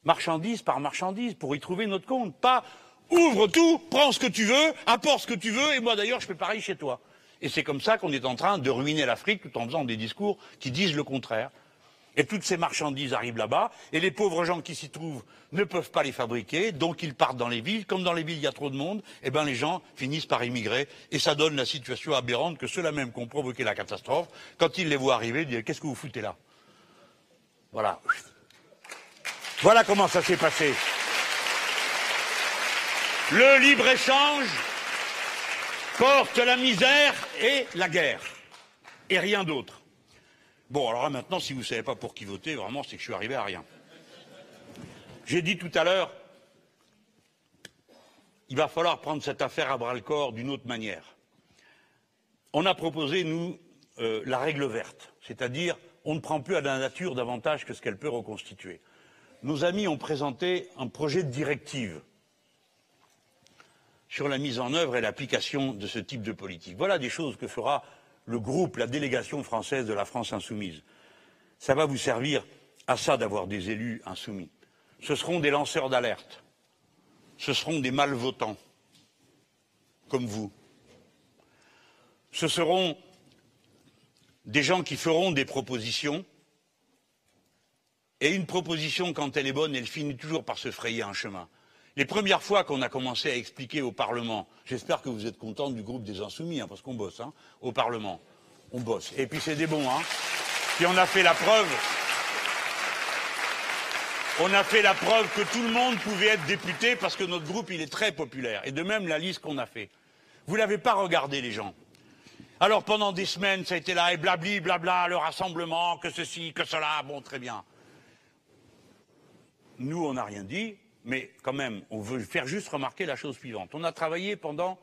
Marchandise par marchandise, pour y trouver notre compte. Pas ouvre tout, prends ce que tu veux, apporte ce que tu veux, et moi d'ailleurs je fais pareil chez toi. Et c'est comme ça qu'on est en train de ruiner l'Afrique tout en faisant des discours qui disent le contraire. Et toutes ces marchandises arrivent là-bas, et les pauvres gens qui s'y trouvent ne peuvent pas les fabriquer, donc ils partent dans les villes. Comme dans les villes, il y a trop de monde, eh ben les gens finissent par immigrer, et ça donne la situation aberrante que ceux-là même qui ont provoqué la catastrophe, quand ils les voient arriver, ils disent Qu'est-ce que vous foutez là? Voilà. Voilà comment ça s'est passé. Le libre-échange porte la misère et la guerre, et rien d'autre. Bon, alors là, maintenant, si vous ne savez pas pour qui voter, vraiment, c'est que je suis arrivé à rien. J'ai dit tout à l'heure, il va falloir prendre cette affaire à bras-le-corps d'une autre manière. On a proposé, nous, euh, la règle verte, c'est-à-dire on ne prend plus à la nature davantage que ce qu'elle peut reconstituer. Nos amis ont présenté un projet de directive sur la mise en œuvre et l'application de ce type de politique. Voilà des choses que fera le groupe, la délégation française de la France insoumise. Ça va vous servir à ça d'avoir des élus insoumis. Ce seront des lanceurs d'alerte. Ce seront des malvotants, comme vous. Ce seront des gens qui feront des propositions. Et une proposition, quand elle est bonne, elle finit toujours par se frayer un chemin. Les premières fois qu'on a commencé à expliquer au Parlement, j'espère que vous êtes contents du groupe des Insoumis, hein, parce qu'on bosse, hein, au Parlement. On bosse. Et puis c'est des bons, hein. Puis on a fait la preuve. On a fait la preuve que tout le monde pouvait être député parce que notre groupe, il est très populaire. Et de même, la liste qu'on a fait. Vous l'avez pas regardé, les gens. Alors pendant des semaines, ça a été là, et blabli, blabla, le rassemblement, que ceci, que cela, bon, très bien. Nous, on n'a rien dit, mais quand même, on veut faire juste remarquer la chose suivante. On a travaillé pendant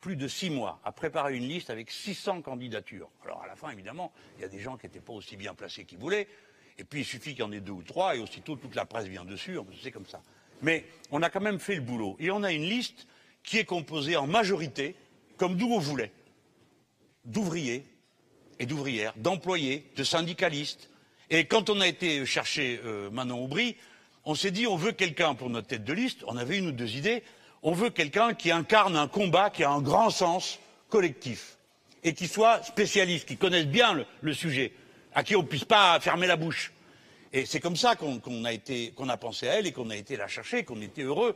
plus de six mois à préparer une liste avec 600 candidatures. Alors à la fin, évidemment, il y a des gens qui n'étaient pas aussi bien placés qu'ils voulaient, et puis il suffit qu'il y en ait deux ou trois, et aussitôt toute la presse vient dessus, c'est comme ça. Mais on a quand même fait le boulot, et on a une liste qui est composée en majorité, comme d'où on voulait, d'ouvriers et d'ouvrières, d'employés, de syndicalistes. Et quand on a été chercher euh, Manon Aubry, on s'est dit on veut quelqu'un pour notre tête de liste, on avait une ou deux idées, on veut quelqu'un qui incarne un combat qui a un grand sens collectif et qui soit spécialiste, qui connaisse bien le, sujet, à qui on ne puisse pas fermer la bouche. Et c'est comme ça qu'on qu a, pensé à elle et qu'on a été la chercher, qu'on était heureux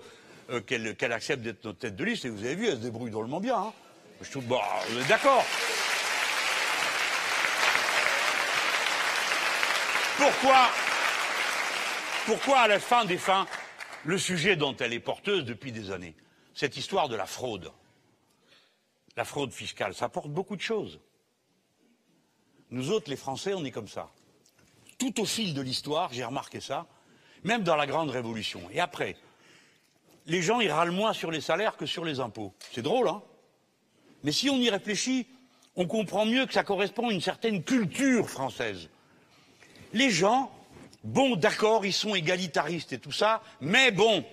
euh, qu'elle qu accepte d'être notre tête de liste. Et vous avez vu, elle se débrouille drôlement bien. Hein. Je trouve, bon, d'accord Pourquoi pourquoi, à la fin des fins, le sujet dont elle est porteuse depuis des années, cette histoire de la fraude, la fraude fiscale, ça porte beaucoup de choses. Nous autres, les Français, on est comme ça. Tout au fil de l'histoire, j'ai remarqué ça, même dans la Grande Révolution. Et après, les gens, ils râlent moins sur les salaires que sur les impôts. C'est drôle, hein? Mais si on y réfléchit, on comprend mieux que ça correspond à une certaine culture française. Les gens, Bon, d'accord, ils sont égalitaristes et tout ça, mais bon.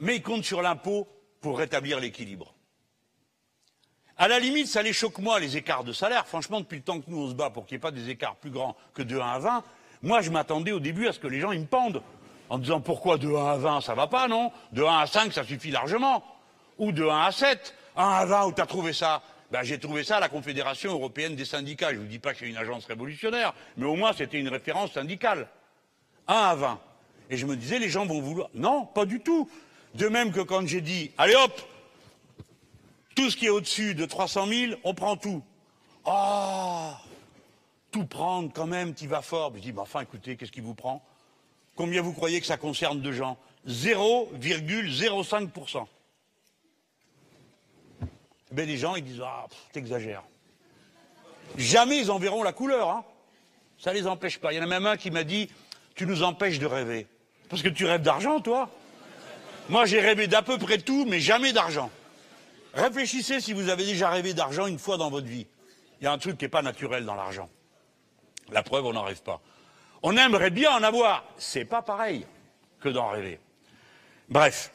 Mais ils comptent sur l'impôt pour rétablir l'équilibre. À la limite, ça les choque moi, les écarts de salaire. Franchement, depuis le temps que nous on se bat pour qu'il n'y ait pas des écarts plus grands que de 1 à 20, moi je m'attendais au début à ce que les gens ils me pendent. En disant pourquoi de 1 à 20 ça va pas, non? De 1 à 5 ça suffit largement. Ou de 1 à 7. 1 à 20 où t'as trouvé ça ben, j'ai trouvé ça à la Confédération européenne des syndicats. Je ne vous dis pas que c'est une agence révolutionnaire, mais au moins c'était une référence syndicale. 1 à 20. Et je me disais, les gens vont vouloir. Non, pas du tout. De même que quand j'ai dit, allez hop, tout ce qui est au-dessus de 300 000, on prend tout. Ah, tout prendre quand même, tu vas fort. Je dis, bah, enfin, écoutez, qu'est-ce qui vous prend? Combien vous croyez que ça concerne de gens? 0,05%. Ben, les gens, ils disent Ah, t'exagères. Jamais ils en verront la couleur. Hein. Ça les empêche pas. Il y en a même un qui m'a dit Tu nous empêches de rêver. Parce que tu rêves d'argent, toi. Moi, j'ai rêvé d'à peu près tout, mais jamais d'argent. Réfléchissez si vous avez déjà rêvé d'argent une fois dans votre vie. Il y a un truc qui n'est pas naturel dans l'argent. La preuve, on n'en rêve pas. On aimerait bien en avoir. C'est pas pareil que d'en rêver. Bref,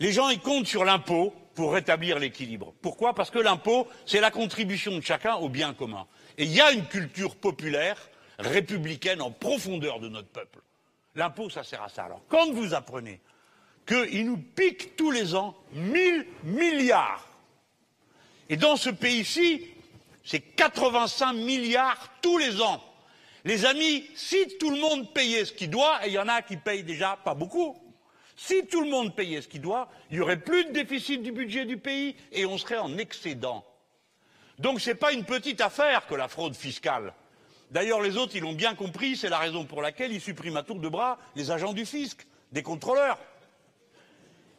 les gens, ils comptent sur l'impôt pour rétablir l'équilibre. Pourquoi? Parce que l'impôt, c'est la contribution de chacun au bien commun. Et il y a une culture populaire, républicaine en profondeur de notre peuple. L'impôt, ça sert à ça. Alors, quand vous apprenez qu'il nous pique tous les ans 1000 milliards, et dans ce pays-ci, C'est 85 milliards tous les ans. Les amis, si tout le monde payait ce qu'il doit, et il y en a qui payent déjà pas beaucoup, si tout le monde payait ce qu'il doit, il y aurait plus de déficit du budget du pays et on serait en excédent. Donc ce n'est pas une petite affaire que la fraude fiscale. D'ailleurs, les autres, ils l'ont bien compris, c'est la raison pour laquelle ils suppriment à tour de bras les agents du fisc, des contrôleurs.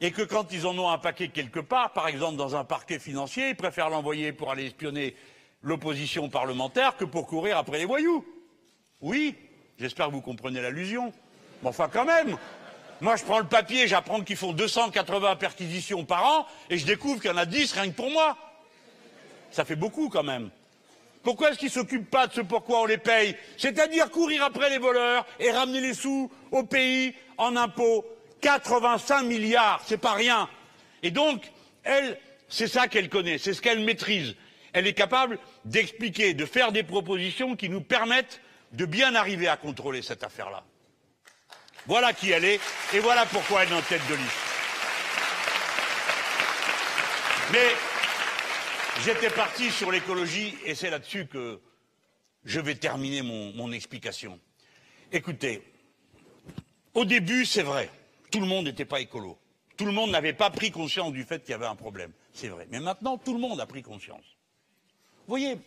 Et que quand ils en ont un paquet quelque part, par exemple dans un parquet financier, ils préfèrent l'envoyer pour aller espionner l'opposition parlementaire que pour courir après les voyous. Oui, j'espère que vous comprenez l'allusion. Mais enfin, quand même, moi je prends le papier, j'apprends qu'ils font 280 perquisitions par an, et je découvre qu'il y en a 10 rien que pour moi. Ça fait beaucoup quand même. Pourquoi est-ce qu'ils ne s'occupent pas de ce pourquoi on les paye? C'est-à-dire courir après les voleurs et ramener les sous au pays en impôts. 85 milliards, c'est pas rien. Et donc, elle, c'est ça qu'elle connaît, c'est ce qu'elle maîtrise. Elle est capable d'expliquer, de faire des propositions qui nous permettent de bien arriver à contrôler cette affaire-là. Voilà qui elle est, et voilà pourquoi elle est en tête de liste. Mais j'étais parti sur l'écologie, et c'est là-dessus que je vais terminer mon, explication. Écoutez, au début, c'est vrai, tout le monde n'était pas écolo. Tout le monde n'avait pas pris conscience du fait qu'il y avait un problème. C'est vrai. Mais maintenant, tout le monde a pris conscience. Vous voyez,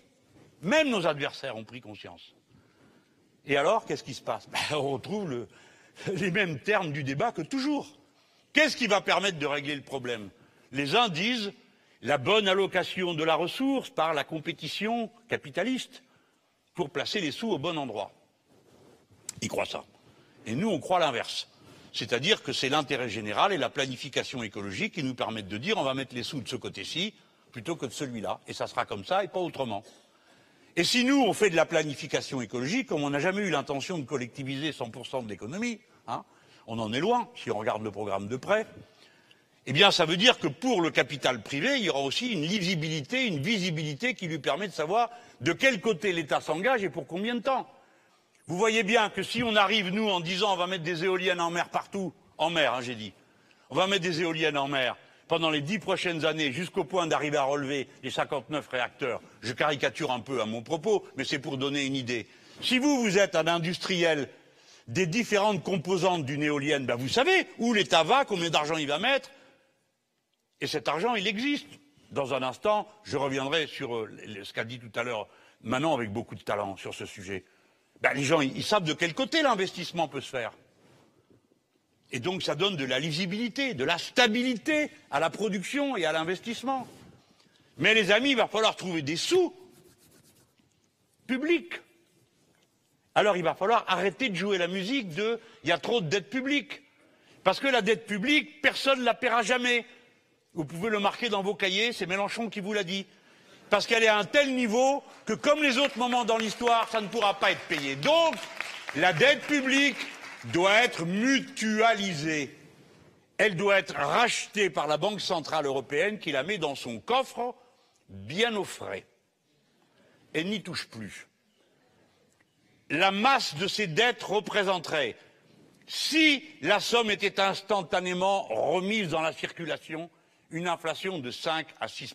même nos adversaires ont pris conscience. Et alors, qu'est-ce qui se passe? Ben, On retrouve le, (laughs) les mêmes termes du débat que toujours. Qu'est-ce qui va permettre de régler le problème? Les uns disent la bonne allocation de la ressource par la compétition capitaliste pour placer les sous au bon endroit. Ils croient ça. Et nous, on croit l'inverse. C'est-à-dire que c'est l'intérêt général et la planification écologique qui nous permettent de dire on va mettre les sous de ce côté-ci plutôt que de celui-là. Et ça sera comme ça et pas autrement. Et si nous, on fait de la planification écologique, comme on n'a jamais eu l'intention de collectiviser 100% de l'économie, hein, on en est loin, si on regarde le programme de près, eh bien, ça veut dire que pour le capital privé, il y aura aussi une lisibilité, une visibilité qui lui permet de savoir de quel côté l'État s'engage et pour combien de temps. Vous voyez bien que si on arrive, nous, en disant on va mettre des éoliennes en mer partout, en mer, hein, j'ai dit, on va mettre des éoliennes en mer, pendant les dix prochaines années jusqu'au point d'arriver à relever les 59 réacteurs. Je caricature un peu à mon propos, mais c'est pour donner une idée. Si vous, vous êtes un industriel des différentes composantes d'une éolienne, ben vous savez où l'État va, combien d'argent il va mettre, et cet argent, il existe. Dans un instant, je reviendrai sur euh, ce qu'a dit tout à l'heure Manon avec beaucoup de talent sur ce sujet. Ben, les gens, ils savent de quel côté l'investissement peut se faire. Et donc ça donne de la lisibilité, de la stabilité à la production et à l'investissement. Mais les amis, il va falloir trouver des sous publics. Alors il va falloir arrêter de jouer la musique de il y a trop de dette publique. Parce que la dette publique, personne ne la paiera jamais. Vous pouvez le marquer dans vos cahiers, c'est Mélenchon qui vous l'a dit. Parce qu'elle est à un tel niveau que, comme les autres moments dans l'histoire, ça ne pourra pas être payé. Donc, la dette publique, doit être mutualisée. Elle doit être rachetée par la Banque centrale européenne qui la met dans son coffre bien au frais. Elle n'y touche plus. La masse de ces dettes représenterait, si la somme était instantanément remise dans la circulation, une inflation de 5 à 6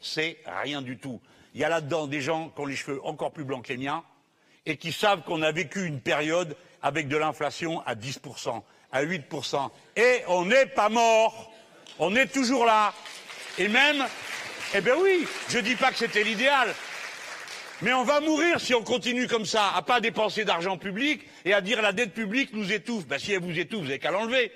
C'est rien du tout. Il y a là-dedans des gens qui ont les cheveux encore plus blancs que les miens et qui savent qu'on a vécu une période avec de l'inflation à 10%, à 8%. Et on n'est pas mort. On est toujours là. Et même, eh bien oui, je ne dis pas que c'était l'idéal. Mais on va mourir si on continue comme ça, à pas dépenser d'argent public et à dire la dette publique nous étouffe. Ben, si elle vous étouffe, vous n'avez qu'à l'enlever.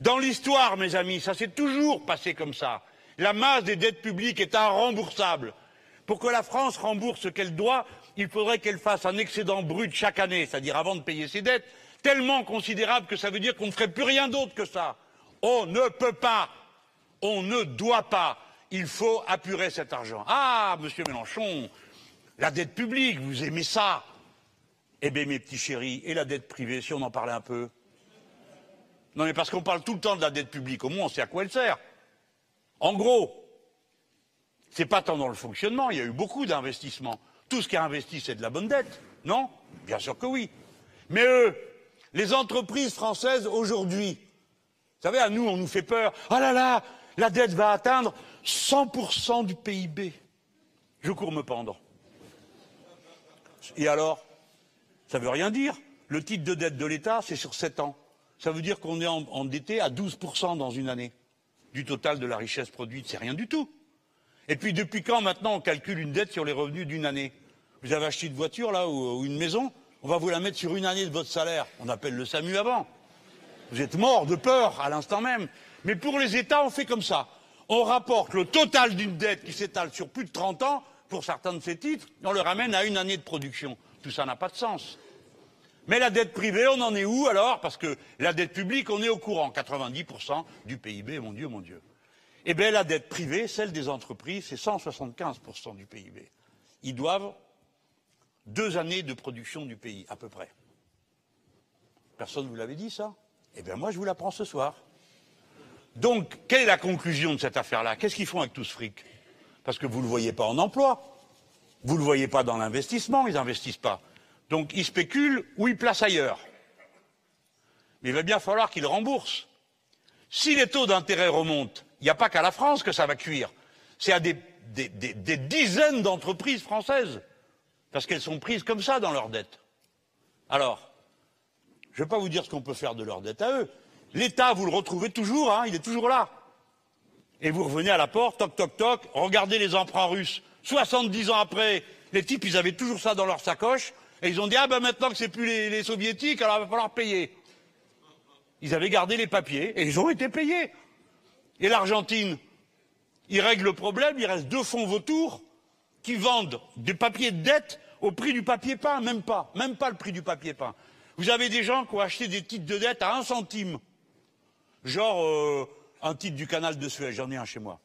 Dans l'histoire, mes amis, ça s'est toujours passé comme ça. La masse des dettes publiques est irremboursable. Pour que la France rembourse ce qu'elle doit, il faudrait qu'elle fasse un excédent brut chaque année, c'est-à-dire avant de payer ses dettes, tellement considérable que ça veut dire qu'on ne ferait plus rien d'autre que ça. On ne peut pas, on ne doit pas, il faut apurer cet argent. Ah, monsieur Mélenchon, la dette publique, vous aimez ça Eh bien, mes petits chéris, et la dette privée, si on en parlait un peu Non, mais parce qu'on parle tout le temps de la dette publique, au moins on sait à quoi elle sert. En gros, c'est pas tant dans le fonctionnement, il y a eu beaucoup d'investissements. Tout ce qui est investi, c'est de la bonne dette, non? Bien sûr que oui. Mais eux, les entreprises françaises aujourd'hui, vous savez, à nous, on nous fait peur. Oh là là, la dette va atteindre 100% du PIB. Je cours me pendre. Et alors Ça veut rien dire. Le titre de dette de l'État, c'est sur 7 ans. Ça veut dire qu'on est endetté à 12% dans une année du total de la richesse produite. C'est rien du tout. Et puis depuis quand maintenant on calcule une dette sur les revenus d'une année? Vous avez acheté une voiture là ou, une maison On va vous la mettre sur une année de votre salaire. On appelle le SAMU avant. Vous êtes mort de peur à l'instant même. Mais pour les États, on fait comme ça. On rapporte le total d'une dette qui s'étale sur plus de 30 ans, pour certains de ces titres, on le ramène à une année de production. Tout ça n'a pas de sens. Mais la dette privée, on en est où alors? Parce que la dette publique, on est au courant. 90% du PIB, mon Dieu, mon Dieu. Eh bien, la dette privée, celle des entreprises, c'est 175% du PIB. Ils doivent deux années de production du pays, à peu près. Personne ne vous l'avait dit, ça? Eh bien, moi, je vous l'apprends ce soir. Donc, quelle est la conclusion de cette affaire-là? Qu'est-ce qu'ils font avec tout ce fric? Parce que vous ne le voyez pas en emploi, vous ne le voyez pas dans l'investissement, ils n'investissent pas. Donc, ils spéculent ou ils placent ailleurs. Mais il va bien falloir qu'ils remboursent. Si les taux d'intérêt remontent, il n'y a pas qu'à la France que ça va cuire. C'est à des, dizaines d'entreprises françaises, parce qu'elles sont prises comme ça dans leurs dettes. Alors, je ne vais pas vous dire ce qu'on peut faire de leurs dettes à eux. L'État, vous le retrouvez toujours, hein, il est toujours là. Et vous revenez à la porte, toc toc toc, regardez les emprunts russes. 70 ans après, les types, ils avaient toujours ça dans leur sacoche, et ils ont dit ah ben maintenant que c'est plus les, les soviétiques, alors il va falloir payer. Ils avaient gardé les papiers et ils ont été payés. Et l'Argentine, ils règlent le problème, il reste deux fonds vautours qui vendent des papiers de dette au prix du papier peint, même pas, même pas le prix du papier peint. Vous avez des gens qui ont acheté des titres de dette à un centime, genre euh, un titre du canal de Suez, j'en ai un chez moi.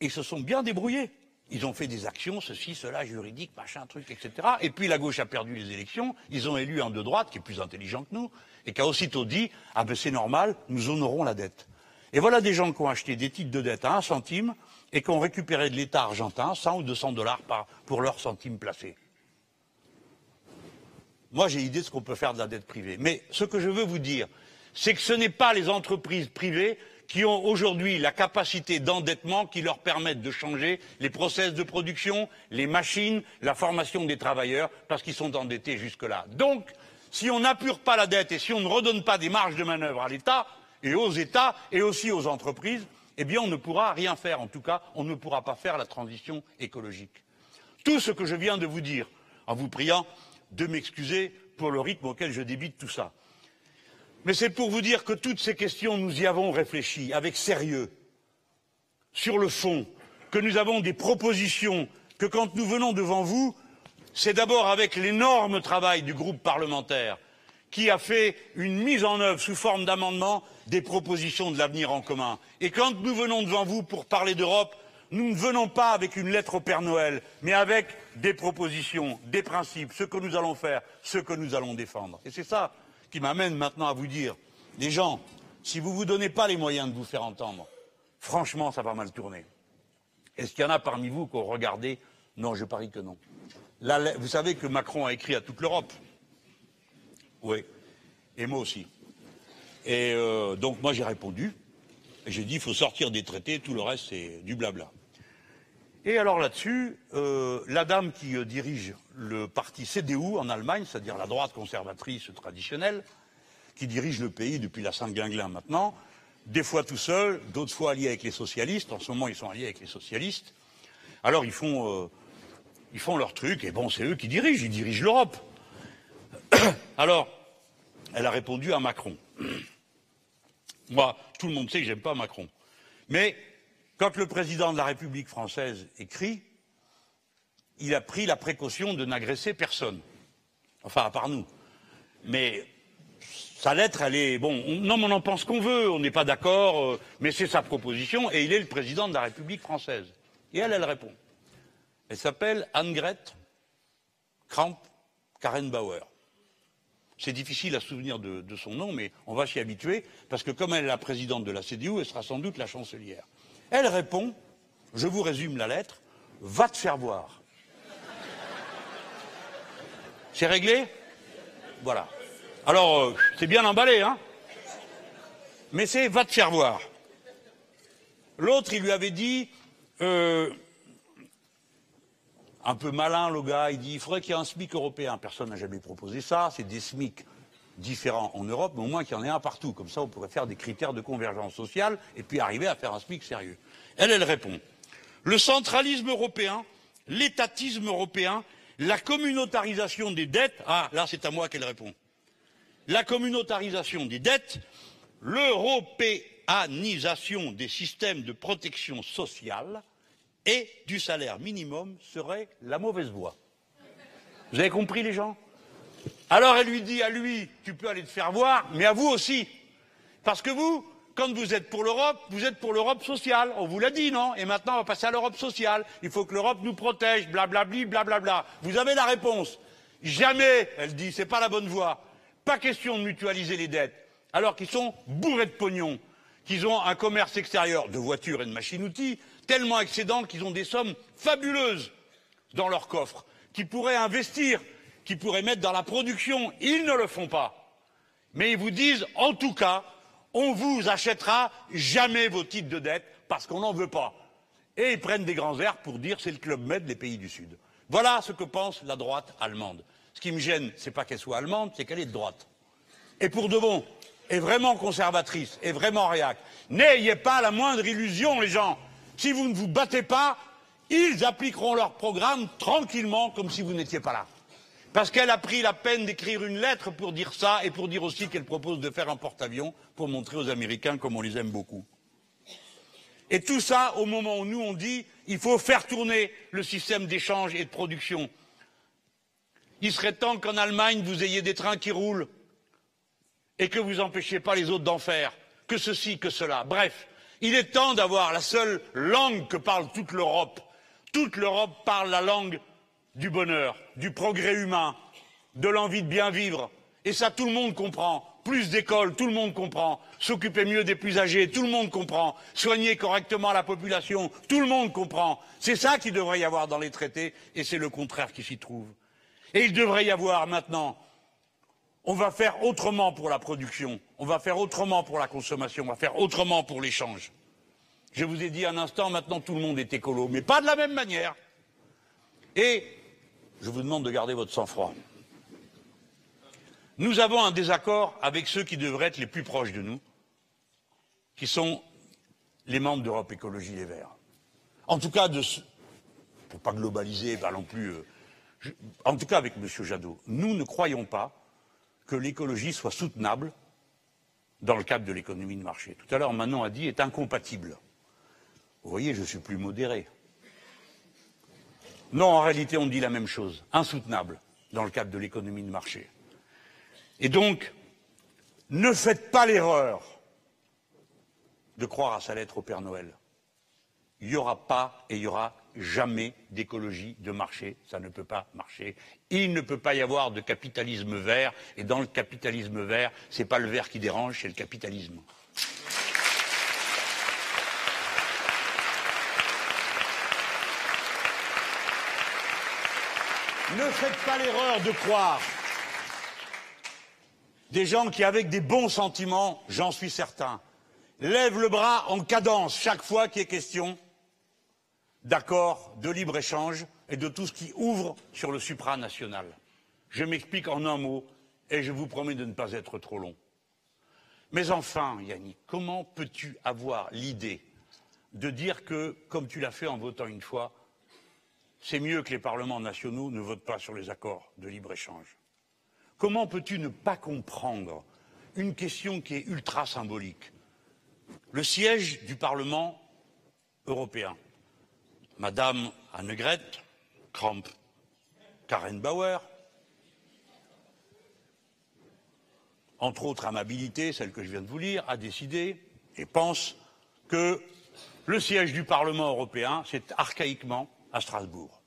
Ils se sont bien débrouillés. Ils ont fait des actions, ceci, cela, juridique, machin, truc, etc. Et puis la gauche a perdu les élections. Ils ont élu un de droite qui est plus intelligent que nous et qui a aussitôt dit Ah ben c'est normal, nous honorons la dette. Et voilà des gens qui ont acheté des titres de dette à un centime et qui ont récupéré de l'État argentin 100 ou 200 dollars pour leur centime placé. Moi, j'ai idée de ce qu'on peut faire de la dette privée. Mais ce que je veux vous dire, c'est que ce n'est pas les entreprises privées qui ont aujourd'hui la capacité d'endettement qui leur permettent de changer les process de production, les machines, la formation des travailleurs, parce qu'ils sont endettés jusque-là. Donc, si on n'appure pas la dette et si on ne redonne pas des marges de manœuvre à l'État et aux États et aussi aux entreprises, eh bien, on ne pourra rien faire. En tout cas, on ne pourra pas faire la transition écologique. Tout ce que je viens de vous dire, en vous priant de m'excuser pour le rythme auquel je débite tout ça, mais c'est pour vous dire que toutes ces questions, nous y avons réfléchi avec sérieux, sur le fond, que nous avons des propositions, que quand nous venons devant vous, c'est d'abord avec l'énorme travail du groupe parlementaire qui a fait une mise en œuvre sous forme d'amendement des propositions de l'avenir en commun. Et quand nous venons devant vous pour parler d'Europe, nous ne venons pas avec une lettre au Père Noël, mais avec des propositions, des principes, ce que nous allons faire, ce que nous allons défendre. Et c'est ça qui m'amène maintenant à vous dire, les gens, si vous ne vous donnez pas les moyens de vous faire entendre, franchement, ça va mal tourner. Est-ce qu'il y en a parmi vous qui ont regardé? Non, je parie que non. Vous savez que Macron a écrit à toute l'Europe. Oui. Et moi aussi. Et euh, donc moi j'ai répondu. J'ai dit il faut sortir des traités, tout le reste c'est du blabla. Et alors là-dessus, euh, la dame qui euh, dirige le parti CDU en Allemagne, c'est-à-dire la droite conservatrice traditionnelle, qui dirige le pays depuis la Saint-Guinglin maintenant, des fois tout seul, d'autres fois alliés avec les socialistes. En ce moment, ils sont alliés avec les socialistes. Alors ils font, ils font leur truc, et bon, c'est eux qui dirigent, ils dirigent l'Europe. (coughs) Alors, elle a répondu à Macron. (coughs) Moi, tout le monde sait que j'aime pas Macron. Mais quand le président de la République française écrit, il a pris la précaution de n'agresser personne. Enfin, à part nous. Mais sa lettre, elle est bon. non, mais on en pense qu'on veut, on n'est pas d'accord, euh, mais c'est sa proposition et il est le président de la République française. Et elle, elle répond. Elle s'appelle Annegret Kramp-Karrenbauer. C'est difficile à souvenir de, de, son nom, mais on va s'y habituer, parce que comme elle est la présidente de la CDU, elle sera sans doute la chancelière. Elle répond, je vous résume la lettre, va te faire voir. C'est réglé? Voilà. Alors, euh, c'est bien emballé, hein? Mais c'est va te faire voir. L'autre, il lui avait dit, euh, un peu malin, le gars, il dit il faudrait qu'il y ait un SMIC européen. Personne n'a jamais proposé ça. C'est des SMIC différents en Europe, mais au moins qu'il y en ait un partout. Comme ça, on pourrait faire des critères de convergence sociale et puis arriver à faire un SMIC sérieux. Elle, elle répond le centralisme européen, l'étatisme européen, la communautarisation des dettes. Ah, là, c'est à moi qu'elle répond. La communautarisation des dettes, l'européanisation des systèmes de protection sociale et du salaire minimum serait la mauvaise voie. Vous avez compris, les gens? Alors elle lui dit à lui, tu peux aller te faire voir, mais à vous aussi. Parce que vous, quand vous êtes pour l'Europe, vous êtes pour l'Europe sociale. On vous l'a dit, non? Et maintenant, on va passer à l'Europe sociale. Il faut que l'Europe nous protège, blablabli, blablabla. Vous avez la réponse. Jamais, elle dit, c'est pas la bonne voie. Pas question de mutualiser les dettes, alors qu'ils sont bourrés de pognon, qu'ils ont un commerce extérieur de voitures et de machines-outils tellement excédent qu'ils ont des sommes fabuleuses dans leur coffre, qu'ils pourraient investir, qu'ils pourraient mettre dans la production. Ils ne le font pas. Mais ils vous disent, en tout cas, on vous achètera jamais vos titres de dette parce qu'on n'en veut pas. Et ils prennent des grands airs pour dire c'est le club med des pays du Sud. Voilà ce que pense la droite allemande. Ce qui me gêne, c'est pas qu'elle soit allemande, c'est qu'elle est de droite. Et pour de bon, est vraiment conservatrice, est vraiment réac. N'ayez pas la moindre illusion, les gens. Si vous ne vous battez pas, ils appliqueront leur programme tranquillement, comme si vous n'étiez pas là. Parce qu'elle a pris la peine d'écrire une lettre pour dire ça et pour dire aussi qu'elle propose de faire un porte-avions pour montrer aux Américains comme on les aime beaucoup. Et tout ça au moment où nous on dit il faut faire tourner le système d'échange et de production. Il serait temps qu'en Allemagne vous ayez des trains qui roulent et que vous empêchiez pas les autres d'en faire, que ceci, que cela. Bref, il est temps d'avoir la seule langue que parle toute l'Europe. Toute l'Europe parle la langue du bonheur, du progrès humain, de l'envie de bien vivre. Et ça, tout le monde comprend. Plus d'écoles, tout le monde comprend. S'occuper mieux des plus âgés, tout le monde comprend. Soigner correctement la population, tout le monde comprend. C'est ça qu'il devrait y avoir dans les traités, et c'est le contraire qui s'y trouve. Et il devrait y avoir maintenant, on va faire autrement pour la production, on va faire autrement pour la consommation, on va faire autrement pour l'échange. Je vous ai dit un instant, maintenant tout le monde est écolo, mais pas de la même manière. Et je vous demande de garder votre sang-froid. Nous avons un désaccord avec ceux qui devraient être les plus proches de nous, qui sont les membres d'Europe Écologie Les Verts. En tout cas, de ce, pour pas globaliser, pas non plus. euh, en tout cas, avec M. Jadot, nous ne croyons pas que l'écologie soit soutenable dans le cadre de l'économie de marché. Tout à l'heure, Manon a dit est incompatible. Vous voyez, je suis plus modéré. Non, en réalité, on dit la même chose, insoutenable dans le cadre de l'économie de marché. Et donc, ne faites pas l'erreur de croire à sa lettre au Père Noël. Il n'y aura pas et il n'y aura jamais d'écologie de marché. Ça ne peut pas marcher. Il ne peut pas y avoir de capitalisme vert. Et dans le capitalisme vert, ce n'est pas le vert qui dérange, c'est le capitalisme. Ne faites pas l'erreur de croire des gens qui, avec des bons sentiments, j'en suis certain, lèvent le bras en cadence chaque fois qu'il est question d'accord, de libre-échange et de tout ce qui ouvre sur le supranational. Je m'explique en un mot et je vous promets de ne pas être trop long. Mais enfin, Yannick, comment peux-tu avoir l'idée de dire que, comme tu l'as fait en votant une fois, c'est mieux que les parlements nationaux ne votent pas sur les accords de libre-échange? Comment peux-tu ne pas comprendre une question qui est ultra symbolique? Le siège du Parlement européen. Madame Annegret Kramp, Karen Bauer, entre autres amabilités, celle que je viens de vous lire, a décidé et pense que le siège du Parlement européen, c'est archaïquement à Strasbourg.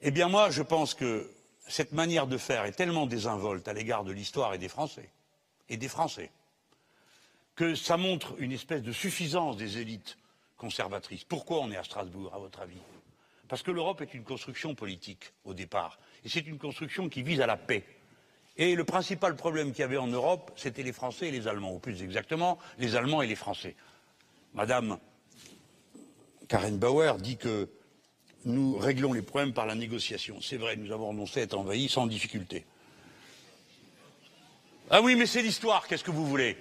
Eh bien moi, je pense que cette manière de faire est tellement désinvolte à l'égard de l'histoire et des Français, et des Français, que ça montre une espèce de suffisance des élites conservatrices. Pourquoi on est à Strasbourg, à votre avis? Parce que l'Europe est une construction politique, au départ, et c'est une construction qui vise à la paix. Et le principal problème qu'il y avait en Europe, c'était les Français et les Allemands, ou plus exactement, les Allemands et les Français. Madame Karen Bauer dit que nous réglons les problèmes par la négociation. C'est vrai, nous avons renoncé à être envahis sans difficulté. Ah oui, mais c'est l'histoire, qu'est-ce que vous voulez?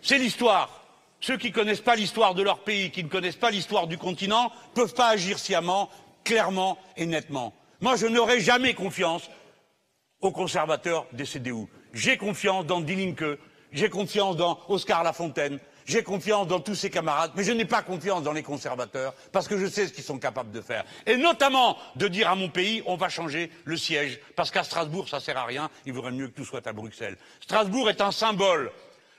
C'est l'histoire. Ceux qui ne connaissent pas l'histoire de leur pays, qui ne connaissent pas l'histoire du continent, ne peuvent pas agir sciemment, clairement et nettement. Moi, je n'aurai jamais confiance aux conservateurs des CDU. J'ai confiance dans Die Linke, j'ai confiance dans Oscar Lafontaine, j'ai confiance dans tous ses camarades, mais je n'ai pas confiance dans les conservateurs parce que je sais ce qu'ils sont capables de faire. Et notamment de dire à mon pays, on va changer le siège parce qu'à Strasbourg, ça sert à rien, il vaudrait mieux que tout soit à Bruxelles. Strasbourg est un symbole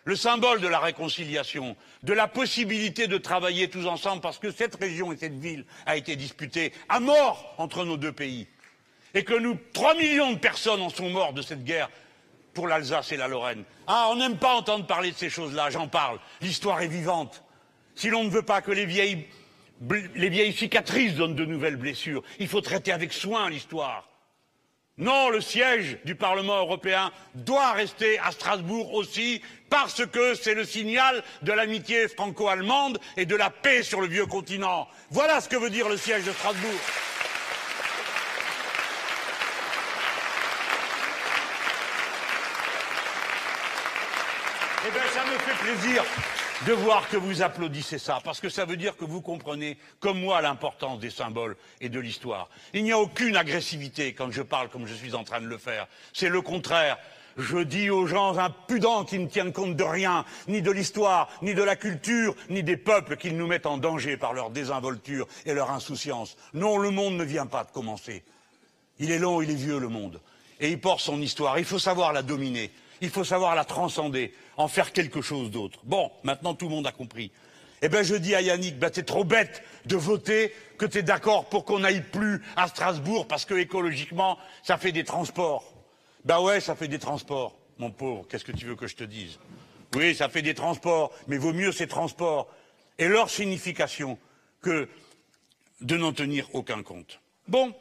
le symbole de la réconciliation, de la possibilité de travailler tous ensemble, parce que cette région et cette ville a été disputée à mort entre nos deux pays, et que nous, trois millions de personnes en sont mortes de cette guerre pour l'Alsace et la Lorraine. Ah, on n'aime pas entendre parler de ces choses-là, j'en parle. L'histoire est vivante. Si l'on ne veut pas que les vieilles cicatrices donnent de nouvelles blessures, il faut traiter avec soin l'histoire. Non, le siège du Parlement européen doit rester à Strasbourg aussi, parce que c'est le signal de l'amitié franco-allemande et de la paix sur le vieux continent. Voilà ce que veut dire le siège de Strasbourg. Eh bien, ça me fait plaisir de voir que vous applaudissez ça, parce que ça veut dire que vous comprenez, comme moi, l'importance des symboles et de l'histoire. Il n'y a aucune agressivité quand je parle comme je suis en train de le faire. C'est le contraire. Je dis aux gens impudents qui ne tiennent compte de rien, ni de l'histoire, ni de la culture, ni des peuples qu'ils nous mettent en danger par leur désinvolture et leur insouciance. Non, le monde ne vient pas de commencer. Il est long, il est vieux, le monde. Et il porte son histoire. Il faut savoir la dominer. Il faut savoir la transcender, en faire quelque chose d'autre. Bon, maintenant tout le monde a compris. Eh bien, je dis à Yannick, ben, t'es trop bête de voter que t'es d'accord pour qu'on n'aille plus à Strasbourg parce que écologiquement, ça fait des transports. Ben ouais, ça fait des transports. Mon pauvre, qu'est-ce que tu veux que je te dise? Oui, ça fait des transports, mais vaut mieux ces transports et leur signification que de n'en tenir aucun compte. Bon,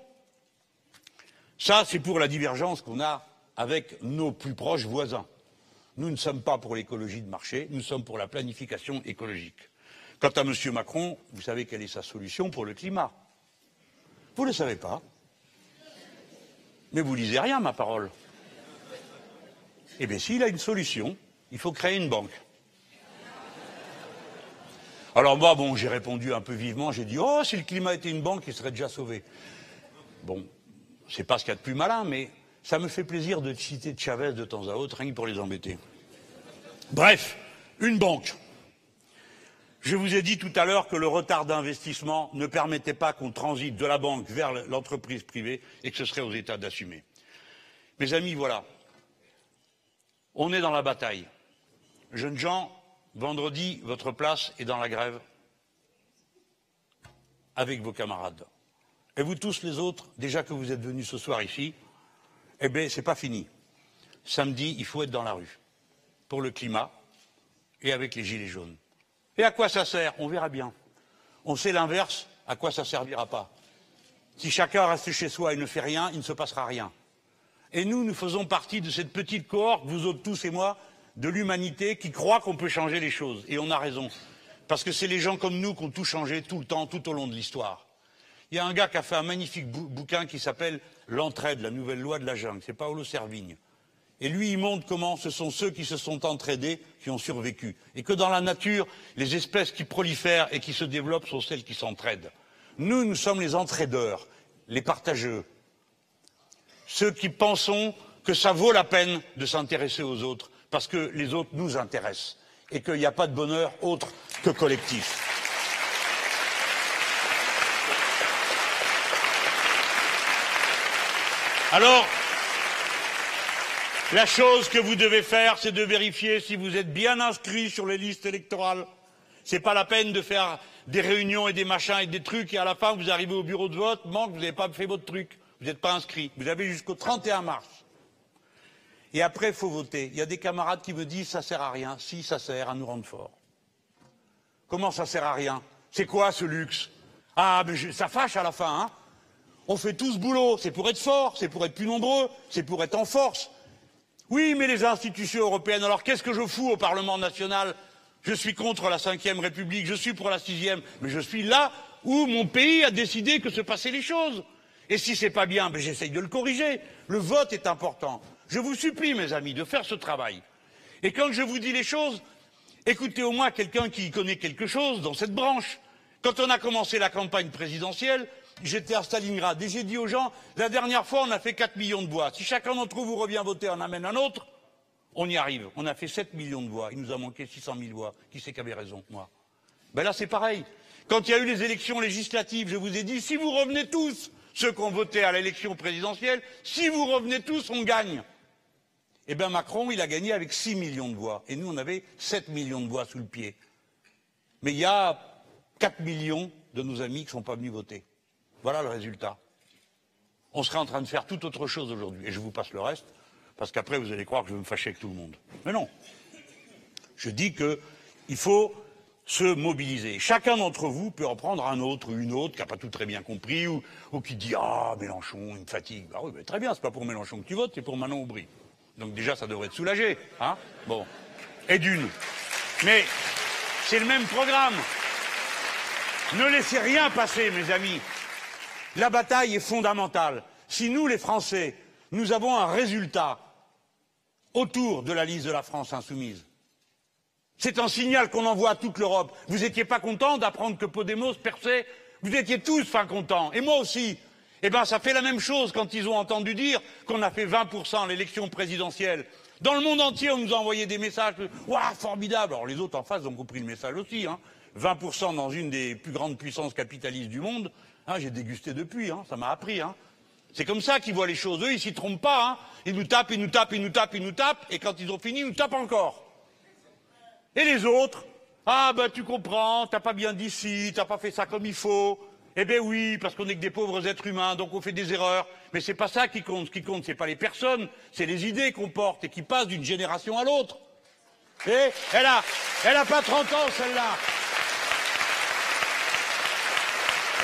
ça c'est pour la divergence qu'on a avec nos plus proches voisins. Nous ne sommes pas pour l'écologie de marché, nous sommes pour la planification écologique. Quant à M. Macron, vous savez quelle est sa solution pour le climat Vous ne le savez pas. Mais vous lisez rien, ma parole. Eh bien, s'il a une solution, il faut créer une banque. Alors moi, bon, j'ai répondu un peu vivement, j'ai dit, oh, si le climat était une banque, il serait déjà sauvé. Bon, c'est pas ce qu'il y a de plus malin, mais ça me fait plaisir de citer Chavez de temps à autre, rien que pour les embêter. Bref, une banque. Je vous ai dit tout à l'heure que le retard d'investissement ne permettait pas qu'on transite de la banque vers l'entreprise privée et que ce serait aux États d'assumer. Mes amis, voilà. On est dans la bataille. Jeunes gens, vendredi, votre place est dans la grève avec vos camarades. Et vous tous les autres, déjà que vous êtes venus ce soir ici, eh bien, c'est pas fini. Samedi, il faut être dans la rue. Pour le climat et avec les gilets jaunes. Et à quoi ça sert? On verra bien. On sait l'inverse, à quoi ça servira pas. Si chacun reste chez soi et ne fait rien, il ne se passera rien. Et nous, nous faisons partie de cette petite cohorte, vous autres tous et moi, de l'humanité qui croit qu'on peut changer les choses. Et on a raison. Parce que c'est les gens comme nous qui ont tout changé tout le temps, tout au long de l'histoire. Il y a un gars qui a fait un magnifique bouquin qui s'appelle L'entraide, la nouvelle loi de la jungle. C'est Paolo Servigne. Et lui, il montre comment ce sont ceux qui se sont entraidés qui ont survécu. Et que dans la nature, les espèces qui prolifèrent et qui se développent sont celles qui s'entraident. Nous, nous sommes les entraideurs, les partageux. Ceux qui pensons que ça vaut la peine de s'intéresser aux autres, parce que les autres nous intéressent. Et qu'il n'y a pas de bonheur autre que collectif. Alors, la chose que vous devez faire, c'est de vérifier si vous êtes bien inscrit sur les listes électorales. Ce n'est pas la peine de faire des réunions et des machins et des trucs et à la fin vous arrivez au bureau de vote, manque, vous n'avez pas fait votre truc, vous n'êtes pas inscrit. Vous avez jusqu'au 31 mars. Et après, il faut voter. Il y a des camarades qui me disent ça sert à rien. Si, ça sert à nous rendre forts. Comment ça sert à rien? C'est quoi ce luxe? Ah, mais ça fâche à la fin, hein on fait tout ce boulot, c'est pour être fort, c'est pour être plus nombreux, c'est pour être en force. Oui, mais les institutions européennes, alors qu'est-ce que je fous au Parlement national? Je suis contre la cinquième République, je suis pour la sixième, mais je suis là où mon pays a décidé que se passaient les choses. Et si c'est pas bien, ben j'essaye de le corriger. Le vote est important. Je vous supplie, mes amis, de faire ce travail. Et quand je vous dis les choses, écoutez au moins quelqu'un qui connaît quelque chose dans cette branche. Quand on a commencé la campagne présidentielle, j'étais à Stalingrad et j'ai dit aux gens, la dernière fois, on a fait 4 millions de voix. Si chacun d'entre vous revient voter, en amène un autre, on y arrive. On a fait 7 millions de voix. Il nous a manqué 600 000 voix. Qui c'est qui avait raison Moi? Ben là, c'est pareil. Quand il y a eu les élections législatives, je vous ai dit, si vous revenez tous, ceux qui ont voté à l'élection présidentielle, si vous revenez tous, on gagne. Eh bien, Macron, il a gagné avec 6 millions de voix. Et nous, on avait 7 millions de voix sous le pied. Mais il y a 4 millions de nos amis qui ne sont pas venus voter. Voilà le résultat. On serait en train de faire tout autre chose aujourd'hui. Et je vous passe le reste, parce qu'après, vous allez croire que je vais me fâcher avec tout le monde. Mais non. Je dis qu'il faut se mobiliser. Chacun d'entre vous peut en prendre un autre ou une autre qui n'a pas tout très bien compris ou, qui dit Ah, Mélenchon, il me fatigue. Bah oui, très bien, c'est pas pour Mélenchon que tu votes, c'est pour Manon Aubry. Donc déjà, ça devrait te soulager. Hein bon. Et d'une. Mais c'est le même programme. Ne laissez rien passer, mes amis. La bataille est fondamentale. Si nous, les Français, nous avons un résultat autour de la liste de la France insoumise, c'est un signal qu'on envoie à toute l'Europe. Vous n'étiez pas content d'apprendre que Podemos perçait? Vous étiez tous fin contents, et moi aussi. Eh bien, ça fait la même chose quand ils ont entendu dire qu'on a fait 20% à l'élection présidentielle. Dans le monde entier, on nous a envoyé des messages. Waouh, formidable Alors les autres en face ont compris le message aussi. Hein. 20% dans une des plus grandes puissances capitalistes du monde. Hein, J'ai dégusté depuis, hein, ça m'a appris. Hein. C'est comme ça qu'ils voient les choses. Eux, ils s'y trompent pas. Hein. Ils nous tapent, ils nous tapent, ils nous tapent, ils nous tapent. Et quand ils ont fini, ils nous tapent encore. Et les autres? Ah ben tu comprends, t'as pas bien dit ci, t'as pas fait ça comme il faut. Eh bien oui, parce qu'on n'est que des pauvres êtres humains, donc on fait des erreurs. Mais c'est pas ça qui compte. Ce qui compte, c'est pas les personnes, c'est les idées qu'on porte et qui passent d'une génération à l'autre. Et elle a, elle a pas 30 ans celle-là.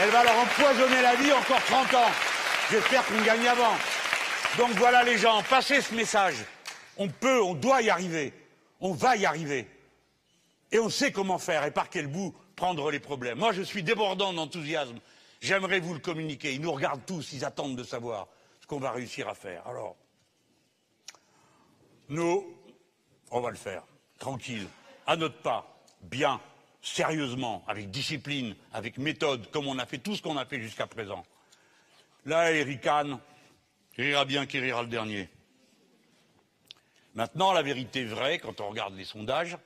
Elle va leur empoisonner la vie encore 30 ans. J'espère qu'on gagne avant. Donc voilà les gens, passez ce message. On peut, on doit y arriver. On va y arriver. Et on sait comment faire et par quel bout prendre les problèmes. Moi, je suis débordant d'enthousiasme. J'aimerais vous le communiquer. Ils nous regardent tous, ils attendent de savoir ce qu'on va réussir à faire. Alors, nous, on va le faire, tranquille, à notre pas, bien, sérieusement, avec discipline, avec méthode, comme on a fait tout ce qu'on a fait jusqu'à présent. Là, Eric il rira bien qui rira le dernier. Maintenant, la vérité vraie, quand on regarde les sondages,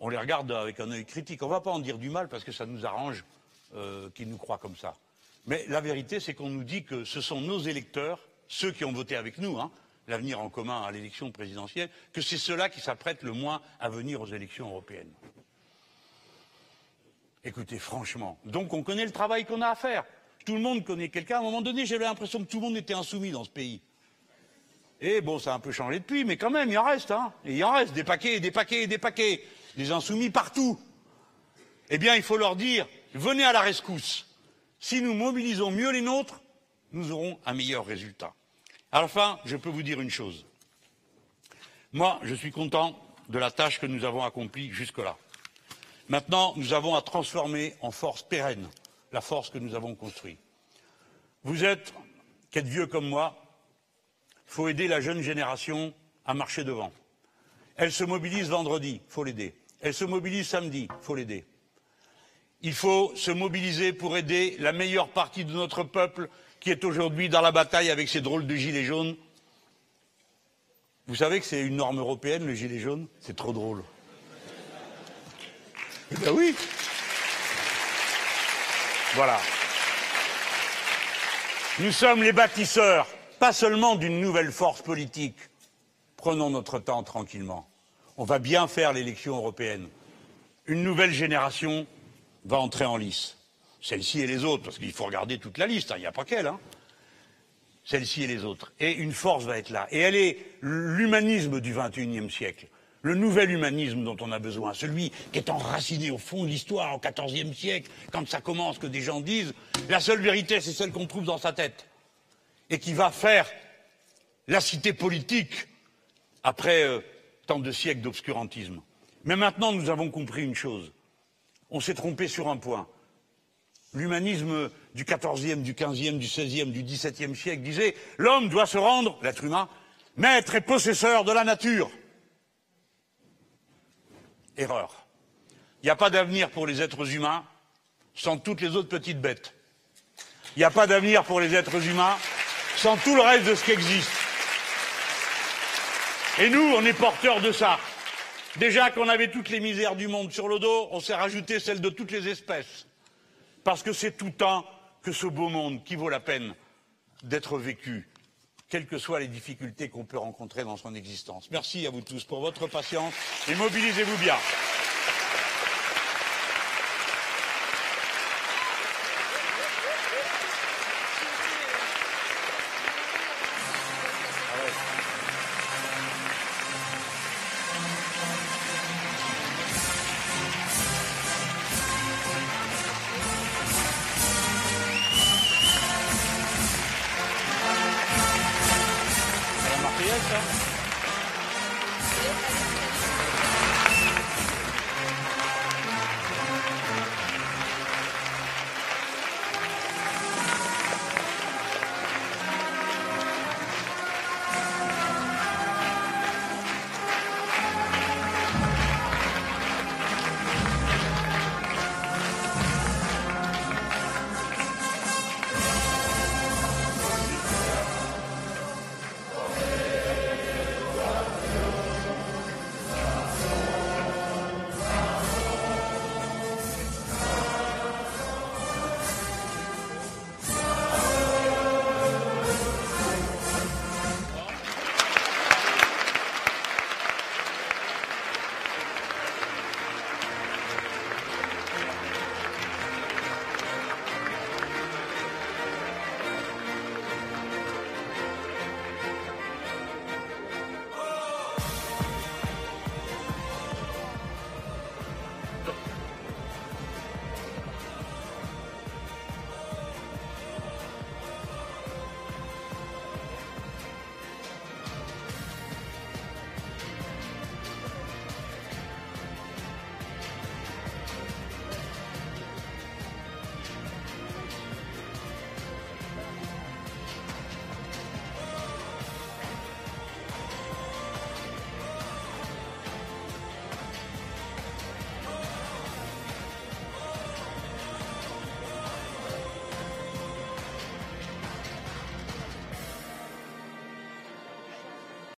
on les regarde avec un œil critique. On ne va pas en dire du mal parce que ça nous arrange euh, qu'ils nous croient comme ça. Mais la vérité, c'est qu'on nous dit que ce sont nos électeurs, ceux qui ont voté avec nous, hein, l'avenir en commun à l'élection présidentielle, que c'est ceux-là qui s'apprêtent le moins à venir aux élections européennes. Écoutez, franchement, donc on connaît le travail qu'on a à faire. Tout le monde connaît quelqu'un. À un moment donné, j'avais l'impression que tout le monde était insoumis dans ce pays. Et bon, ça a un peu changé depuis, mais quand même, il en reste, hein. Et il en reste des paquets, des paquets, des paquets. Des insoumis partout. Eh bien, il faut leur dire, venez à la rescousse. Si nous mobilisons mieux les nôtres, nous aurons un meilleur résultat. À la fin, je peux vous dire une chose. Moi, je suis content de la tâche que nous avons accomplie jusque-là. Maintenant, nous avons à transformer en force pérenne la force que nous avons construite. Vous êtes, qui êtes vieux comme moi, il faut aider la jeune génération à marcher devant. Elle se mobilise vendredi, il faut l'aider. Elle se mobilise samedi, il faut l'aider. Il faut se mobiliser pour aider la meilleure partie de notre peuple qui est aujourd'hui dans la bataille avec ces drôles de gilets jaunes. Vous savez que c'est une norme européenne, le gilet jaune? C'est trop drôle. Bien oui. Voilà. Nous sommes les bâtisseurs, pas seulement d'une nouvelle force politique. Prenons notre temps tranquillement. On va bien faire l'élection européenne. Une nouvelle génération va entrer en lice. Celle-ci et les autres, parce qu'il faut regarder toute la liste, hein, il n'y a pas qu'elle. Hein. Celle-ci et les autres. Et une force va être là. Et elle est l'humanisme du XXIe siècle le nouvel humanisme dont on a besoin, celui qui est enraciné au fond de l'histoire, au XIVe siècle, quand ça commence, que des gens disent la seule vérité, c'est celle qu'on trouve dans sa tête, et qui va faire la cité politique après euh, tant de siècles d'obscurantisme. Mais maintenant, nous avons compris une chose. On s'est trompé sur un point. L'humanisme du XIVe, du XVe, du XVIe, du XVIIe siècle disait l'homme doit se rendre, l'être humain, maître et possesseur de la nature. Erreur. Il n'y a pas d'avenir pour les êtres humains sans toutes les autres petites bêtes. Il n'y a pas d'avenir pour les êtres humains sans tout le reste de ce qui existe. Et nous, on est porteurs de ça. Déjà qu'on avait toutes les misères du monde sur le dos, on s'est rajouté celles de toutes les espèces. Parce que c'est tout temps que ce beau monde qui vaut la peine d'être vécu, quelles que soient les difficultés qu'on peut rencontrer dans son existence. Merci à vous tous pour votre patience et mobilisez-vous bien.